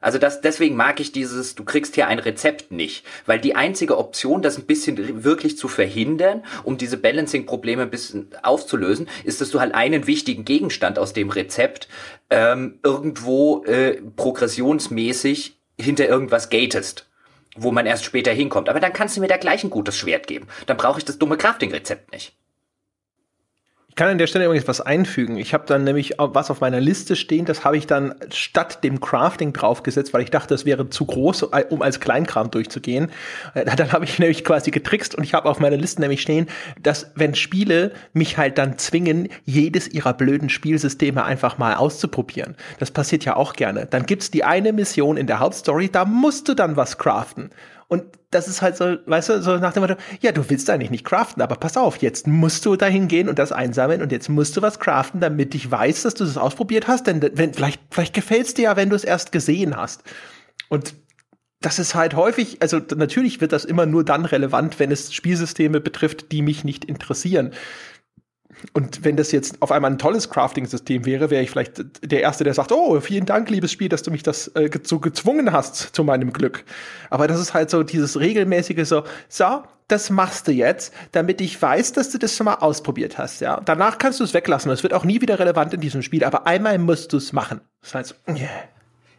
Also das, deswegen mag ich dieses, du kriegst hier ein Rezept nicht, weil die einzige Option, das ein bisschen wirklich zu verhindern, um diese Balancing-Probleme ein bisschen aufzulösen, ist, dass du halt einen wichtigen Gegenstand aus dem Rezept ähm, irgendwo äh, progressionsmäßig hinter irgendwas gatest, wo man erst später hinkommt. Aber dann kannst du mir da gleich ein gutes Schwert geben. Dann brauche ich das dumme Crafting-Rezept nicht kann an der Stelle übrigens was einfügen. Ich habe dann nämlich was auf meiner Liste stehen, das habe ich dann statt dem Crafting draufgesetzt, weil ich dachte, das wäre zu groß, um als Kleinkram durchzugehen. Äh, dann habe ich nämlich quasi getrickst und ich habe auf meiner Liste nämlich stehen, dass wenn Spiele mich halt dann zwingen, jedes ihrer blöden Spielsysteme einfach mal auszuprobieren. Das passiert ja auch gerne. Dann gibt's die eine Mission in der Hauptstory, da musst du dann was craften. Und das ist halt so, weißt du, so nach dem Motto, ja, du willst eigentlich nicht craften, aber pass auf, jetzt musst du dahin gehen und das einsammeln und jetzt musst du was craften, damit ich weiß, dass du das ausprobiert hast, denn wenn, vielleicht, vielleicht gefällt's dir ja, wenn du es erst gesehen hast. Und das ist halt häufig, also natürlich wird das immer nur dann relevant, wenn es Spielsysteme betrifft, die mich nicht interessieren. Und wenn das jetzt auf einmal ein tolles Crafting-System wäre, wäre ich vielleicht der Erste, der sagt, oh, vielen Dank, liebes Spiel, dass du mich das äh, so gezwungen hast zu meinem Glück. Aber das ist halt so dieses regelmäßige so, so, das machst du jetzt, damit ich weiß, dass du das schon mal ausprobiert hast, ja. Danach kannst du es weglassen. Es wird auch nie wieder relevant in diesem Spiel, aber einmal musst du es machen. Das heißt, yeah.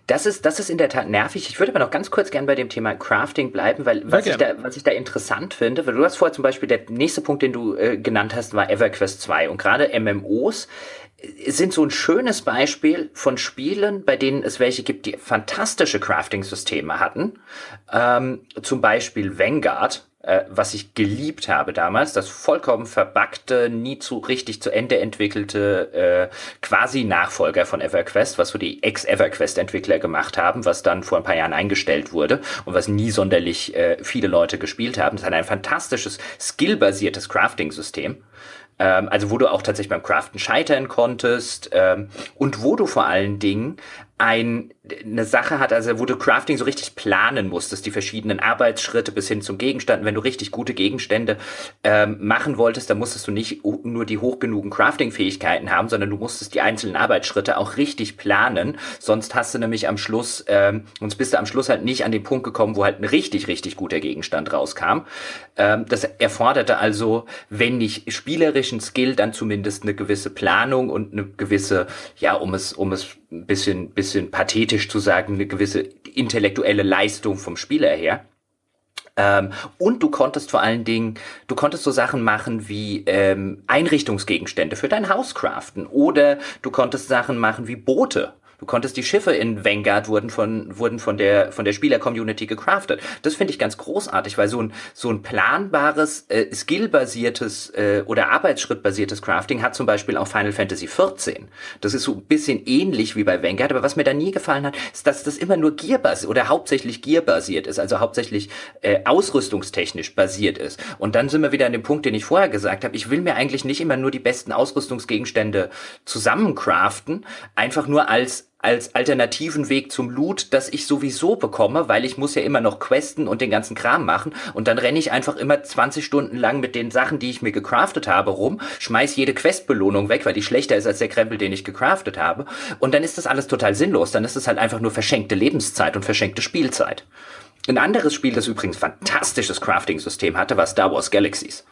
Das ist, das ist in der Tat nervig. Ich würde aber noch ganz kurz gern bei dem Thema Crafting bleiben, weil was ich, da, was ich da interessant finde, weil du hast vorher zum Beispiel, der nächste Punkt, den du äh, genannt hast, war EverQuest 2 und gerade MMOs äh, sind so ein schönes Beispiel von Spielen, bei denen es welche gibt, die fantastische Crafting-Systeme hatten. Ähm, zum Beispiel Vanguard, äh, was ich geliebt habe damals, das vollkommen verbackte, nie zu richtig zu Ende entwickelte äh, quasi Nachfolger von EverQuest, was so die Ex-EverQuest-Entwickler gemacht haben, was dann vor ein paar Jahren eingestellt wurde und was nie sonderlich äh, viele Leute gespielt haben. Das hat ein fantastisches, skillbasiertes Crafting-System ähm, also wo du auch tatsächlich beim Craften scheitern konntest ähm, und wo du vor allen Dingen ein, eine Sache hat, also wo du Crafting so richtig planen musstest, die verschiedenen Arbeitsschritte bis hin zum Gegenstand. Wenn du richtig gute Gegenstände ähm, machen wolltest, dann musstest du nicht nur die hoch genugen Crafting-Fähigkeiten haben, sondern du musstest die einzelnen Arbeitsschritte auch richtig planen. Sonst hast du nämlich am Schluss, ähm, sonst bist du am Schluss halt nicht an den Punkt gekommen, wo halt ein richtig, richtig guter Gegenstand rauskam. Ähm, das erforderte also, wenn nicht spielerischen Skill, dann zumindest eine gewisse Planung und eine gewisse, ja, um es, um es ein bisschen, bisschen pathetisch zu sagen, eine gewisse intellektuelle Leistung vom Spieler her. Ähm, und du konntest vor allen Dingen, du konntest so Sachen machen wie ähm, Einrichtungsgegenstände für dein Haus craften oder du konntest Sachen machen wie Boote Du konntest die Schiffe in Vanguard wurden von, wurden von der, von der Spieler-Community gecraftet. Das finde ich ganz großartig, weil so ein, so ein planbares, äh, skillbasiertes äh, oder arbeitsschrittbasiertes Crafting hat zum Beispiel auch Final Fantasy XIV. Das ist so ein bisschen ähnlich wie bei Vanguard, aber was mir da nie gefallen hat, ist, dass das immer nur Gearbasiert oder hauptsächlich Gearbasiert ist, also hauptsächlich äh, ausrüstungstechnisch basiert ist. Und dann sind wir wieder an dem Punkt, den ich vorher gesagt habe. Ich will mir eigentlich nicht immer nur die besten Ausrüstungsgegenstände zusammencraften, einfach nur als als alternativen Weg zum Loot, das ich sowieso bekomme, weil ich muss ja immer noch questen und den ganzen Kram machen und dann renne ich einfach immer 20 Stunden lang mit den Sachen, die ich mir gecraftet habe, rum, schmeiß jede Questbelohnung weg, weil die schlechter ist als der Krempel, den ich gecraftet habe und dann ist das alles total sinnlos, dann ist es halt einfach nur verschenkte Lebenszeit und verschenkte Spielzeit. Ein anderes Spiel, das übrigens fantastisches Crafting-System hatte, war Star Wars Galaxies.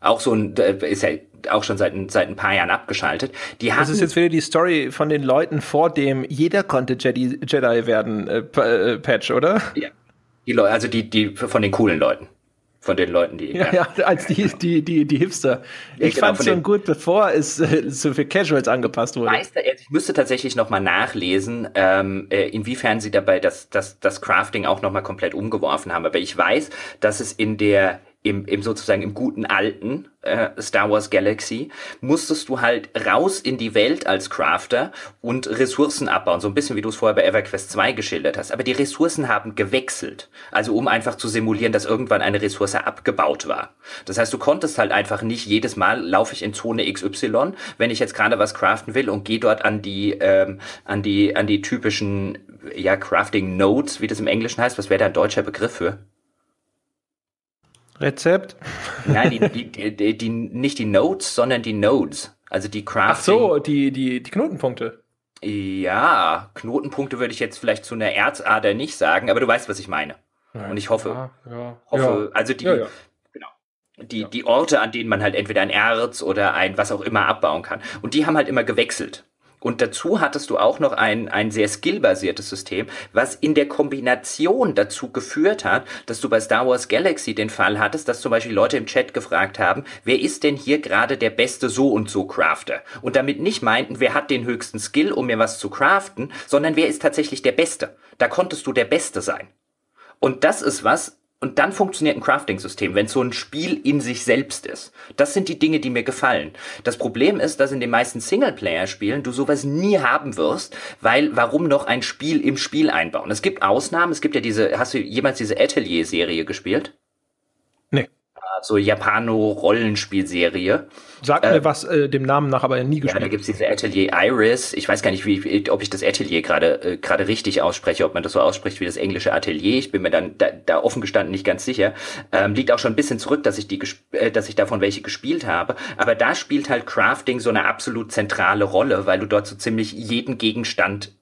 Auch so ein, ist ja auch schon seit, seit ein paar Jahren abgeschaltet. Die hatten, das ist jetzt wieder die Story von den Leuten vor dem jeder konnte Jedi, Jedi werden äh, äh, Patch, oder? Ja. Die Leute, also die, die von den coolen Leuten. Von den Leuten, die. Ja, ja, ja als die, die, die, die Hipster. Ich genau, fand es schon gut, bevor es äh, so für Casuals angepasst wurde. Meister, ich müsste tatsächlich nochmal nachlesen, ähm, äh, inwiefern sie dabei das, das, das Crafting auch nochmal komplett umgeworfen haben. Aber ich weiß, dass es in der im, im sozusagen im guten alten äh, Star Wars Galaxy musstest du halt raus in die Welt als Crafter und Ressourcen abbauen, so ein bisschen wie du es vorher bei EverQuest 2 geschildert hast. Aber die Ressourcen haben gewechselt, also um einfach zu simulieren, dass irgendwann eine Ressource abgebaut war. Das heißt, du konntest halt einfach nicht jedes Mal laufe ich in Zone XY, wenn ich jetzt gerade was craften will und gehe dort an die ähm, an die an die typischen ja Crafting Nodes, wie das im Englischen heißt. Was wäre da ein deutscher Begriff für? Rezept? Nein, die, die, die, die, nicht die Notes, sondern die Nodes. Also die Crafting. Ach so, die, die, die Knotenpunkte. Ja, Knotenpunkte würde ich jetzt vielleicht zu einer Erzader nicht sagen, aber du weißt, was ich meine. Ja, Und ich hoffe, ja, ja, hoffe, also die, genau, die, die Orte, an denen man halt entweder ein Erz oder ein was auch immer abbauen kann. Und die haben halt immer gewechselt. Und dazu hattest du auch noch ein, ein sehr skillbasiertes System, was in der Kombination dazu geführt hat, dass du bei Star Wars Galaxy den Fall hattest, dass zum Beispiel Leute im Chat gefragt haben, wer ist denn hier gerade der beste so und so Crafter? Und damit nicht meinten, wer hat den höchsten Skill, um mir was zu craften, sondern wer ist tatsächlich der Beste? Da konntest du der Beste sein. Und das ist was, und dann funktioniert ein Crafting-System, wenn so ein Spiel in sich selbst ist. Das sind die Dinge, die mir gefallen. Das Problem ist, dass in den meisten Singleplayer-Spielen du sowas nie haben wirst, weil warum noch ein Spiel im Spiel einbauen? Es gibt Ausnahmen, es gibt ja diese, hast du jemals diese Atelier-Serie gespielt? So Japano-Rollenspielserie. Sagt äh, mir was äh, dem Namen nach, aber nie gespielt. Ja, da gibt's diese Atelier Iris. Ich weiß gar nicht, wie, ob ich das Atelier gerade äh, gerade richtig ausspreche, ob man das so ausspricht wie das englische Atelier. Ich bin mir dann da, da offen gestanden nicht ganz sicher. Ähm, liegt auch schon ein bisschen zurück, dass ich die, äh, dass ich davon welche gespielt habe. Aber da spielt halt Crafting so eine absolut zentrale Rolle, weil du dort so ziemlich jeden Gegenstand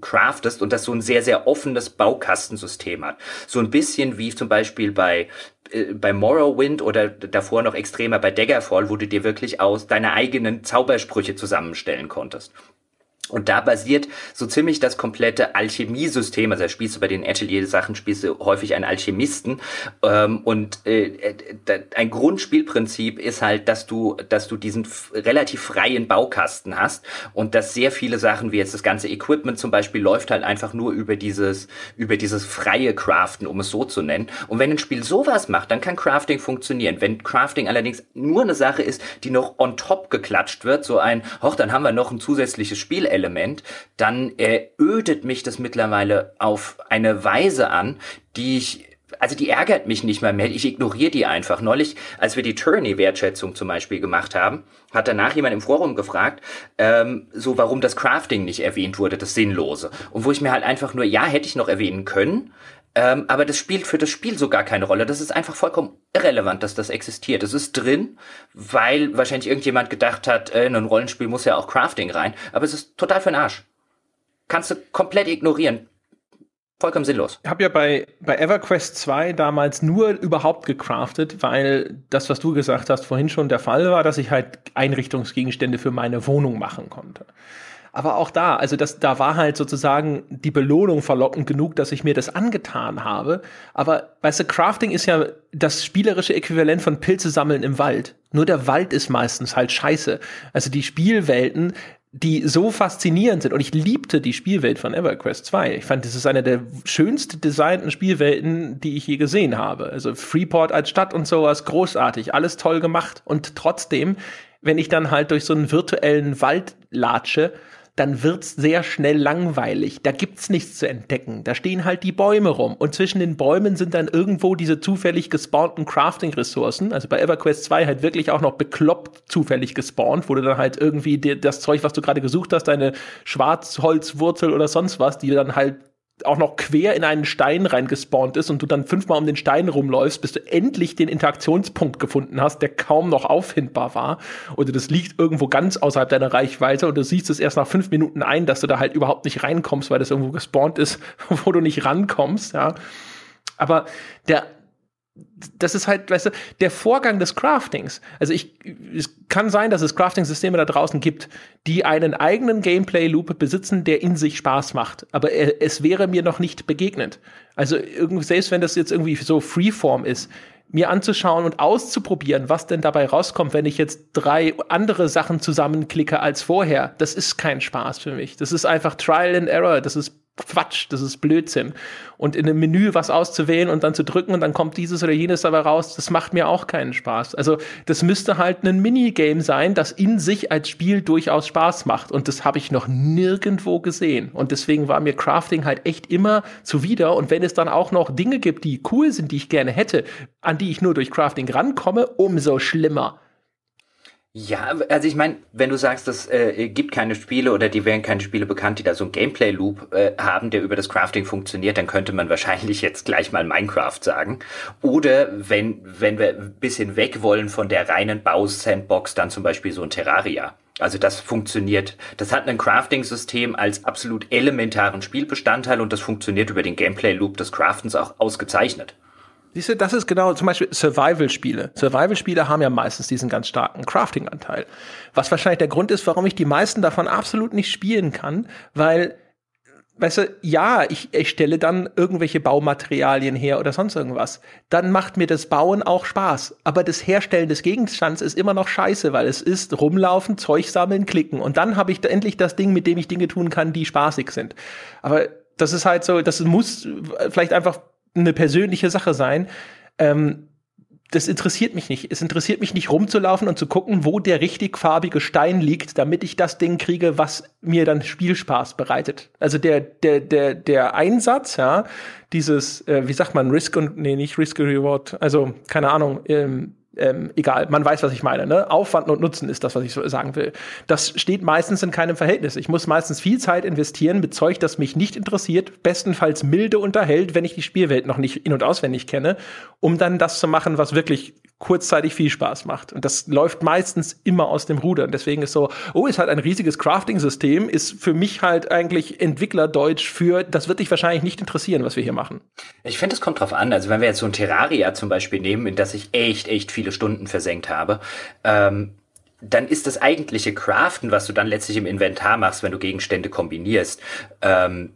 craftest und das so ein sehr, sehr offenes Baukastensystem hat. So ein bisschen wie zum Beispiel bei äh, bei Morrowind oder davor noch extremer bei Daggerfall, wo du dir wirklich aus deine eigenen Zaubersprüche zusammenstellen konntest. Und da basiert so ziemlich das komplette Alchemiesystem. Also er spielst du bei den Atelier-Sachen, spielst du häufig einen Alchemisten. Ähm, und äh, äh, ein Grundspielprinzip ist halt, dass du, dass du diesen relativ freien Baukasten hast und dass sehr viele Sachen, wie jetzt das ganze Equipment zum Beispiel, läuft halt einfach nur über dieses, über dieses freie Craften, um es so zu nennen. Und wenn ein Spiel sowas macht, dann kann Crafting funktionieren. Wenn Crafting allerdings nur eine Sache ist, die noch on top geklatscht wird, so ein, hoch, dann haben wir noch ein zusätzliches Spiel Element, dann äh, ödet mich das mittlerweile auf eine Weise an, die ich also die ärgert mich nicht mal mehr, ich ignoriere die einfach. Neulich, als wir die Tourney-Wertschätzung zum Beispiel gemacht haben, hat danach jemand im Forum gefragt, ähm, so warum das Crafting nicht erwähnt wurde, das Sinnlose. Und wo ich mir halt einfach nur, ja, hätte ich noch erwähnen können, ähm, aber das spielt für das Spiel so gar keine Rolle. Das ist einfach vollkommen irrelevant, dass das existiert. Es ist drin, weil wahrscheinlich irgendjemand gedacht hat, äh, in ein Rollenspiel muss ja auch Crafting rein. Aber es ist total für den Arsch. Kannst du komplett ignorieren. Vollkommen sinnlos. Ich habe ja bei, bei EverQuest 2 damals nur überhaupt gecraftet, weil das, was du gesagt hast, vorhin schon der Fall war, dass ich halt Einrichtungsgegenstände für meine Wohnung machen konnte. Aber auch da, also das, da war halt sozusagen die Belohnung verlockend genug, dass ich mir das angetan habe. Aber weißt du, Crafting ist ja das spielerische Äquivalent von Pilze sammeln im Wald. Nur der Wald ist meistens halt scheiße. Also die Spielwelten, die so faszinierend sind. Und ich liebte die Spielwelt von EverQuest 2. Ich fand, das ist eine der schönst designten Spielwelten, die ich je gesehen habe. Also Freeport als Stadt und sowas, großartig, alles toll gemacht. Und trotzdem, wenn ich dann halt durch so einen virtuellen Wald latsche, dann wird's sehr schnell langweilig. Da gibt's nichts zu entdecken. Da stehen halt die Bäume rum. Und zwischen den Bäumen sind dann irgendwo diese zufällig gespawnten Crafting-Ressourcen. Also bei EverQuest 2 halt wirklich auch noch bekloppt zufällig gespawnt, wo du dann halt irgendwie das Zeug, was du gerade gesucht hast, deine Schwarzholzwurzel oder sonst was, die dann halt auch noch quer in einen Stein reingespawnt ist und du dann fünfmal um den Stein rumläufst, bis du endlich den Interaktionspunkt gefunden hast, der kaum noch auffindbar war. Oder das liegt irgendwo ganz außerhalb deiner Reichweite und du siehst es erst nach fünf Minuten ein, dass du da halt überhaupt nicht reinkommst, weil das irgendwo gespawnt ist, wo du nicht rankommst, ja. Aber der das ist halt, weißt du, der Vorgang des Craftings. Also ich, es kann sein, dass es Crafting-Systeme da draußen gibt, die einen eigenen Gameplay-Loop besitzen, der in sich Spaß macht. Aber es wäre mir noch nicht begegnet. Also selbst wenn das jetzt irgendwie so Freeform ist, mir anzuschauen und auszuprobieren, was denn dabei rauskommt, wenn ich jetzt drei andere Sachen zusammenklicke als vorher, das ist kein Spaß für mich. Das ist einfach Trial and Error. Das ist Quatsch, das ist Blödsinn. Und in einem Menü was auszuwählen und dann zu drücken und dann kommt dieses oder jenes dabei raus, das macht mir auch keinen Spaß. Also das müsste halt ein Minigame sein, das in sich als Spiel durchaus Spaß macht. Und das habe ich noch nirgendwo gesehen. Und deswegen war mir Crafting halt echt immer zuwider. Und wenn es dann auch noch Dinge gibt, die cool sind, die ich gerne hätte, an die ich nur durch Crafting rankomme, umso schlimmer. Ja, also ich meine, wenn du sagst, es äh, gibt keine Spiele oder die wären keine Spiele bekannt, die da so einen Gameplay-Loop äh, haben, der über das Crafting funktioniert, dann könnte man wahrscheinlich jetzt gleich mal Minecraft sagen. Oder wenn, wenn wir ein bisschen weg wollen von der reinen Bau-Sandbox, dann zum Beispiel so ein Terraria. Also das funktioniert, das hat ein Crafting-System als absolut elementaren Spielbestandteil und das funktioniert über den Gameplay-Loop des Craftens auch ausgezeichnet. Siehst du, das ist genau zum Beispiel Survival-Spiele. Survival-Spiele haben ja meistens diesen ganz starken Crafting-Anteil. Was wahrscheinlich der Grund ist, warum ich die meisten davon absolut nicht spielen kann, weil, weißt du, ja, ich, ich stelle dann irgendwelche Baumaterialien her oder sonst irgendwas. Dann macht mir das Bauen auch Spaß. Aber das Herstellen des Gegenstands ist immer noch scheiße, weil es ist rumlaufen, Zeug sammeln, klicken. Und dann habe ich da endlich das Ding, mit dem ich Dinge tun kann, die spaßig sind. Aber das ist halt so, das muss vielleicht einfach eine persönliche Sache sein. Ähm, das interessiert mich nicht. Es interessiert mich nicht rumzulaufen und zu gucken, wo der richtig farbige Stein liegt, damit ich das Ding kriege, was mir dann Spielspaß bereitet. Also der, der, der, der Einsatz, ja, dieses, äh, wie sagt man, Risk und, nee, nicht Risk and Reward, also, keine Ahnung, ähm, ähm, egal, man weiß, was ich meine. Ne? Aufwand und Nutzen ist das, was ich so sagen will. Das steht meistens in keinem Verhältnis. Ich muss meistens viel Zeit investieren mit Zeug, das mich nicht interessiert, bestenfalls milde unterhält, wenn ich die Spielwelt noch nicht in- und auswendig kenne, um dann das zu machen, was wirklich kurzzeitig viel Spaß macht. Und das läuft meistens immer aus dem Ruder. Und deswegen ist so, oh, ist halt ein riesiges Crafting-System, ist für mich halt eigentlich Entwicklerdeutsch für, das wird dich wahrscheinlich nicht interessieren, was wir hier machen. Ich finde, es kommt drauf an. Also wenn wir jetzt so ein Terraria zum Beispiel nehmen, in das ich echt, echt viele Stunden versenkt habe, ähm, dann ist das eigentliche Craften, was du dann letztlich im Inventar machst, wenn du Gegenstände kombinierst, ähm,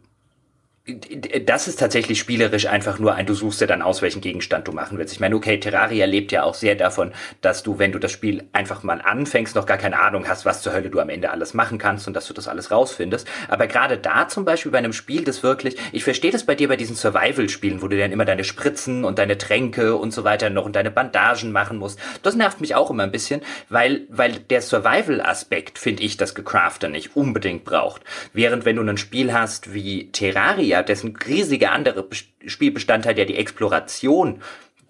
das ist tatsächlich spielerisch einfach nur ein, du suchst dir dann aus, welchen Gegenstand du machen willst. Ich meine, okay, Terraria lebt ja auch sehr davon, dass du, wenn du das Spiel einfach mal anfängst, noch gar keine Ahnung hast, was zur Hölle du am Ende alles machen kannst und dass du das alles rausfindest. Aber gerade da zum Beispiel bei einem Spiel, das wirklich, ich verstehe das bei dir bei diesen Survival-Spielen, wo du dann immer deine Spritzen und deine Tränke und so weiter noch und deine Bandagen machen musst. Das nervt mich auch immer ein bisschen, weil, weil der Survival-Aspekt, finde ich, das Gecrafter nicht unbedingt braucht. Während wenn du ein Spiel hast wie Terraria, dessen riesige andere Spielbestandteil ja die Exploration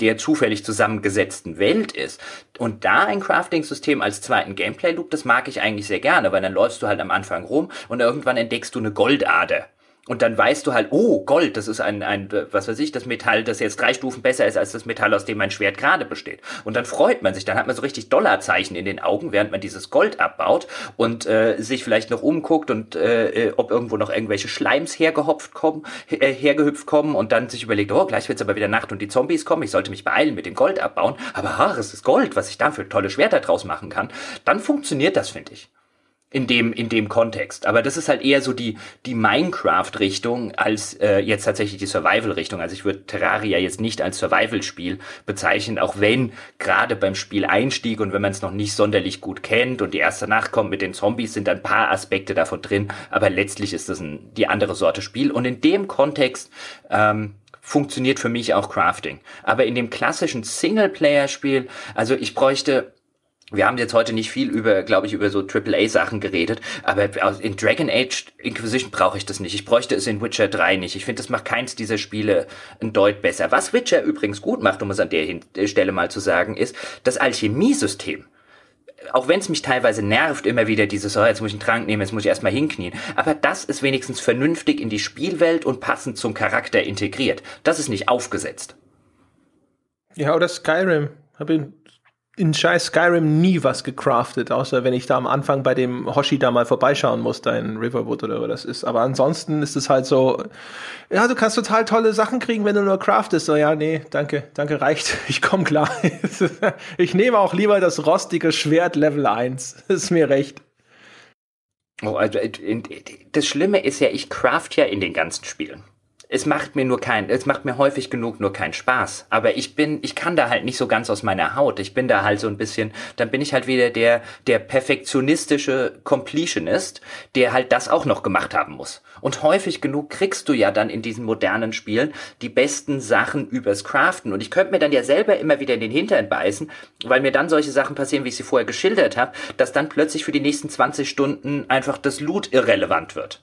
der zufällig zusammengesetzten Welt ist. Und da ein Crafting-System als zweiten Gameplay-Loop, das mag ich eigentlich sehr gerne, weil dann läufst du halt am Anfang rum und irgendwann entdeckst du eine Goldader. Und dann weißt du halt, oh, Gold, das ist ein, ein, was weiß ich, das Metall, das jetzt drei Stufen besser ist als das Metall, aus dem mein Schwert gerade besteht. Und dann freut man sich, dann hat man so richtig Dollarzeichen in den Augen, während man dieses Gold abbaut und äh, sich vielleicht noch umguckt und äh, äh ob irgendwo noch irgendwelche Schleims hergehopft kommen, äh, hergehüpft kommen und dann sich überlegt, oh, gleich wird's aber wieder Nacht und die Zombies kommen, ich sollte mich beeilen mit dem Gold abbauen. Aber ach, es ist Gold, was ich da für tolle Schwerter draus machen kann. Dann funktioniert das, finde ich in dem in dem Kontext. Aber das ist halt eher so die die Minecraft-Richtung als äh, jetzt tatsächlich die Survival-Richtung. Also ich würde Terraria jetzt nicht als Survival-Spiel bezeichnen, auch wenn gerade beim Spieleinstieg und wenn man es noch nicht sonderlich gut kennt und die erste Nacht kommt mit den Zombies, sind ein paar Aspekte davon drin. Aber letztlich ist das ein, die andere Sorte Spiel. Und in dem Kontext ähm, funktioniert für mich auch Crafting. Aber in dem klassischen Singleplayer-Spiel, also ich bräuchte wir haben jetzt heute nicht viel über, glaube ich, über so AAA-Sachen geredet, aber in Dragon Age Inquisition brauche ich das nicht. Ich bräuchte es in Witcher 3 nicht. Ich finde, das macht keins dieser Spiele ein Deut besser. Was Witcher übrigens gut macht, um es an der Stelle mal zu sagen, ist das Alchemiesystem auch wenn es mich teilweise nervt, immer wieder dieses, oh, jetzt muss ich einen Trank nehmen, jetzt muss ich erstmal hinknien. Aber das ist wenigstens vernünftig in die Spielwelt und passend zum Charakter integriert. Das ist nicht aufgesetzt. Ja, oder Skyrim. Hab ihn in scheiß Skyrim nie was gecraftet, außer wenn ich da am Anfang bei dem Hoshi da mal vorbeischauen muss, da in Riverwood oder wo das ist. Aber ansonsten ist es halt so, ja, du kannst total tolle Sachen kriegen, wenn du nur craftest. So, ja, nee, danke, danke, reicht. Ich komm klar. ich nehme auch lieber das rostige Schwert Level 1. ist mir recht. Oh, also, das Schlimme ist ja, ich craft ja in den ganzen Spielen es macht mir nur kein, es macht mir häufig genug nur keinen Spaß. Aber ich bin, ich kann da halt nicht so ganz aus meiner Haut. Ich bin da halt so ein bisschen, dann bin ich halt wieder der, der perfektionistische Completionist, der halt das auch noch gemacht haben muss. Und häufig genug kriegst du ja dann in diesen modernen Spielen die besten Sachen übers Craften. Und ich könnte mir dann ja selber immer wieder in den Hintern beißen, weil mir dann solche Sachen passieren, wie ich sie vorher geschildert habe, dass dann plötzlich für die nächsten 20 Stunden einfach das Loot irrelevant wird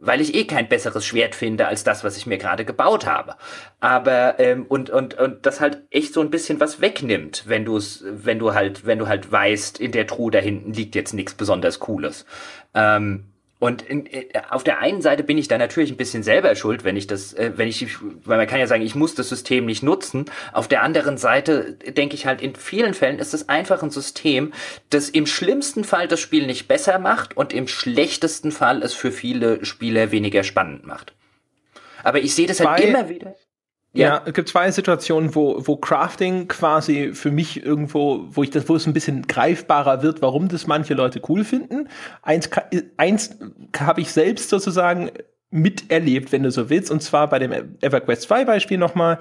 weil ich eh kein besseres Schwert finde als das, was ich mir gerade gebaut habe. Aber ähm, und und und das halt echt so ein bisschen was wegnimmt, wenn du es, wenn du halt, wenn du halt weißt, in der Truhe da hinten liegt jetzt nichts besonders Cooles. Ähm, und in, in, auf der einen Seite bin ich da natürlich ein bisschen selber schuld, wenn ich das, äh, wenn ich, weil man kann ja sagen, ich muss das System nicht nutzen. Auf der anderen Seite denke ich halt, in vielen Fällen ist es einfach ein System, das im schlimmsten Fall das Spiel nicht besser macht und im schlechtesten Fall es für viele Spieler weniger spannend macht. Aber ich sehe das halt Bei immer wieder. Ja. es gibt zwei Situationen, wo, wo Crafting quasi für mich irgendwo, wo ich das, wo es ein bisschen greifbarer wird, warum das manche Leute cool finden. Eins, eins habe ich selbst sozusagen miterlebt, wenn du so willst, und zwar bei dem EverQuest 2 Beispiel nochmal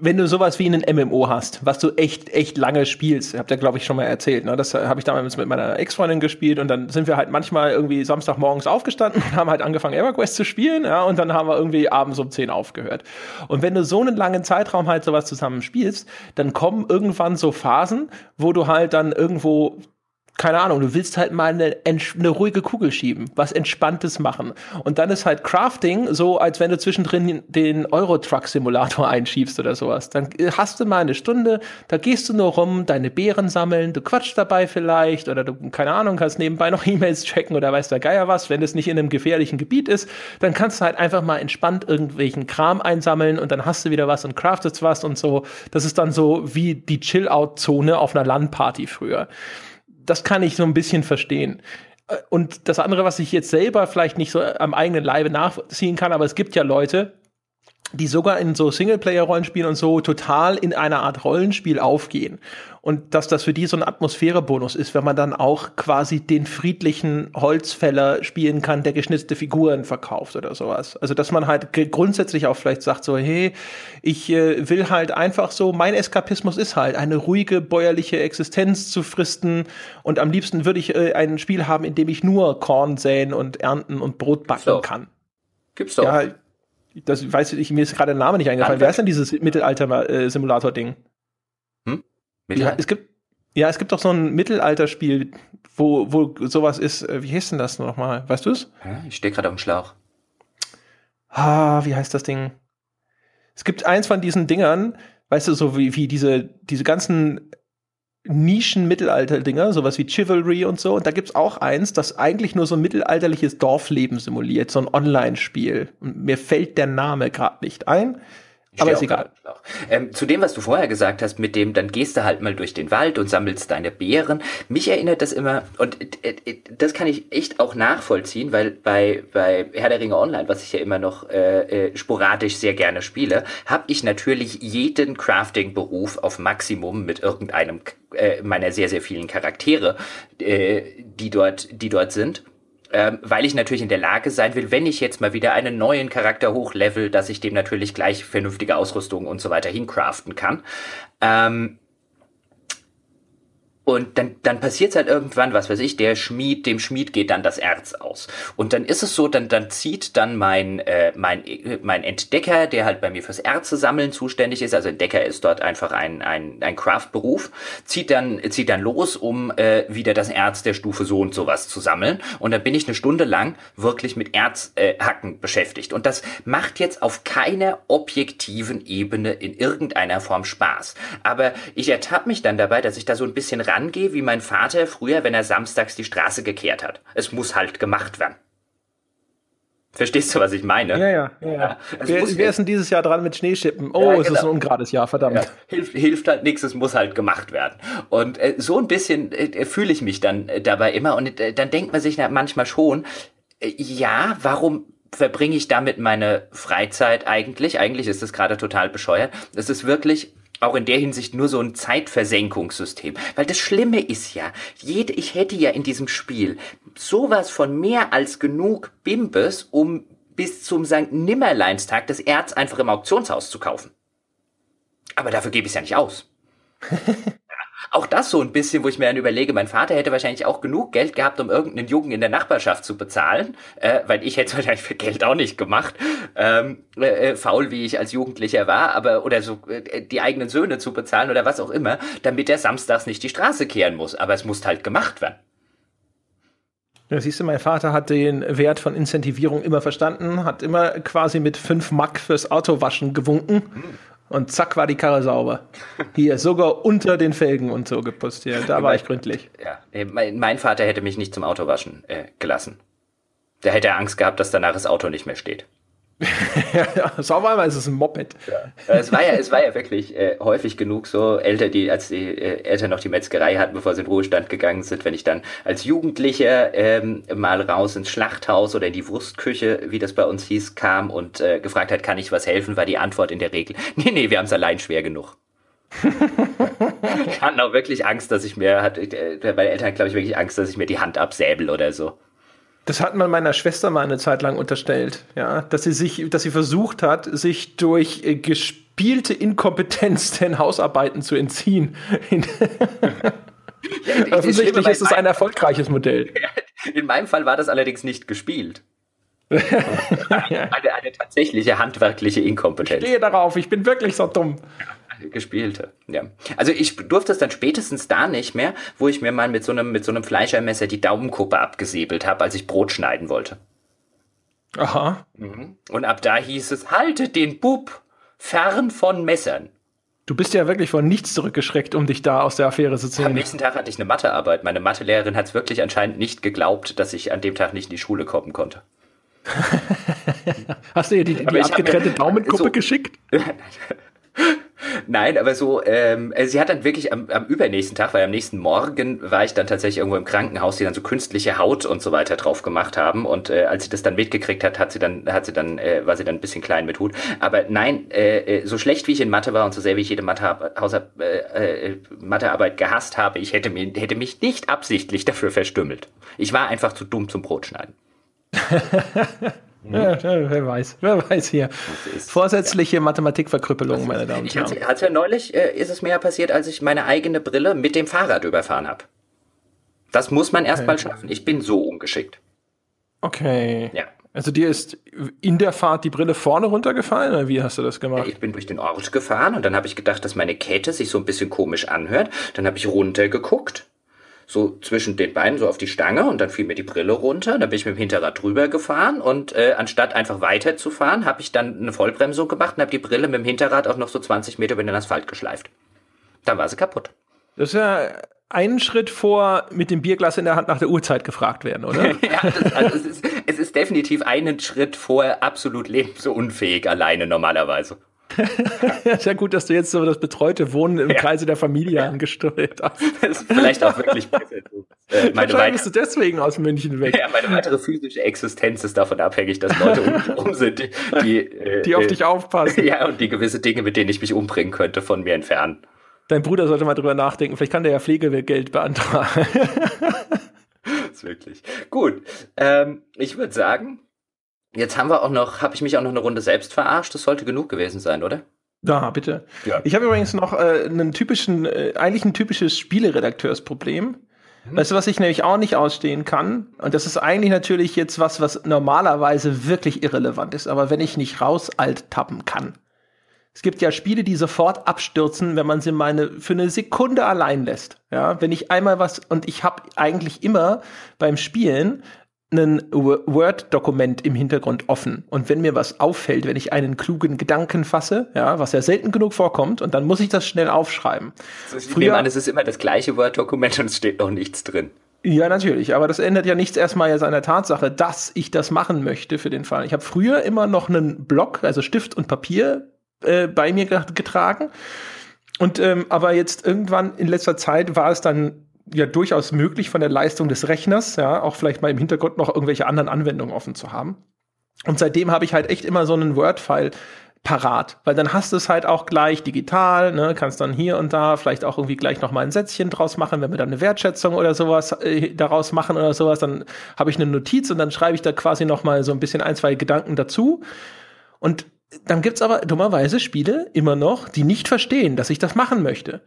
wenn du sowas wie einen MMO hast, was du echt, echt lange spielst, habt ihr, glaube ich, schon mal erzählt, ne? das habe ich damals mit meiner Ex-Freundin gespielt und dann sind wir halt manchmal irgendwie Samstagmorgens aufgestanden und haben halt angefangen, EverQuest zu spielen, ja, und dann haben wir irgendwie abends um 10 aufgehört. Und wenn du so einen langen Zeitraum halt sowas zusammen spielst, dann kommen irgendwann so Phasen, wo du halt dann irgendwo keine Ahnung, du willst halt mal eine, eine ruhige Kugel schieben, was Entspanntes machen. Und dann ist halt Crafting so, als wenn du zwischendrin den Euro-Truck-Simulator einschiebst oder sowas. Dann hast du mal eine Stunde, da gehst du nur rum, deine Beeren sammeln, du quatschst dabei vielleicht oder du, keine Ahnung, kannst nebenbei noch E-Mails checken oder weiß der Geier was. Wenn es nicht in einem gefährlichen Gebiet ist, dann kannst du halt einfach mal entspannt irgendwelchen Kram einsammeln und dann hast du wieder was und craftest was und so. Das ist dann so wie die Chill-Out-Zone auf einer LAN-Party früher das kann ich so ein bisschen verstehen. Äh, und das andere, was ich jetzt selber vielleicht nicht so am eigenen Leibe nachziehen kann, aber es gibt ja Leute, die sogar in so Singleplayer-Rollenspielen und so total in einer Art Rollenspiel aufgehen. Und dass das für die so ein Atmosphärebonus ist, wenn man dann auch quasi den friedlichen Holzfäller spielen kann, der geschnitzte Figuren verkauft oder sowas. Also dass man halt grundsätzlich auch vielleicht sagt so, hey, ich äh, will halt einfach so, mein Eskapismus ist halt eine ruhige bäuerliche Existenz zu fristen und am liebsten würde ich äh, ein Spiel haben, in dem ich nur Korn säen und ernten und Brot backen so. kann. Gibt's doch. Ja, das weiß ich, mir ist gerade der Name nicht eingefallen. Wer ist denn dieses Mittelalter-Simulator-Ding? Hm? Mittelalter? Ja, es gibt, ja, es gibt doch so ein Mittelalterspiel, wo, wo sowas ist. Äh, wie heißt denn das nochmal? Weißt du es? Ich stehe gerade auf dem Schlauch. Ah, wie heißt das Ding? Es gibt eins von diesen Dingern, weißt du, so wie, wie diese, diese ganzen Nischen-Mittelalter-Dinger, sowas wie Chivalry und so. Und da gibt's auch eins, das eigentlich nur so ein mittelalterliches Dorfleben simuliert, so ein Online-Spiel. Und mir fällt der Name gerade nicht ein. Aber ist egal. Ähm, zu dem, was du vorher gesagt hast, mit dem, dann gehst du halt mal durch den Wald und sammelst deine Beeren. Mich erinnert das immer, und äh, äh, das kann ich echt auch nachvollziehen, weil bei, bei Herr der Ringe Online, was ich ja immer noch äh, äh sporadisch sehr gerne spiele, habe ich natürlich jeden Crafting-Beruf auf Maximum mit irgendeinem äh, meiner sehr, sehr vielen Charaktere, äh, die, dort, die dort sind ähm, weil ich natürlich in der Lage sein will, wenn ich jetzt mal wieder einen neuen Charakter hochlevel, dass ich dem natürlich gleich vernünftige Ausrüstung und so weiter hincraften kann. Ähm, und dann, dann passiert halt irgendwann, was weiß ich, der Schmied, dem Schmied geht dann das Erz aus. Und dann ist es so, dann, dann zieht dann mein, äh, mein, mein Entdecker, der halt bei mir fürs Erze sammeln zuständig ist, also Entdecker ist dort einfach ein, ein, ein Craft-Beruf, zieht dann, zieht dann los, um äh, wieder das Erz der Stufe so und sowas zu sammeln. Und dann bin ich eine Stunde lang wirklich mit Erzhacken äh, beschäftigt. Und das macht jetzt auf keiner objektiven Ebene in irgendeiner Form Spaß. Aber ich ertappe mich dann dabei, dass ich da so ein bisschen rangehe, wie mein Vater früher, wenn er samstags die Straße gekehrt hat. Es muss halt gemacht werden. Verstehst du, was ich meine? Ja, ja. ja, ja. Wer, wer ist denn dieses Jahr dran mit Schneeschippen? Oh, ja, es genau. ist ein ungerades Jahr, verdammt. Ja, hilft, hilft halt nichts, es muss halt gemacht werden. Und äh, so ein bisschen äh, fühle ich mich dann äh, dabei immer. Und äh, dann denkt man sich manchmal schon, äh, ja, warum verbringe ich damit meine Freizeit eigentlich? Eigentlich ist das gerade total bescheuert. Es ist wirklich auch in der Hinsicht nur so ein Zeitversenkungssystem. Weil das Schlimme ist ja, jede, ich hätte ja in diesem Spiel sowas von mehr als genug Bimbes, um bis zum St. Nimmerleinstag das Erz einfach im Auktionshaus zu kaufen. Aber dafür gebe ich es ja nicht aus. auch das so ein bisschen, wo ich mir dann überlege, mein Vater hätte wahrscheinlich auch genug Geld gehabt, um irgendeinen Jungen in der Nachbarschaft zu bezahlen, äh, weil ich hätte es wahrscheinlich für Geld auch nicht gemacht, ähm, äh, äh, faul wie ich als Jugendlicher war, aber oder so äh, die eigenen Söhne zu bezahlen oder was auch immer, damit er samstags nicht die Straße kehren muss. Aber es muss halt gemacht werden. Ja, siehst du, mein Vater hat den Wert von Incentivierung immer verstanden, hat immer quasi mit 5 Mack fürs Autowaschen gewunken. Und zack war die Karre sauber. Hier, sogar unter den Felgen und so gepostiert. Da war ich gründlich. Ja, mein Vater hätte mich nicht zum Autowaschen äh, gelassen. Da hätte er Angst gehabt, dass danach das Auto nicht mehr steht. sauber einmal ist es ein Moped. Ja. Es war ja, es war ja wirklich äh, häufig genug so, Eltern, die, als die äh, Eltern noch die Metzgerei hatten, bevor sie in Ruhestand gegangen sind, wenn ich dann als Jugendlicher ähm, mal raus ins Schlachthaus oder in die Wurstküche, wie das bei uns hieß, kam und äh, gefragt hat, kann ich was helfen, war die Antwort in der Regel, nee, nee, wir haben es allein schwer genug. ich hatte auch wirklich Angst, dass ich mir, hat, äh, meine Eltern glaube ich wirklich Angst, dass ich mir die Hand absäbel oder so. Das hat man meiner Schwester mal eine Zeit lang unterstellt, ja, dass sie sich, dass sie versucht hat, sich durch äh, gespielte Inkompetenz den Hausarbeiten zu entziehen. ja, Offensichtlich ist es ein erfolgreiches Modell. In meinem Fall war das allerdings nicht gespielt. eine, eine, tatsächliche handwerkliche Inkompetenz. Ich stehe darauf, ich bin wirklich so dumm gespielte. Ja. Also ich durfte es dann spätestens da nicht mehr, wo ich mir mal mit so einem, mit so einem Fleischermesser die Daumenkuppe abgesäbelt habe, als ich Brot schneiden wollte. Aha. Mhm. Und ab da hieß es, haltet den Bub fern von Messern. Du bist ja wirklich von nichts zurückgeschreckt, um dich da aus der Affäre zu ziehen. Am nächsten Tag hatte ich eine Mathearbeit. Meine Mathelehrerin hat es wirklich anscheinend nicht geglaubt, dass ich an dem Tag nicht in die Schule kommen konnte. Hast du ihr die, die abgetrennte Daumenkuppe so, geschickt? Nein, aber so, ähm, also sie hat dann wirklich am, am übernächsten Tag, weil am nächsten Morgen war ich dann tatsächlich irgendwo im Krankenhaus, die dann so künstliche Haut und so weiter drauf gemacht haben. Und äh, als sie das dann mitgekriegt hat, hat sie dann, hat sie dann, äh, war sie dann ein bisschen klein mit Hut. Aber nein, äh, äh so schlecht wie ich in Mathe war und so sehr wie ich jede Mathe, Hausa, äh, äh, Mathearbeit gehasst habe, ich hätte, mir, hätte mich nicht absichtlich dafür verstümmelt. Ich war einfach zu dumm zum Brotschneiden. Ja, wer weiß, wer weiß hier. Vorsätzliche ja. Mathematikverkrüppelung, meine Damen und Herren. Hat ja neulich, äh, ist es mir ja passiert, als ich meine eigene Brille mit dem Fahrrad überfahren habe. Das muss man erstmal okay. schaffen. Ich bin so ungeschickt. Okay. Ja. Also dir ist in der Fahrt die Brille vorne runtergefallen oder wie hast du das gemacht? Ich bin durch den Ort gefahren und dann habe ich gedacht, dass meine Kette sich so ein bisschen komisch anhört. Dann habe ich runtergeguckt so zwischen den Beinen so auf die Stange und dann fiel mir die Brille runter. Dann bin ich mit dem Hinterrad drüber gefahren und äh, anstatt einfach weiterzufahren, habe ich dann eine Vollbremsung gemacht und habe die Brille mit dem Hinterrad auch noch so 20 Meter über den Asphalt geschleift. Dann war sie kaputt. Das ist ja einen Schritt vor mit dem Bierglas in der Hand nach der Uhrzeit gefragt werden, oder? ja, das, also es, ist, es ist definitiv einen Schritt vor absolut lebensunfähig alleine normalerweise. ja, sehr gut, dass du jetzt so das betreute Wohnen im ja. Kreise der Familie ja. angesteuert hast. Das ist vielleicht auch wirklich besser. Äh, meine bist du deswegen aus München weg. Ja, meine weitere physische Existenz ist davon abhängig, dass Leute um herum sind, die, die, äh, die auf äh, dich aufpassen. Ja, und die gewisse Dinge, mit denen ich mich umbringen könnte, von mir entfernen. Dein Bruder sollte mal drüber nachdenken. Vielleicht kann der ja Pflegegeld beantragen. das ist wirklich. Gut. Ähm, ich würde sagen, Jetzt haben wir auch noch, habe ich mich auch noch eine Runde selbst verarscht. Das sollte genug gewesen sein, oder? Ja, bitte. Ja. Ich habe übrigens noch äh, einen typischen, äh, eigentlich ein typisches Spieleredakteursproblem. Hm. Weißt du, was ich nämlich auch nicht ausstehen kann? Und das ist eigentlich natürlich jetzt was, was normalerweise wirklich irrelevant ist, aber wenn ich nicht raus alt tappen kann. Es gibt ja Spiele, die sofort abstürzen, wenn man sie meine für eine Sekunde allein lässt. Ja, wenn ich einmal was und ich habe eigentlich immer beim Spielen ein Word-Dokument im Hintergrund offen. Und wenn mir was auffällt, wenn ich einen klugen Gedanken fasse, ja, was ja selten genug vorkommt, und dann muss ich das schnell aufschreiben. Also ich Früher, nehme an, es ist immer das gleiche Word-Dokument und es steht noch nichts drin. Ja, natürlich, aber das ändert ja nichts erstmal jetzt an der Tatsache, dass ich das machen möchte für den Fall. Ich habe früher immer noch einen Block, also Stift und Papier äh, bei mir getragen. Und ähm, aber jetzt irgendwann in letzter Zeit war es dann ja durchaus möglich von der Leistung des Rechners, ja, auch vielleicht mal im Hintergrund noch irgendwelche anderen Anwendungen offen zu haben. Und seitdem habe ich halt echt immer so einen Word-File parat, weil dann hast du es halt auch gleich digital, ne, kannst dann hier und da vielleicht auch irgendwie gleich noch mal ein Sätzchen draus machen, wenn wir dann eine Wertschätzung oder sowas äh, daraus machen oder sowas, dann habe ich eine Notiz und dann schreibe ich da quasi noch mal so ein bisschen ein, zwei Gedanken dazu. Und dann gibt's aber dummerweise Spiele immer noch, die nicht verstehen, dass ich das machen möchte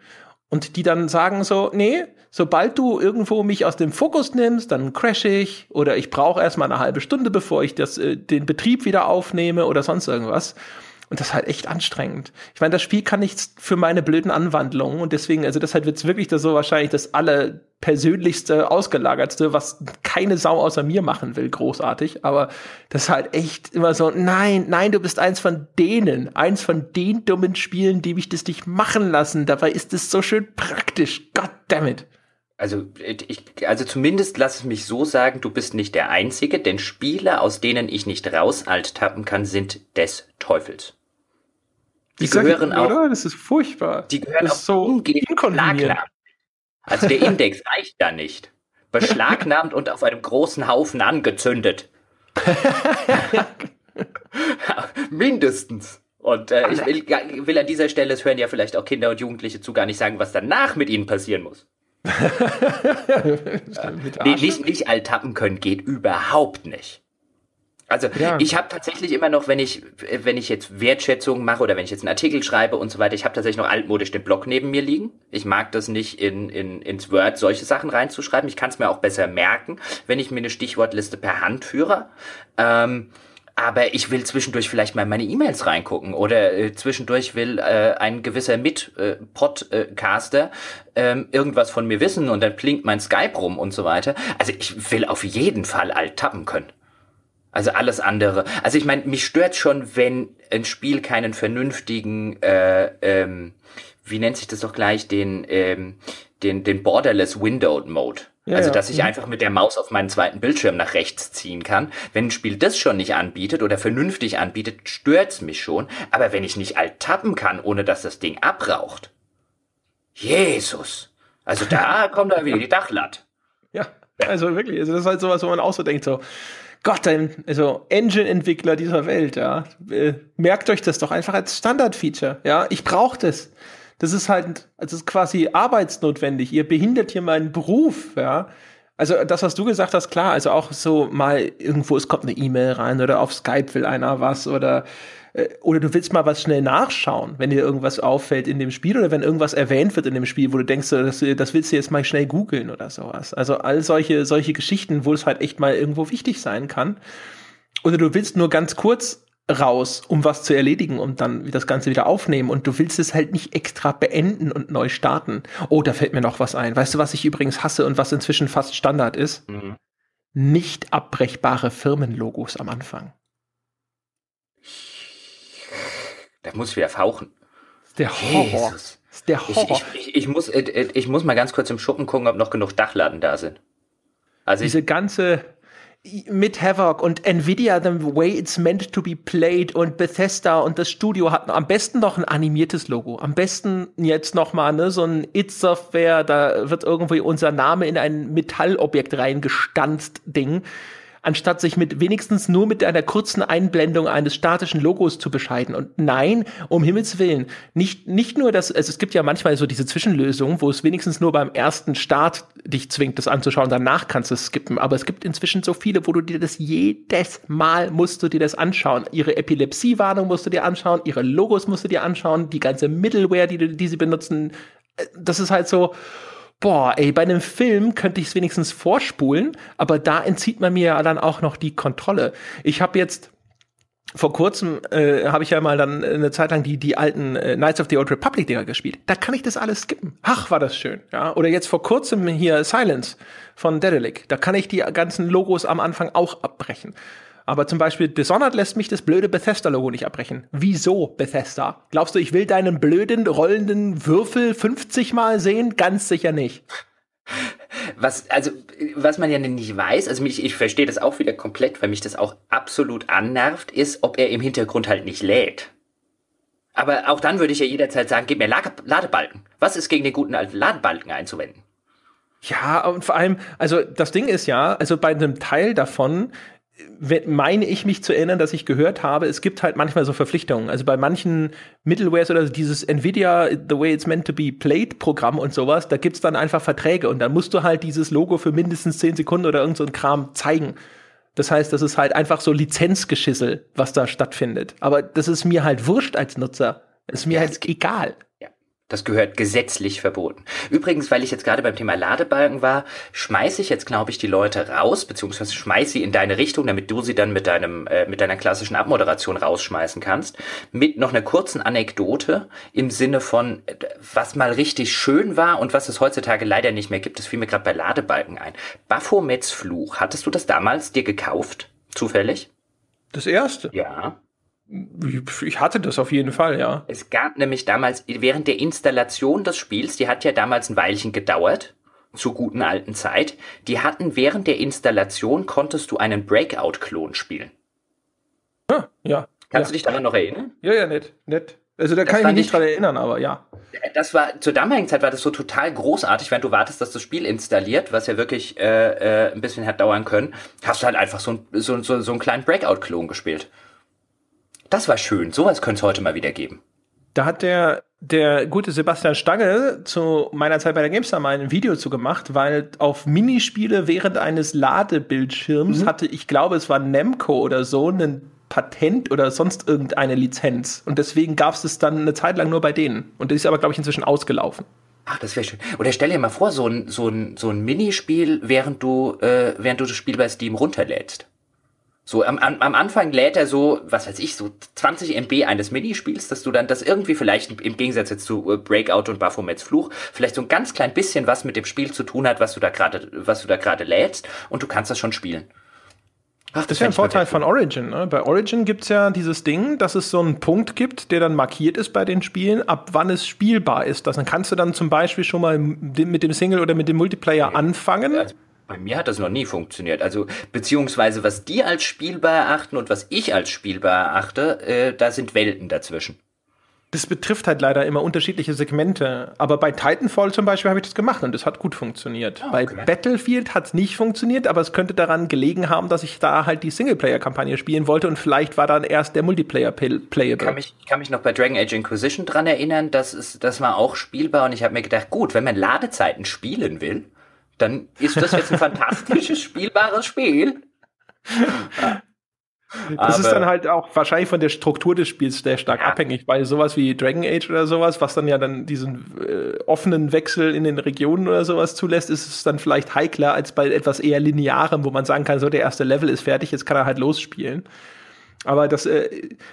und die dann sagen so, nee, sobald du irgendwo mich aus dem Fokus nimmst, dann crash ich oder ich brauche erstmal eine halbe Stunde, bevor ich das, äh, den Betrieb wieder aufnehme oder sonst irgendwas. Und das ist halt echt anstrengend. Ich meine, das Spiel kann nichts für meine blöden Anwandlungen und deswegen, also deshalb wird's wirklich das so wahrscheinlich das allerpersönlichste, ausgelagertste, was keine Sau außer mir machen will, großartig. Aber das ist halt echt immer so, nein, nein, du bist eins von denen, eins von den dummen Spielen, die mich das nicht machen lassen. Dabei ist es so schön praktisch. God damn it. Also, ich, also zumindest lass es mich so sagen, du bist nicht der Einzige, denn Spiele, aus denen ich nicht raus alt tappen kann, sind des Teufels. Die ich gehören auch. Oder? Das ist furchtbar. Die gehören das auch so umgehend beschlagnahmt. Also der Index reicht da nicht. Beschlagnahmt und auf einem großen Haufen angezündet. Mindestens. Und äh, ich will, will an dieser Stelle, es hören ja vielleicht auch Kinder und Jugendliche zu, gar nicht sagen, was danach mit ihnen passieren muss. nee, nicht, nicht alt tappen können geht überhaupt nicht. Also ja. ich habe tatsächlich immer noch, wenn ich, wenn ich jetzt Wertschätzung mache oder wenn ich jetzt einen Artikel schreibe und so weiter, ich habe tatsächlich noch altmodisch den Blog neben mir liegen. Ich mag das nicht in, in ins Word solche Sachen reinzuschreiben. Ich kann es mir auch besser merken, wenn ich mir eine Stichwortliste per Hand führe. Ähm, aber ich will zwischendurch vielleicht mal meine E-Mails reingucken oder äh, zwischendurch will äh, ein gewisser Mit-Podcaster äh, ähm, irgendwas von mir wissen und dann blinkt mein Skype rum und so weiter. Also ich will auf jeden Fall alt tappen können. Also alles andere. Also ich meine, mich stört schon, wenn ein Spiel keinen vernünftigen, äh, ähm, wie nennt sich das doch gleich, den, ähm, den, den Borderless Windowed Mode. Ja, also, dass ich ja. Mhm. einfach mit der Maus auf meinen zweiten Bildschirm nach rechts ziehen kann. Wenn ein Spiel das schon nicht anbietet oder vernünftig anbietet, stört's mich schon. Aber wenn ich nicht alt tappen kann, ohne dass das Ding abraucht. Jesus. Also da kommt da wieder die Dachlatt. Ja, also wirklich. Also das ist halt sowas, wo man auch so denkt, so, Gott, also Engine-Entwickler dieser Welt, ja, äh, merkt euch das doch einfach als Standard-Feature, ja. Ich brauche das. Das ist halt, das ist quasi arbeitsnotwendig. Ihr behindert hier meinen Beruf, ja. Also das, was du gesagt hast, klar, also auch so mal irgendwo, es kommt eine E-Mail rein oder auf Skype will einer was oder oder du willst mal was schnell nachschauen, wenn dir irgendwas auffällt in dem Spiel oder wenn irgendwas erwähnt wird in dem Spiel, wo du denkst, das, das willst du jetzt mal schnell googeln oder sowas. Also all solche, solche Geschichten, wo es halt echt mal irgendwo wichtig sein kann. Oder du willst nur ganz kurz raus, um was zu erledigen und dann das Ganze wieder aufnehmen und du willst es halt nicht extra beenden und neu starten. Oh, da fällt mir noch was ein. Weißt du, was ich übrigens hasse und was inzwischen fast Standard ist? Mhm. Nicht abbrechbare Firmenlogos am Anfang. Da muss ich wieder fauchen. Der Horror. Jesus. Der Horror. Ich, ich, ich, muss, äh, äh, ich muss mal ganz kurz im Schuppen gucken, ob noch genug Dachladen da sind. Also Diese ganze mit Havoc und Nvidia, the way it's meant to be played und Bethesda und das Studio hatten am besten noch ein animiertes Logo. Am besten jetzt noch mal ne, so ein It-Software, da wird irgendwie unser Name in ein Metallobjekt reingestanzt Ding anstatt sich mit wenigstens nur mit einer kurzen Einblendung eines statischen Logos zu bescheiden. Und nein, um Himmels Willen, nicht, nicht nur das, also es gibt ja manchmal so diese Zwischenlösungen, wo es wenigstens nur beim ersten Start dich zwingt, das anzuschauen, danach kannst du es skippen. Aber es gibt inzwischen so viele, wo du dir das jedes Mal musst du dir das anschauen. Ihre Epilepsiewarnung musst du dir anschauen, ihre Logos musst du dir anschauen, die ganze Middleware, die, die sie benutzen. Äh, das ist halt so, boah, ey, bei einem Film könnte ich es wenigstens vorspulen, aber da entzieht man mir ja dann auch noch die Kontrolle. Ich habe jetzt vor kurzem äh, habe ich ja mal dann eine Zeit lang die die alten äh, Knights of the Old Republic Dinger gespielt. Da kann ich das alles skippen. Ach, war das schön, ja. Oder jetzt vor kurzem hier Silence von Dedelic. Da kann ich die ganzen Logos am Anfang auch abbrechen. Aber zum Beispiel Dishonored lässt mich das blöde Bethesda-Logo nicht abbrechen. Wieso Bethesda? Glaubst du, ich will deinen blöden, rollenden Würfel 50 Mal sehen? Ganz sicher nicht. Was, also, was man ja nicht weiß, also mich, ich verstehe das auch wieder komplett, weil mich das auch absolut annervt, ist, ob er im Hintergrund halt nicht lädt. Aber auch dann würde ich ja jederzeit sagen, gib mir Ladebalken. Was ist gegen den guten alten Ladebalken einzuwenden? Ja, und vor allem, also das Ding ist ja, also bei einem Teil davon meine ich mich zu erinnern, dass ich gehört habe, es gibt halt manchmal so Verpflichtungen. Also bei manchen Middlewares oder dieses Nvidia The Way It's Meant to Be Played Programm und sowas, da gibt's dann einfach Verträge und dann musst du halt dieses Logo für mindestens zehn Sekunden oder irgend so ein Kram zeigen. Das heißt, das ist halt einfach so Lizenzgeschissel, was da stattfindet. Aber das ist mir halt wurscht als Nutzer. Das ist mir ja, halt egal. Das gehört gesetzlich verboten. Übrigens, weil ich jetzt gerade beim Thema Ladebalken war, schmeiße ich jetzt, glaube ich, die Leute raus, beziehungsweise schmeiße sie in deine Richtung, damit du sie dann mit deinem, äh, mit deiner klassischen Abmoderation rausschmeißen kannst. Mit noch einer kurzen Anekdote im Sinne von, was mal richtig schön war und was es heutzutage leider nicht mehr gibt. Das fiel mir gerade bei Ladebalken ein. Baphomets Fluch. Hattest du das damals dir gekauft? Zufällig? Das erste? Ja. Ich hatte das auf jeden Fall, ja. Es gab nämlich damals, während der Installation des Spiels, die hat ja damals ein Weilchen gedauert, zur guten alten Zeit, die hatten während der Installation, konntest du einen Breakout-Klon spielen. Ah, ja. Kannst ja. du dich daran noch erinnern? Ja, ja, nett, nett. Also da das kann ich mich nicht dran erinnern, aber ja. Das war zur damaligen Zeit war das so total großartig, wenn du wartest, dass das Spiel installiert, was ja wirklich äh, äh, ein bisschen hat dauern können, hast du halt einfach so, so, so, so einen kleinen Breakout-Klon gespielt. Das war schön. Sowas könnte es heute mal wieder geben. Da hat der, der gute Sebastian Stange zu meiner Zeit bei der GameStar mal ein Video zu gemacht, weil auf Minispiele während eines Ladebildschirms mhm. hatte, ich glaube, es war Nemco oder so, ein Patent oder sonst irgendeine Lizenz. Und deswegen gab es es dann eine Zeit lang nur bei denen. Und das ist aber, glaube ich, inzwischen ausgelaufen. Ach, das wäre schön. Oder stell dir mal vor, so ein, so ein, so ein Minispiel, während du, äh, während du das Spiel bei Steam runterlädst. So am, am, am Anfang lädt er so, was weiß ich, so 20 MB eines Minispiels, dass du dann das irgendwie vielleicht im Gegensatz jetzt zu äh, Breakout und Baphomets Fluch vielleicht so ein ganz klein bisschen was mit dem Spiel zu tun hat, was du da gerade, was du da gerade lädst und du kannst das schon spielen. Ach, das, das ist ja ein Vorteil von Origin. Ne? Bei Origin gibt es ja dieses Ding, dass es so einen Punkt gibt, der dann markiert ist bei den Spielen, ab wann es spielbar ist. Das, dann kannst du dann zum Beispiel schon mal mit dem Single oder mit dem Multiplayer okay. anfangen. Also bei mir hat das noch nie funktioniert. Also beziehungsweise was die als spielbar erachten und was ich als spielbar erachte, äh, da sind Welten dazwischen das betrifft halt leider immer unterschiedliche Segmente. Aber bei Titanfall zum Beispiel habe ich das gemacht und das hat gut funktioniert. Oh, okay. Bei Battlefield hat es nicht funktioniert, aber es könnte daran gelegen haben, dass ich da halt die Singleplayer-Kampagne spielen wollte und vielleicht war dann erst der Multiplayer playable. Kann mich, kann mich noch bei Dragon Age Inquisition dran erinnern, das, ist, das war auch spielbar und ich habe mir gedacht, gut, wenn man Ladezeiten spielen will, dann ist das jetzt ein fantastisches, spielbares Spiel. Ja. Das Aber ist dann halt auch wahrscheinlich von der Struktur des Spiels sehr stark ja. abhängig, weil sowas wie Dragon Age oder sowas, was dann ja dann diesen äh, offenen Wechsel in den Regionen oder sowas zulässt, ist es dann vielleicht heikler als bei etwas eher linearem, wo man sagen kann, so der erste Level ist fertig, jetzt kann er halt losspielen. Aber das, äh,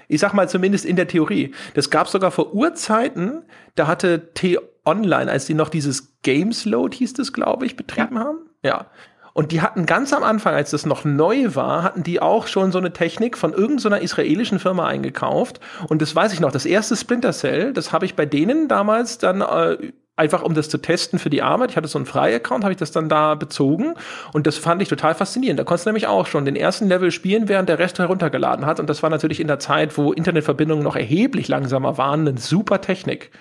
ich sag mal zumindest in der Theorie, das gab sogar vor Urzeiten, da hatte T-Online, als die noch dieses Games Load hieß es, glaube ich, betrieben ja. haben. Ja und die hatten ganz am Anfang, als das noch neu war, hatten die auch schon so eine Technik von irgendeiner so israelischen Firma eingekauft. Und das weiß ich noch, das erste Splinter Cell, das habe ich bei denen damals dann äh, einfach um das zu testen für die Arbeit. Ich hatte so einen Frei-Account, habe ich das dann da bezogen und das fand ich total faszinierend. Da konntest du nämlich auch schon den ersten Level spielen, während der Rest heruntergeladen hat und das war natürlich in der Zeit, wo Internetverbindungen noch erheblich langsamer waren, eine super Technik.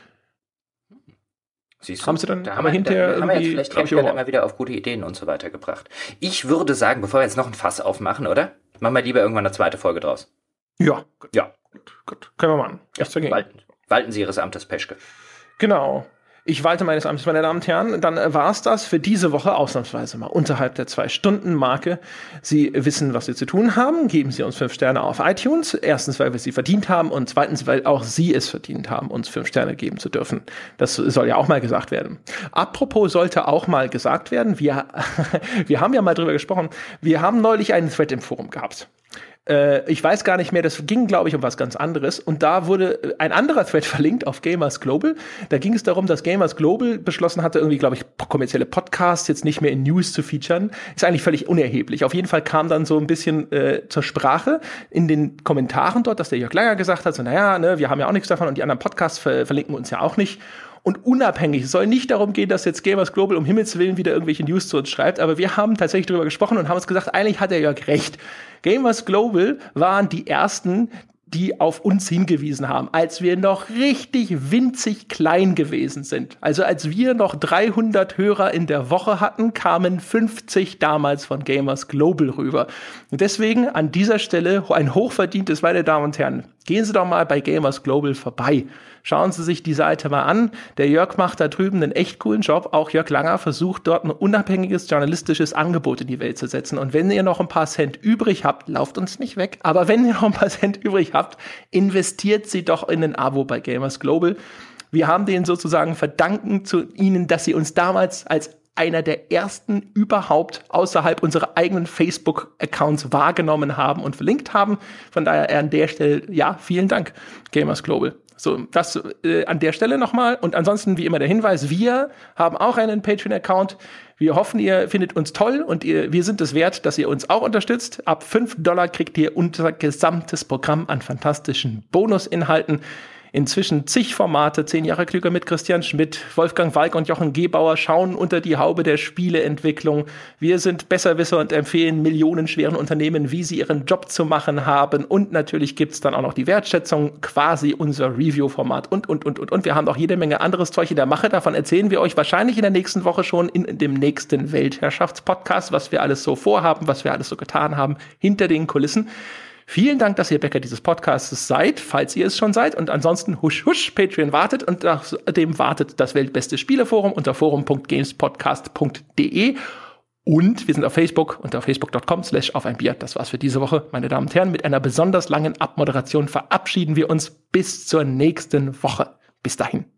Siehst du? Haben sie dann da aber hinterher da haben wir jetzt vielleicht Hersteller immer wieder auf gute Ideen und so weiter gebracht. Ich würde sagen, bevor wir jetzt noch ein Fass aufmachen, oder? Machen wir lieber irgendwann eine zweite Folge draus. Ja. Gut. Ja. Gut, gut. Können wir machen. Ja, walten, walten Sie Ihres Amtes, Peschke. Genau. Ich walte meines Amtes, meine Damen und Herren. Dann äh, war es das für diese Woche ausnahmsweise mal unterhalb der Zwei-Stunden-Marke. Sie wissen, was Sie zu tun haben. Geben Sie uns fünf Sterne auf iTunes. Erstens, weil wir sie verdient haben und zweitens, weil auch Sie es verdient haben, uns fünf Sterne geben zu dürfen. Das soll ja auch mal gesagt werden. Apropos sollte auch mal gesagt werden, wir, wir haben ja mal drüber gesprochen. Wir haben neulich einen Thread im Forum gehabt. Äh, ich weiß gar nicht mehr, das ging, glaube ich, um was ganz anderes. Und da wurde ein anderer Thread verlinkt auf Gamers Global. Da ging es darum, dass Gamers Global beschlossen hatte, irgendwie, glaube ich, kommerzielle Podcasts jetzt nicht mehr in News zu featuren. Ist eigentlich völlig unerheblich. Auf jeden Fall kam dann so ein bisschen äh, zur Sprache in den Kommentaren dort, dass der Jörg Langer gesagt hat, so, naja, ne, wir haben ja auch nichts davon und die anderen Podcasts ver verlinken uns ja auch nicht und unabhängig. Es soll nicht darum gehen, dass jetzt Gamers Global um Himmels Willen wieder irgendwelche News zu uns schreibt, aber wir haben tatsächlich darüber gesprochen und haben uns gesagt, eigentlich hat der Jörg recht. Gamers Global waren die ersten, die auf uns hingewiesen haben, als wir noch richtig winzig klein gewesen sind. Also als wir noch 300 Hörer in der Woche hatten, kamen 50 damals von Gamers Global rüber. Und deswegen an dieser Stelle ein hochverdientes, meine Damen und Herren, gehen Sie doch mal bei Gamers Global vorbei. Schauen Sie sich die Seite mal an. Der Jörg macht da drüben einen echt coolen Job. Auch Jörg Langer versucht dort ein unabhängiges journalistisches Angebot in die Welt zu setzen. Und wenn ihr noch ein paar Cent übrig habt, lauft uns nicht weg. Aber wenn ihr noch ein paar Cent übrig habt, investiert sie doch in ein Abo bei Gamers Global. Wir haben denen sozusagen verdanken zu ihnen, dass sie uns damals als einer der ersten überhaupt außerhalb unserer eigenen Facebook-Accounts wahrgenommen haben und verlinkt haben. Von daher an der Stelle, ja, vielen Dank, Gamers Global. So, das äh, an der Stelle nochmal. Und ansonsten, wie immer, der Hinweis, wir haben auch einen Patreon-Account. Wir hoffen, ihr findet uns toll und ihr, wir sind es wert, dass ihr uns auch unterstützt. Ab 5 Dollar kriegt ihr unser gesamtes Programm an fantastischen Bonusinhalten inzwischen zig Formate, zehn Jahre klüger mit Christian Schmidt, Wolfgang Walk und Jochen Gebauer schauen unter die Haube der Spieleentwicklung. Wir sind Besserwisser und empfehlen millionenschweren Unternehmen, wie sie ihren Job zu machen haben. Und natürlich gibt's dann auch noch die Wertschätzung, quasi unser Review-Format und, und, und, und. Und wir haben auch jede Menge anderes Zeug in der Mache. Davon erzählen wir euch wahrscheinlich in der nächsten Woche schon in dem nächsten Weltherrschaftspodcast, was wir alles so vorhaben, was wir alles so getan haben hinter den Kulissen. Vielen Dank, dass ihr Bäcker dieses Podcasts seid, falls ihr es schon seid. Und ansonsten husch husch, Patreon wartet und nachdem wartet das weltbeste Spieleforum unter forum.gamespodcast.de. Und wir sind auf Facebook unter facebook.com slash auf ein Bier. Das war's für diese Woche, meine Damen und Herren. Mit einer besonders langen Abmoderation verabschieden wir uns bis zur nächsten Woche. Bis dahin.